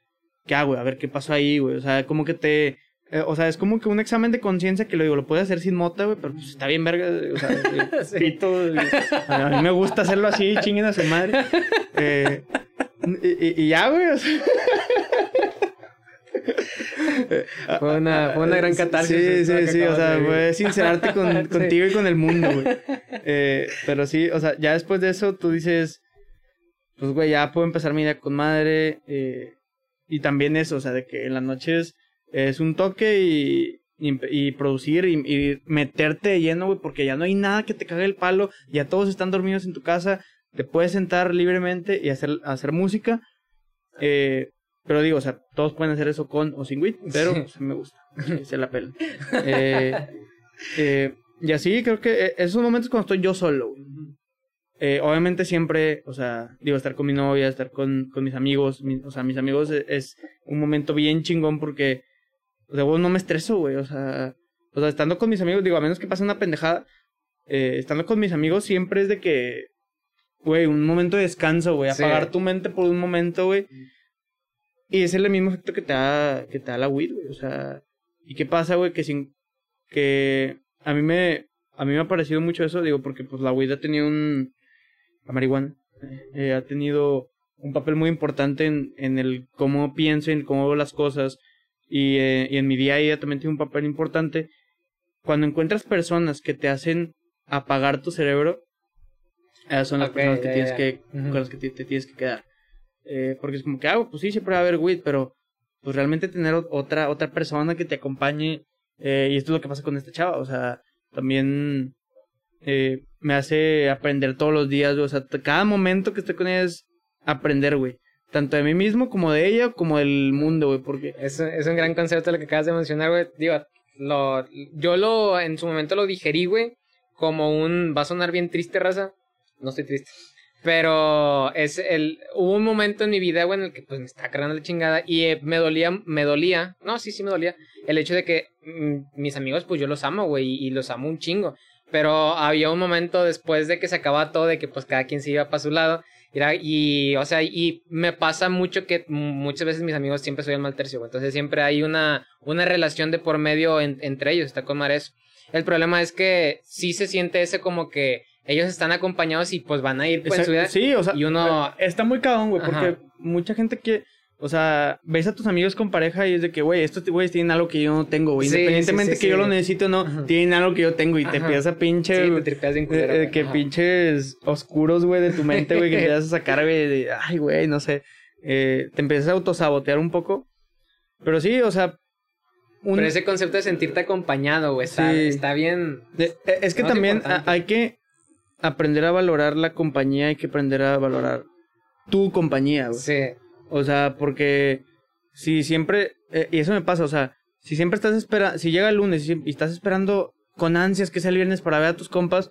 ¿qué hago? A ver qué pasó ahí, güey. O sea, como que te. eh, o sea, es como que un examen de conciencia que lo digo, lo puedes hacer sin mota, güey, pero pues está bien verga. O sea, [laughs] Sí. pito, a mí me gusta hacerlo así, chinguen a su madre. Eh, y, y- y ya, güey. o sea. [laughs] Fue una, fue una gran catarsis. Sí, sí, sí, o sea, fue sincerarte con, [laughs] contigo y con el mundo, güey. Eh, pero sí, o sea, ya después de eso tú dices, pues, güey, ya puedo empezar mi día con madre. eh, y también eso, o sea, de que en las noches es un toque y, y, y producir y, y meterte de lleno, güey, porque ya no hay nada que te cague el palo, ya todos están dormidos en tu casa, te puedes sentar libremente y hacer, hacer música. Eh, pero digo, o sea, todos pueden hacer eso con o sin weed, pero Sí. pues, me gusta, [laughs] se la pela. Eh, eh, y así creo que eh, esos momentos cuando estoy yo solo. Eh, obviamente siempre, o sea, digo, estar con mi novia, estar con, con mis amigos, mi- o sea, mis amigos es, es un momento bien chingón porque, o sea, vos no me estreso, güey, o sea, o sea, estando con mis amigos, digo, a menos que pase una pendejada, eh, estando con mis amigos siempre es de que, güey, un momento de descanso, güey, Sí. apagar tu mente por un momento, güey. Y ese es el mismo efecto que te da, que te da la weed, güey, o sea, ¿y qué pasa, güey? Que sin, que a mí me, a mí me ha parecido mucho eso, digo, porque pues la weed ha tenido un, la marihuana, eh, ha tenido un papel muy importante en, en el cómo pienso, en cómo veo las cosas, y, eh, y en mi día a día también tiene un papel importante. Cuando encuentras personas que te hacen apagar tu cerebro, esas son las personas que tienes que, con las que te, te tienes que quedar. Eh, porque es como que, ah, pues sí, siempre va a haber weed, pero pues realmente tener otra, otra persona que te acompañe, eh, y esto es lo que pasa con esta chava, o sea, también eh, me hace aprender todos los días, o sea, cada momento que estoy con ella es aprender, güey. Tanto de mí mismo como de ella, como del mundo, güey, porque... Es, es un gran concepto lo que acabas de mencionar, güey. Digo, lo, yo lo, en su momento lo digerí, güey, como un, va a sonar bien triste, raza. No estoy triste. Pero es el, hubo un momento en mi vida, güey, en el que pues me estaba cargando la chingada y eh, me dolía, me dolía, no, sí, sí me dolía, el hecho de que mm, mis amigos, pues yo los amo, güey, y, los amo un chingo. Pero había un momento después de que se acababa todo, de que pues cada quien se iba para su lado. Y, o sea, y me pasa mucho que muchas veces mis amigos siempre soy el mal tercio, güey. Entonces siempre hay una, una relación de por medio entre ellos, está con eso. El problema es que sí se siente ese como que ellos están acompañados y pues van a ir pues, en su vida. Sí, o sea, y uno... está muy cagón, güey, porque mucha gente que, o sea, ves a tus amigos con pareja y es de que, güey, estos güeyes tienen algo que yo no tengo, güey. Independientemente que yo lo necesite o no, tienen algo que yo tengo y te empiezas a pinche. Sí, te tripeas en eh, Que pinches oscuros, güey, de tu mente, güey, que [laughs] empiezas a sacar, güey, de, ay, güey, no sé. Eh, te empiezas a autosabotear un poco. Pero sí, o sea, Pero ese concepto de sentirte acompañado, güey, está, está bien. Eh, es que también hay que aprender a valorar la compañía, hay que aprender a valorar tu compañía, güey. Sí. O sea, porque si siempre, eh, y eso me pasa, o sea, si siempre estás esperando, si llega el lunes y, estás esperando con ansias que sea el viernes para ver a tus compas,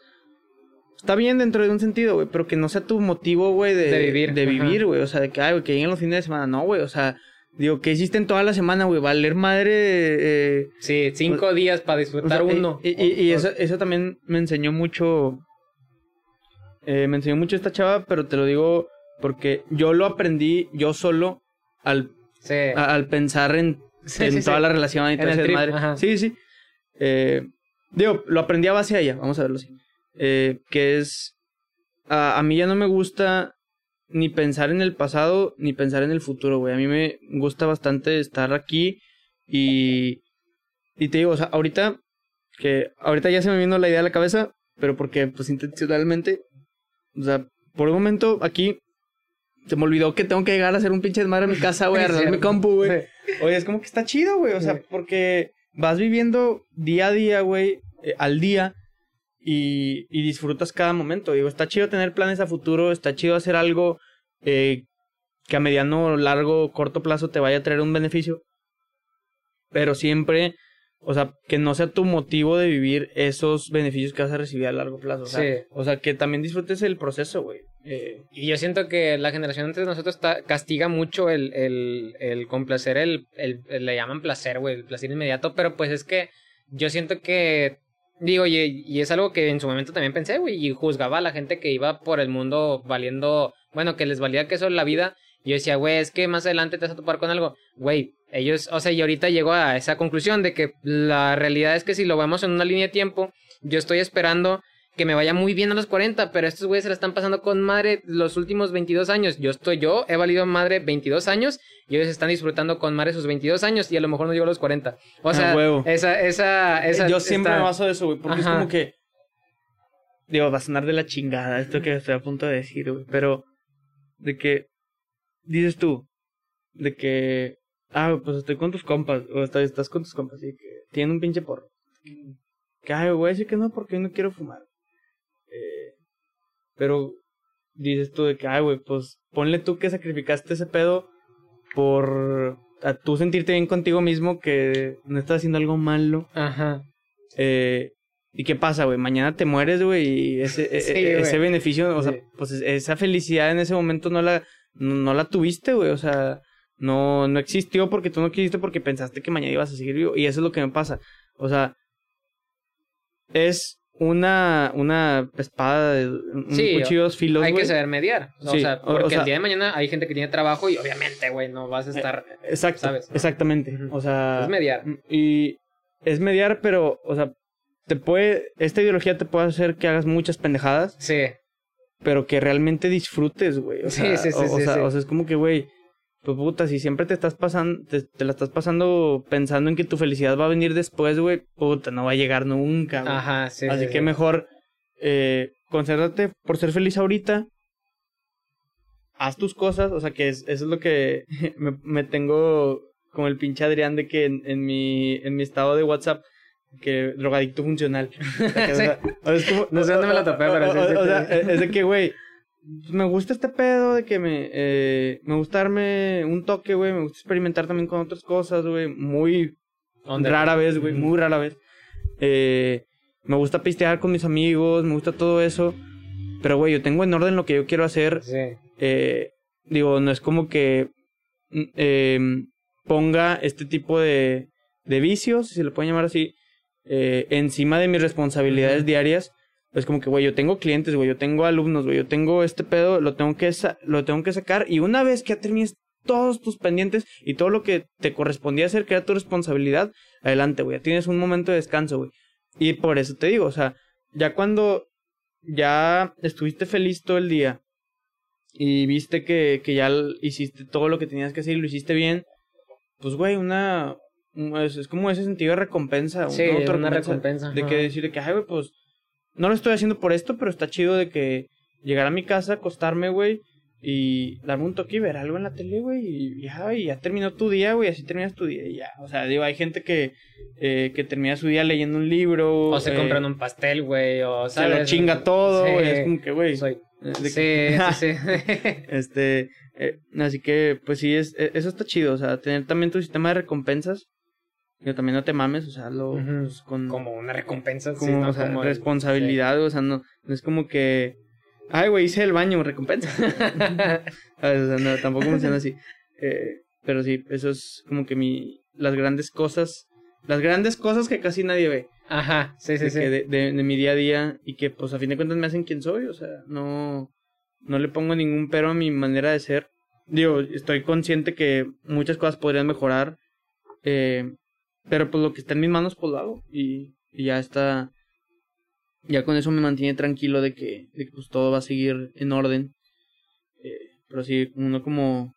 está bien dentro de un sentido, güey, pero que no sea tu motivo, güey, de, vivir. De vivir, güey, o sea, de que, ay, güey, que lleguen los fines de semana, no, güey, o sea, Digo, ¿qué hiciste en toda la semana, güey? Valer madre. Eh, sí, cinco pues, días para disfrutar uno. Y, y, eso, eso también me enseñó mucho eh, me enseñó mucho esta chava, pero te lo digo porque yo lo aprendí yo solo al, al pensar en, [laughs] en toda la relación y todo ese madre. Sí, sí. Eh, digo, lo aprendí a base a ella, vamos a verlo así. Eh, que es. A, a, mí ya no me gusta ni pensar en el pasado ni pensar en el futuro, güey. A mí me gusta bastante estar aquí y. Y te digo, o sea, ahorita. Que ahorita ya se me vino la idea a la cabeza, pero porque, pues intencionalmente o sea, por un momento aquí se me olvidó que tengo que llegar a hacer un pinche desmadre en mi casa, güey, a [laughs] arreglar mi compu, güey. Oye, es como que está chido, güey. O sea, porque vas viviendo día a día, güey, eh, al día y, y, disfrutas cada momento. Digo, está chido tener planes a futuro, está chido hacer algo eh, que a mediano, largo, corto plazo te vaya a traer un beneficio. Pero siempre o sea, que no sea tu motivo de vivir esos beneficios que vas a recibir a largo plazo. O sea, sí. o sea que también disfrutes el proceso, güey. Eh, y yo siento que la generación entre nosotros castiga mucho el, el, el complacer, el, el, le llaman placer, güey, el placer inmediato, pero pues es que yo siento que, digo, y, y es algo que en su momento también pensé, güey, y juzgaba a la gente que iba por el mundo valiendo, bueno, que les valía que eso la vida, yo decía, güey, es que más adelante te vas a topar con algo, güey, ellos, o sea, y ahorita llego a esa conclusión de que la realidad es que si lo vemos en una línea de tiempo, yo estoy esperando que me vaya muy bien a los 40, pero estos güeyes se la están pasando con madre los últimos 22 años. Yo estoy, yo he valido madre 22 años y ellos están disfrutando con madre sus 22 años y a lo mejor no llego a los 40. O ah, sea, esa, esa, esa. Yo siempre me baso de eso, güey, porque es como que. Digo, va a sonar de la chingada esto que estoy a punto de decir, güey, pero. De que. Dices tú, de que Ah, pues estoy con tus compas. O estás, estás con tus compas y que tienen un pinche porro. Que, ay, voy a decir que no porque no quiero fumar. Eh, pero dices tú de que, ay, güey, pues ponle tú que sacrificaste ese pedo por a tú sentirte bien contigo mismo que no estás haciendo algo malo. Ajá. Eh, ¿Y qué pasa, güey? Mañana te mueres, güey, y ese, [laughs] e, e, ese beneficio, o sea, pues esa felicidad en ese momento no la, no la tuviste, güey, o sea, no, no existió porque tú no quisiste porque pensaste que mañana ibas a seguir vivo. Y eso es lo que me pasa. O sea, es una, una espada de un cuchillos filos. Hay que saber mediar. o sea, porque el día de mañana hay gente que tiene trabajo y obviamente, güey, no vas a estar. Eh, exacto. ¿sabes? Exactamente. O sea. Es mediar. Y es mediar, pero, o sea, te puede. Esta ideología te puede hacer que hagas muchas pendejadas. Sí. Pero que realmente disfrutes, güey. O sea, sí, sí, sí, o, sea, o sea, es como que, güey pues puta, si siempre te estás pasando, te, la estás pasando pensando en que tu felicidad va a venir después, güey, puta, no va a llegar nunca, güey. Ajá, sí. Así que mejor, eh, concéntrate por ser feliz ahorita. Haz tus cosas, o sea que eso es lo que [laughs] me, me, tengo como el pinche Adrián de que en, en, mi, en mi estado de WhatsApp que drogadicto funcional. no sé dónde me la topé, pero o, sea, es de que, güey, me gusta este pedo de que me, eh, me gusta darme un toque, güey, me gusta experimentar también con otras cosas, güey, muy rara vez, güey, muy rara vez. Eh, me gusta pistear con mis amigos, me gusta todo eso. Pero, güey, yo tengo en orden lo que yo quiero hacer. Sí. Eh, digo, no es como que mm, em, ponga este tipo de, de vicios, si se le puede llamar así, eh, encima de mis responsabilidades diarias. Es como que, güey, yo tengo clientes, güey, yo tengo alumnos, güey, yo tengo este pedo, lo tengo que, lo tengo que sacar. Y una vez que ya termines todos tus pendientes y todo lo que te correspondía hacer, que era tu responsabilidad, adelante, güey, ya tienes un momento de descanso, güey. Y por eso te digo, o sea, ya cuando ya estuviste feliz todo el día y viste que, que ya hiciste todo lo que tenías que hacer y lo hiciste bien, pues, güey, una... un- Es, es como ese sentido de recompensa. Sí, una recompensa, De que decir de que, ay, güey, pues, no lo estoy haciendo por esto, pero está chido de que llegar a mi casa, acostarme, güey, y darme un toque y ver algo en la tele, güey, y ya, y ya terminó tu día, güey, así terminas tu día y ya. O sea, digo, hay gente que, eh, que termina su día leyendo un libro. O se eh, compran un pastel, güey, o Se lo ¿sabes? chinga todo, Sí. güey, es como que, güey. Soy... eh, Sí, sí, [laughs] sí. Este, eh, así que, pues sí, es, eso está chido, o sea, tener también tu sistema de recompensas, que también no te mames, o sea, lo, pues, con como una recompensa, sí, como, ¿no? o sea, Como el- responsabilidad, o sea, no, no es como que, ay, güey, hice el baño, recompensa. [laughs] [laughs] O sea, no, tampoco funciona así. Eh, pero sí, eso es como que mi, las grandes cosas, las grandes cosas que casi nadie ve. Ajá, sí, sí, de, sí. que de, de- de mi día a día y que pues a fin de cuentas me hacen quien soy, o sea, no, no le pongo ningún pero a mi manera de ser. Digo, estoy consciente que muchas cosas podrían mejorar, eh, pero pues lo que está en mis manos pues lo hago y, y ya está, ya con eso me mantiene tranquilo de que, de que pues todo va a seguir en orden. Eh, pero sí, uno como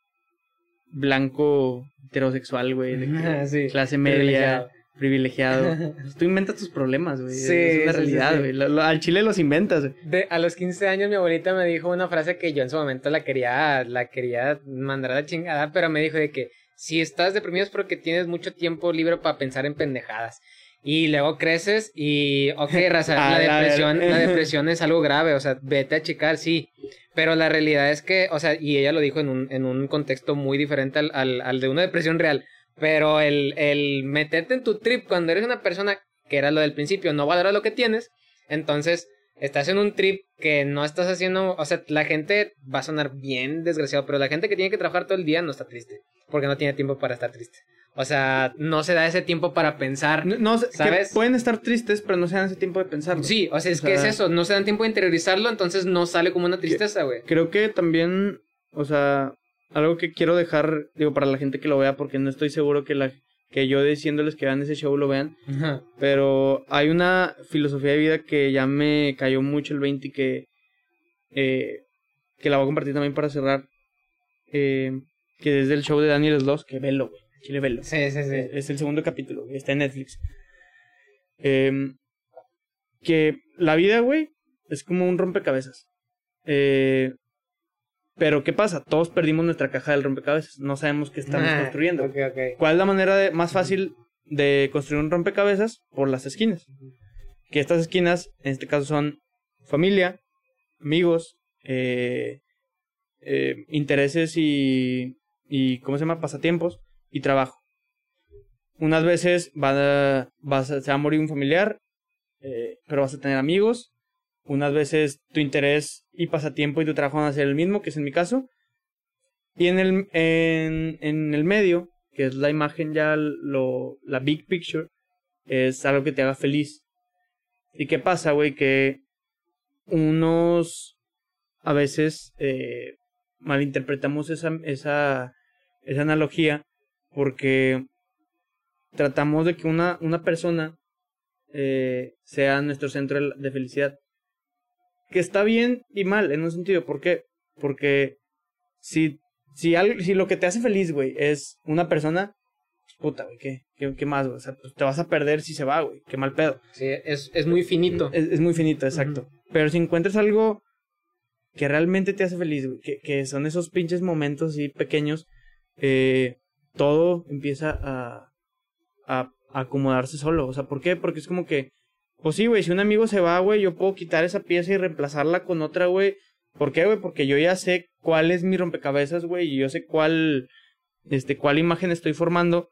blanco heterosexual, güey, de que [laughs] Sí, clase media, privilegiado. [laughs] Pues tú inventas tus problemas, güey. Sí, es una sí, realidad, güey. Lo- lo- al chile los inventas, güey. De, a los 15 años mi abuelita me dijo una frase que yo en su momento la quería, la quería mandar a la chingada, pero me dijo de que si estás deprimido es porque tienes mucho tiempo libre para pensar en pendejadas. Y luego creces y, ok, [laughs] raza, la depresión, la [laughs] depresión es algo grave, o sea, vete a checar, sí. Pero la realidad es que, o sea, y ella lo dijo en un, en un contexto muy diferente al, al, al de una depresión real. Pero el, el meterte en tu trip cuando eres una persona, que era lo del principio, no valora lo que tienes, entonces estás en un trip que no estás haciendo, o sea, la gente va a sonar bien desgraciado, pero la gente que tiene que trabajar todo el día no está triste, porque no tiene tiempo para estar triste. O sea, no se da ese tiempo para pensar. No, no sé, que ¿Sabes? pueden estar tristes, pero no se dan ese tiempo de pensarlo. Sí, o sea, es O que sea- es eso, no se dan tiempo de interiorizarlo, entonces no sale como una tristeza, güey. Creo que también, o sea, algo que quiero dejar, digo, para la gente que lo vea, porque no estoy seguro que la que yo diciéndoles que vean ese show lo vean, Ajá. pero hay una filosofía de vida que ya me cayó mucho el 20 y que, eh, que la voy a compartir también para cerrar, eh, que es del show de Daniel Sloss, que velo, güey, chile velo. Sí, sí, sí. Es el segundo capítulo, güey, está en Netflix. Em, que la vida, güey, es como un rompecabezas. Eh, pero ¿qué pasa? Todos perdimos nuestra caja del rompecabezas. No sabemos qué estamos Ah, construyendo. ok, ok. ¿Cuál es la manera de- más fácil de construir un rompecabezas? Por las esquinas. Que estas esquinas, en este caso, son familia, amigos, eh, eh, intereses y, y, ¿cómo se llama? Pasatiempos y trabajo. Unas veces va a- vas a- se va a morir un familiar, eh, pero vas a tener amigos. Unas veces tu interés y pasatiempo y tu trabajo van a ser el mismo, que es en mi caso. Y en el, en, en el medio, que es la imagen ya, lo, la big picture, es algo que te haga feliz. ¿Y qué pasa, güey? Que unos a veces eh, malinterpretamos esa, esa, esa analogía porque tratamos de que una, una persona eh, sea nuestro centro de- felicidad. Que está bien y mal en un sentido. ¿Por qué? Porque si, si, algo, si lo que te hace feliz, güey, es una persona, pues, puta, güey, ¿qué, qué, qué más, güey? O sea, pues te vas a perder si se va, güey. Qué mal pedo. Sí, es, es muy finito. Es, es muy finito, exacto. Pero si encuentras algo que realmente te hace feliz, güey, que, que son esos pinches momentos así pequeños, eh, todo empieza a, a, a acomodarse solo. O sea, ¿por qué? Porque es como que, pues sí, güey, si un amigo se va, güey, yo puedo quitar esa pieza y reemplazarla con otra, güey, ¿Por qué, güey? Porque yo ya sé cuál es mi rompecabezas, güey, y yo sé cuál, este, cuál imagen estoy formando,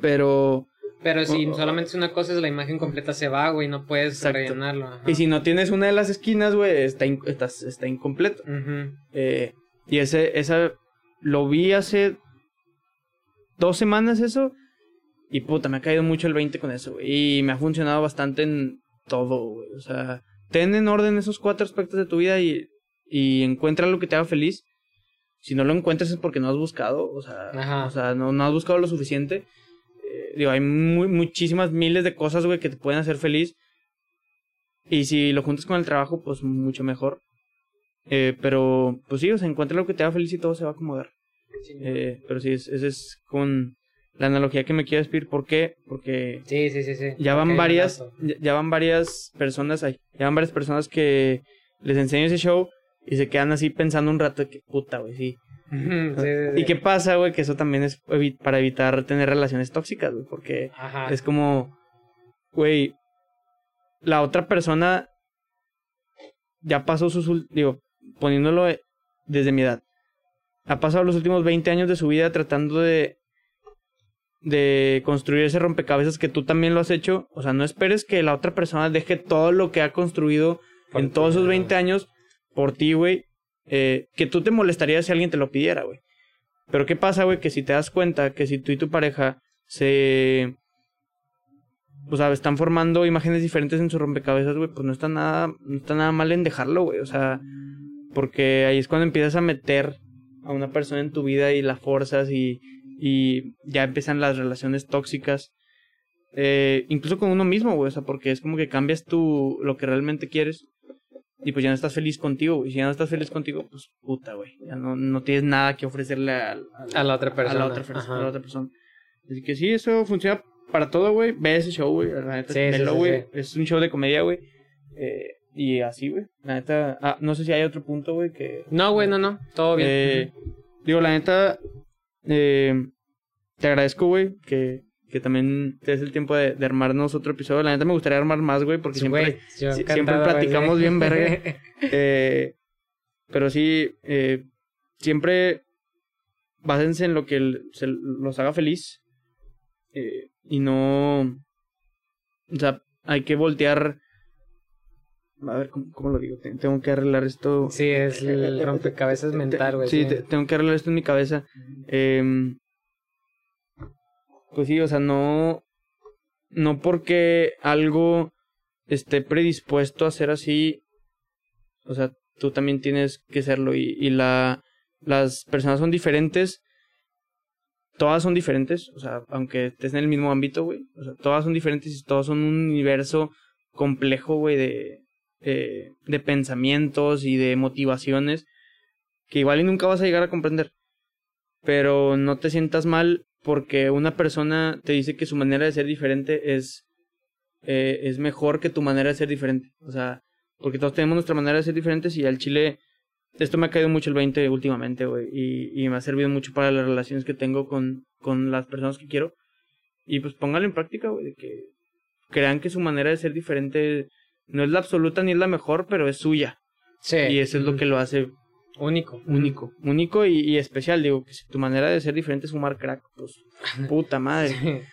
pero... Pero si solamente es una cosa, es la imagen completa se va, güey, no puedes rellenarlo. Y si no tienes una de las esquinas, güey, está, está, está, incompleto. eh, y ese, esa, lo vi hace dos semanas eso, y puta, me ha caído mucho el 20 con eso, güey, y me ha funcionado bastante en todo, güey, o sea, ten en orden esos cuatro aspectos de tu vida y, y encuentra lo que te haga feliz. Si no lo encuentras es porque no has buscado, o sea, o sea no, no has buscado lo suficiente digo, hay muchísimas miles de cosas, güey, que te pueden hacer feliz. Y si lo juntas con el trabajo, pues mucho mejor. Eh, pero, pues sí, o sea, encuentra lo que te haga feliz y todo se va a acomodar. eh, pero sí, ese es con la analogía que me quiero decir. ¿Por qué? Porque sí, sí, sí, sí. ya van varias, ya, van varias personas ahí, ya van varias personas que les enseño ese show y se quedan así pensando un rato que puta, güey, sí. ¿Y qué pasa, güey? Que eso también es para evitar tener relaciones tóxicas, güey. Porque es como, güey, la otra persona ya pasó sus, digo, poniéndolo desde mi edad, ha pasado los últimos 20 años de su vida tratando de de construir ese rompecabezas que tú también lo has hecho. O sea, no esperes que la otra persona deje todo lo que ha construido en todos esos 20 años por ti, güey, eh, que tú te molestarías si alguien te lo pidiera, güey. Pero ¿qué pasa, güey? Que si te das cuenta que si tú y tu pareja se... O sea, están formando imágenes diferentes en su rompecabezas, güey, pues no está nada, no está nada mal en dejarlo, güey. O sea, porque ahí es cuando empiezas a meter a una persona en tu vida y la forzas y, y ya empiezan las relaciones tóxicas. Eh, incluso con uno mismo, güey, o sea, porque es como que cambias tú lo que realmente quieres y pues ya no estás feliz contigo, Y si ya no estás feliz contigo, pues puta, güey. Ya no, no tienes nada que ofrecerle a, a, la otra persona. A la otra, persona. Así que sí, eso funciona para todo, güey. Ve ese show, güey. La neta, sí, güey. Es un show de comedia, güey. Eh, y así, güey. La neta. Ah, no sé si hay otro punto, güey, que. No, güey, no, no. Todo bien. Eh, digo, la neta. Eh, te agradezco, güey, que que también te el tiempo de, armarnos otro episodio. La neta me gustaría armar más, güey, porque siempre, siempre platicamos bien verga. [laughs] eh, pero sí, eh, siempre básense en lo que se los haga feliz. Eh, y no... O sea, hay que voltear... A ver, ¿cómo, lo digo? Tengo que arreglar esto. Sí, es el rompecabezas mental, güey. Sí, tengo que arreglar esto en mi cabeza. Eh, pues sí, o sea, no. No porque algo esté predispuesto a ser así. O sea, tú también tienes que serlo. Y, y la. Las personas son diferentes. Todas son diferentes. O sea, aunque estés en el mismo ámbito, güey. O sea, todas son diferentes y todas son un universo complejo, güey, de, de, de pensamientos y de motivaciones que igual y nunca vas a llegar a comprender. Pero no te sientas mal porque una persona te dice que su manera de ser diferente es, eh, es mejor que tu manera de ser diferente. O sea, porque todos tenemos nuestra manera de ser diferentes y al chile, esto me ha caído mucho el 20 últimamente, güey, y, y me ha servido mucho para las relaciones que tengo con, con las personas que quiero. Y pues póngalo en práctica, güey, de que crean que su manera de ser diferente no es la absoluta ni es la mejor, pero es suya. Sí. Y eso es lo que lo hace Único. Único. Único y, especial. Digo, que si tu manera de ser diferente es fumar crack, pues [laughs] puta madre.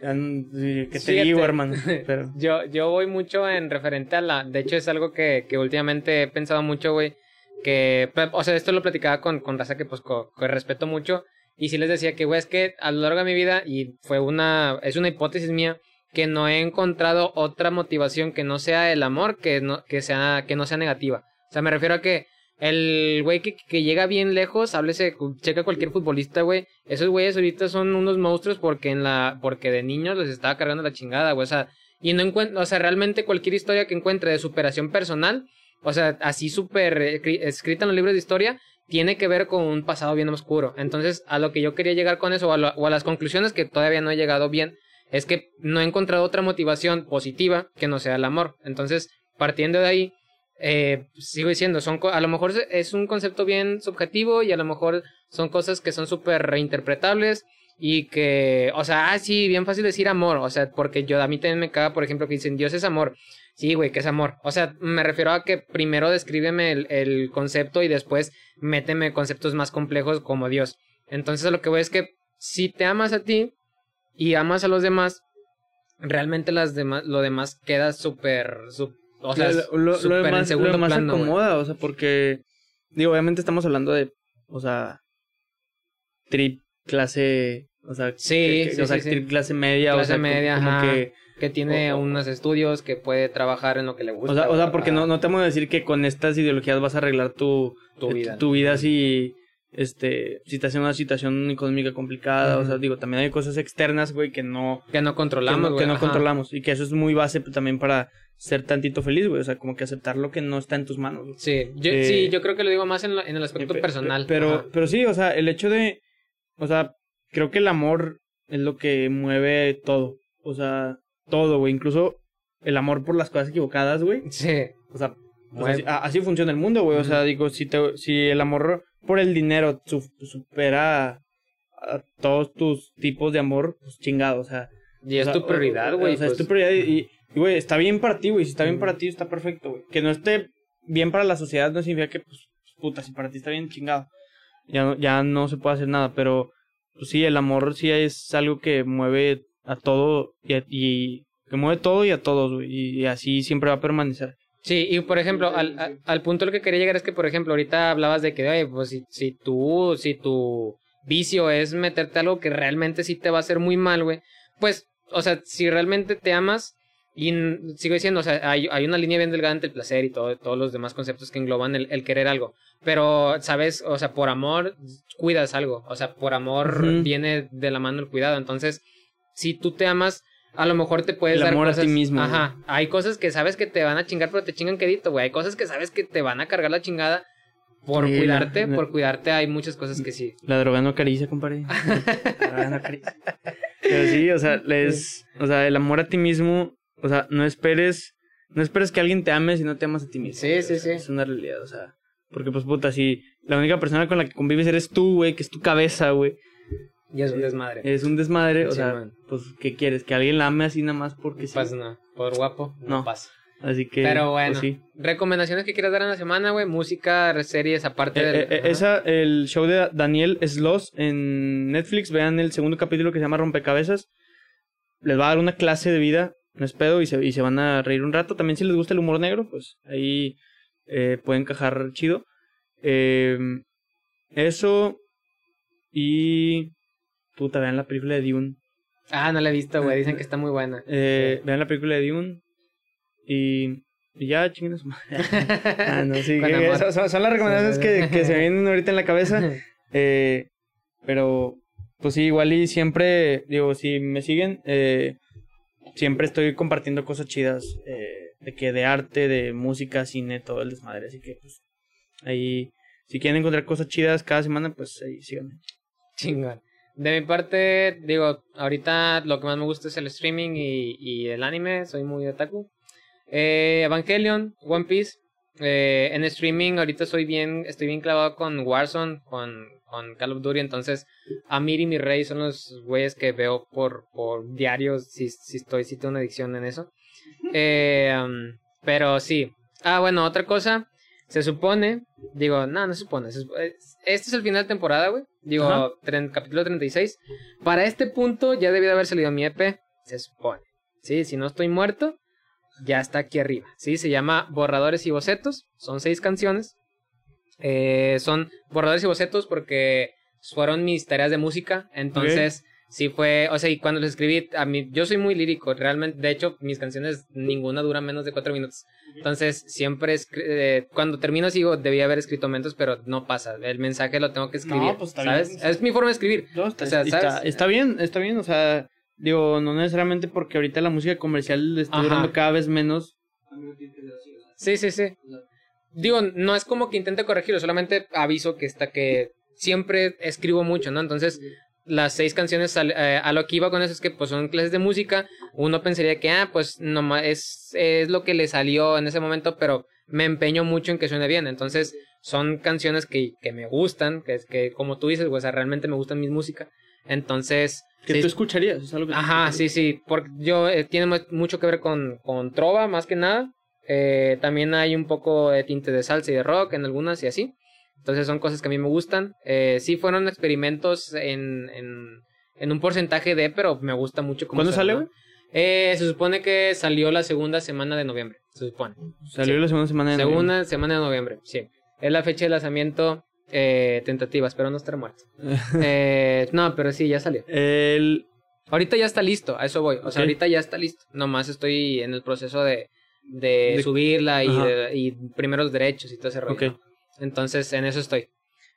¿Qué te digo, hermano? [laughs] Pero... Yo, yo voy mucho en referente a la... De hecho, es algo que, que últimamente he pensado mucho, güey. Que, o sea, esto lo platicaba con, con raza que, pues, que respeto mucho. Y sí les decía que, güey, es que a lo largo de mi vida, y fue una... Es una hipótesis mía, que no he encontrado otra motivación que no sea el amor, que no, que sea, que no sea negativa. O sea, me refiero a que el güey que, llega bien lejos, háblese, checa cualquier futbolista, güey. Esos güeyes ahorita son unos monstruos porque en la, porque de niños les estaba cargando la chingada, güey. O sea, y no encuentro, o sea, realmente cualquier historia que encuentre de superación personal, o sea, así súper escrita en los libros de historia, tiene que ver con un pasado bien oscuro. Entonces, a lo que yo quería llegar con eso, o a, o a las conclusiones que todavía no he llegado bien, es que no he encontrado otra motivación positiva que no sea el amor. Entonces, partiendo de ahí, eh, sigo diciendo, son a lo mejor es un concepto bien subjetivo y a lo mejor son cosas que son súper reinterpretables y que, o sea, ah, sí, bien fácil decir amor, o sea, porque yo a mí también me caga, por ejemplo, que dicen Dios es amor. Sí, güey, ¿qué es amor? O sea, me refiero a que primero descríbeme el, el concepto y después méteme conceptos más complejos como Dios. Entonces lo que voy es que si te amas a ti y amas a los demás, realmente las demás, lo demás queda súper, o sea, lo, lo, lo demás, lo demás se acomoda, o sea, porque, digo, obviamente estamos hablando de, o sea, trip clase, o sea, sí, o sea, trip clase media, clase o sea, media, como ajá, que que tiene unos estudios, que puede trabajar en lo que le gusta. O sea, o sea porque no, no te vamos a decir que con estas ideologías vas a arreglar tu, tu vida. Tu vida si, este, si estás en una situación económica complicada. O sea, digo, también hay cosas externas, güey, que no... Que no controlamos, Que no, que no controlamos. Y que eso es muy base también para ser tantito feliz, güey. O sea, como que aceptar lo que no está en tus manos. Güey. Sí, yo, eh, sí, yo creo que lo digo más en, en el aspecto eh, personal. Pero, pero sí, o sea, el hecho de... O sea, creo que el amor es lo que mueve todo. O sea, todo, güey. Incluso el amor por las cosas equivocadas, güey. Sí. O sea, así, así, funciona el mundo, güey. O sea, digo, si, te, si el amor por el dinero su, supera a todos tus tipos de amor, pues chingado, o sea. Y es tu prioridad, güey. O, sea, pues... es tu prioridad y, güey, está bien para ti, güey. Si está bien para ti, está perfecto, güey. Que no esté bien para la sociedad no significa que, pues, puta, si para ti está bien chingado. Ya no, ya no se puede hacer nada, pero, pues sí, el amor sí es algo que mueve a todo y, y que mueve todo y a todos, güey. Y así siempre va a permanecer. Sí, y por ejemplo, al, al, punto lo que quería llegar es que, por ejemplo, ahorita hablabas de que, oye, pues si, si tú, si tu vicio es meterte algo que realmente sí te va a hacer muy mal, güey, pues, o sea, si realmente te amas, y sigo diciendo, o sea, hay, hay una línea bien delgada entre el placer y todo, todos los demás conceptos que engloban el, el, querer algo. Pero, ¿sabes? O sea, por amor cuidas algo. O sea, por amor viene de la mano el cuidado. Entonces, si tú te amas, a lo mejor te puedes el dar amor cosas, a ti mismo. Ajá. Hay cosas que sabes que te van a chingar, pero te chingan quedito, güey. Hay cosas que sabes que te van a cargar la chingada por Sí, cuidarte, la- por cuidarte hay muchas cosas que sí. La droga no acaricia, compadre. [laughs] La droga no acaricia. Pero sí, o sea, les, o sea, el amor a ti mismo, o sea, no esperes, no esperes que alguien te ame si no te amas a ti mismo. Sí, güey, sí, o sea, sí. Es una realidad, o sea, porque pues puta, si la única persona con la que convives eres tú, güey, que es tu cabeza, güey, Y es un desmadre. es un desmadre, o sea, man. pues, ¿qué quieres? ¿Que alguien la ame así nada más porque sí? Pasa nada. Por guapo, no, No. pasa. Así que, Pero bueno, pues sí. recomendaciones que quieras dar en la semana, güey. Música, series, aparte Eh, del. eh, eh, esa, el show de Daniel Sloss en Netflix, vean el segundo capítulo que se llama Rompecabezas. Les va a dar una clase de vida, no es pedo, y se, y se van a reír un rato. También si les gusta el humor negro, pues ahí eh, pueden encajar chido. Eh, eso y... Puta, vean la película de Dune. Ah, no la he visto, güey. Dicen que está muy buena. Eh, Vean la película de Dune. Y, y ya, chinguen a su madre. [laughs] Ah, no, sí, Con que- amor. son, son- son las recomendaciones que, que se vienen ahorita en la cabeza. [laughs] Eh, pero, pues sí, igual y siempre, digo, si me siguen, eh, siempre estoy compartiendo cosas chidas. eh, de que de arte, de música, cine, todo el desmadre. Así que, pues, ahí, si quieren encontrar cosas chidas cada semana, pues ahí síganme. Chingón. De mi parte, digo, ahorita lo que más me gusta es el streaming y, y el anime, soy muy otaku. Eh, Evangelion, One Piece. Eh, en streaming ahorita soy bien, estoy bien clavado con Warzone, con, con Call of Duty, entonces Amir y mi rey son los güeyes que veo por, por diarios, si, si estoy, si tengo una adicción en eso. Eh, um, pero sí. Ah, bueno, otra cosa, se supone, digo, no, no se supone, se este es el final de temporada, güey. Digo, Ajá. capítulo 36. Para este punto ya debió de haber salido mi EP, se supone. Sí, si no estoy muerto, ya está aquí arriba. Sí, se llama Borradores y Bocetos. Son seis canciones. Eh, son borradores y bocetos porque fueron mis tareas de música. Entonces, sí fue, o sea, y cuando los escribí, a mí, yo soy muy lírico, realmente, de hecho, mis canciones, ninguna dura menos de cuatro minutos. Entonces, siempre, eh, cuando termino, sigo, debía haber escrito mentos, pero no pasa. El mensaje lo tengo que escribir. No, pues, está ¿Sabes? bien. Es mi forma de escribir. No, está, O sea, está- ¿sabes? está bien, está bien, o sea, digo, no necesariamente porque ahorita la música comercial está Ajá. durando cada vez menos. Sí, sí, sí. Digo, no es como que intente corregirlo, solamente aviso que está que siempre escribo mucho, ¿no? Entonces, las seis canciones eh, a lo que iba con eso es que pues son clases de música. Uno pensaría que, ah, pues nomás es, es lo que le salió en ese momento, pero me empeño mucho en que suene bien. Entonces, son canciones que, que me gustan, que que, como tú dices, pues, o sea, realmente me gustan mis música. Entonces... Que sí, tú escucharías, es algo que Ajá, sí, sí. Porque yo eh, tiene mu- mucho que ver con, con trova, más que nada. Eh, también hay un poco de tinte de salsa y de rock en algunas y así. Entonces son cosas que a mí me gustan. Eh, sí fueron experimentos en, en, en un porcentaje de, pero me gusta mucho cómo ¿Cuándo sale, güey? Eh, se supone que salió la segunda semana de noviembre. Se supone. Salió Sí. la segunda semana de noviembre. Segunda semana de noviembre, sí. Es la fecha de lanzamiento eh, tentativa. Espero no estar muerto. [laughs] Eh, no, pero sí, ya salió. El... Ahorita ya está listo, a eso voy. O sea, ahorita ya está listo. Nomás estoy en el proceso de, de, De- subirla y, de- y primeros derechos y todo ese rollo. Ok. ¿no? Entonces, en eso estoy.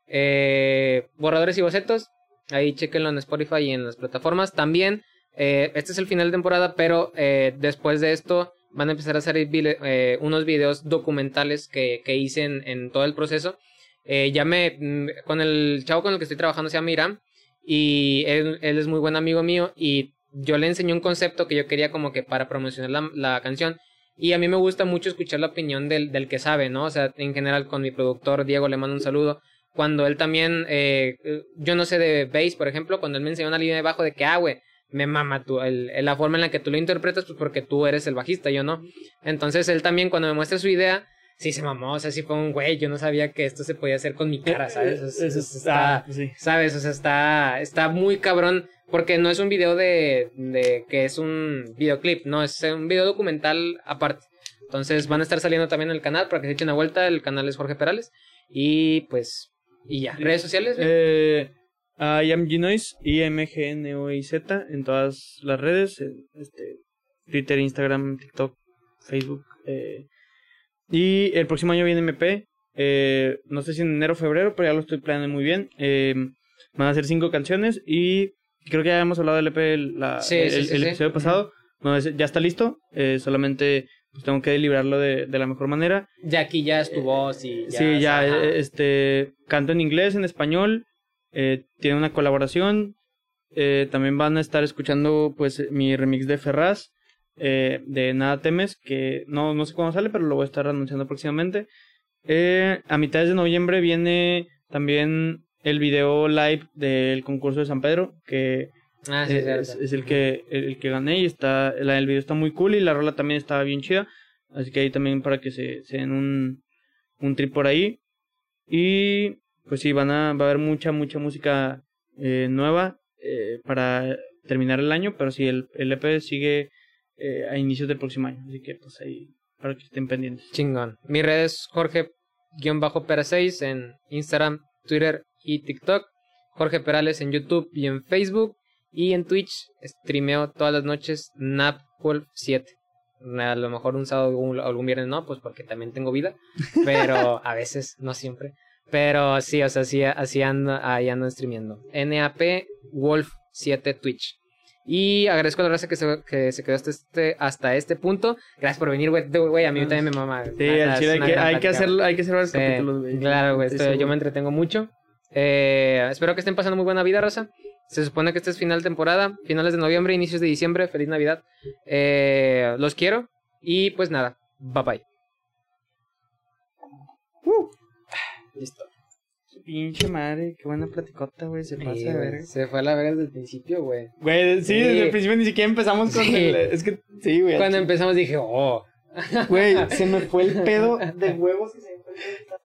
Eh, borradores y bocetos. Ahí chequenlo en Spotify y en las plataformas. También, eh, este es el final de temporada, pero eh, después de esto van a empezar a hacer eh, unos videos documentales que, que hice en, en todo el proceso. Ya me, mm, con el chavo con el que estoy trabajando se llama Iram y él, es muy buen amigo mío y yo le enseñé un concepto que yo quería como que para promocionar la canción y a mí me gusta mucho escuchar la opinión del, del que sabe, ¿no? O sea, en general con mi productor Diego le mando un saludo. Cuando él también, eh, eh, yo no sé de bass, por ejemplo, cuando él me enseñó una línea de bajo de que, ah, güey, me mama tú, el, la forma en la que tú lo interpretas, pues porque tú eres el bajista, yo no. Entonces él también cuando me muestra su idea, sí se mamó, o sea, sí fue un güey, yo no sabía que esto se podía hacer con mi cara, ¿sabes? Eso, es- Eso eso está, ah, sí. ¿Sabes? O sea, está, está muy cabrón. Porque no es un video de, de que es un videoclip, no, es un video documental aparte. Entonces van a estar saliendo también en el canal para que se echen una vuelta. El canal es Jorge Perales. Y pues, y ya. ¿Redes sociales? Eh, I am Gnoise, I-M-G-N-O-I-Z, en todas las redes, este, Twitter, Instagram, TikTok, Facebook. eh, y el próximo año viene MP, eh, no sé si en enero o febrero, pero ya lo estoy planeando muy bien. eh, van a ser cinco canciones y creo que ya hemos hablado del EP el, la- Sí, el, sí, sí, el sí. episodio pasado. No, ya está listo, eh, solamente pues, tengo que deliberarlo de, de la mejor manera. Ya aquí ya es tu voz y ya. Sí, ya, ajá. eh, este, canto en inglés, en español, eh, tiene una colaboración, eh, también van a estar escuchando, pues, mi remix de Ferraz, eh, de Nada Temes, que no, no sé cuándo sale, pero lo voy a estar anunciando próximamente. A mitades de noviembre viene también el video live del concurso de San Pedro, que Ah, sí, es, es el que el, el que gané y está la, el video está muy cool y la rola también está bien chida. Así que ahí también para que se, se den un, un trip por ahí. Y pues sí van a va a haber mucha mucha música eh, nueva eh, para terminar el año pero sí el, el EP sigue eh, a inicios del próximo año. Así que pues ahí para que estén pendientes. Chingón. Mi red es Jorge-Pera6 en Instagram, Twitter y TikTok. Jorge Perales en YouTube y en Facebook. Y en Twitch streameo todas las noches NapWolf7. A lo mejor un sábado o algún viernes no, pues porque también tengo vida. [laughs] Pero a veces, no siempre. Pero sí, o sea, sí, así ando, ahí ando streameando. NAP Wolf 7 Twitch. Y agradezco a la raza que se, que se quedó hasta este, hasta este punto. Gracias por venir, güey. A mí también me mama. sí al chile hay que, hay que hacer hay que hacer varios Sí, capítulos güey. Claro, güey. Yo me entretengo mucho. Eh, espero que estén pasando muy buena vida, raza. Se supone que este es final de temporada, finales de noviembre, inicios de diciembre. Feliz Navidad. Eh, los quiero. Y pues nada, bye bye. Listo. pinche madre qué buena platicota güey se pasa de verga Se fue a la verga desde el principio, güey. Güey, sí, Sí. desde el principio ni siquiera empezamos con Sí. el... Es que, sí, güey. Cuando empezamos dije, oh. Güey, se me fue el pedo de huevos y se me fue el pedo.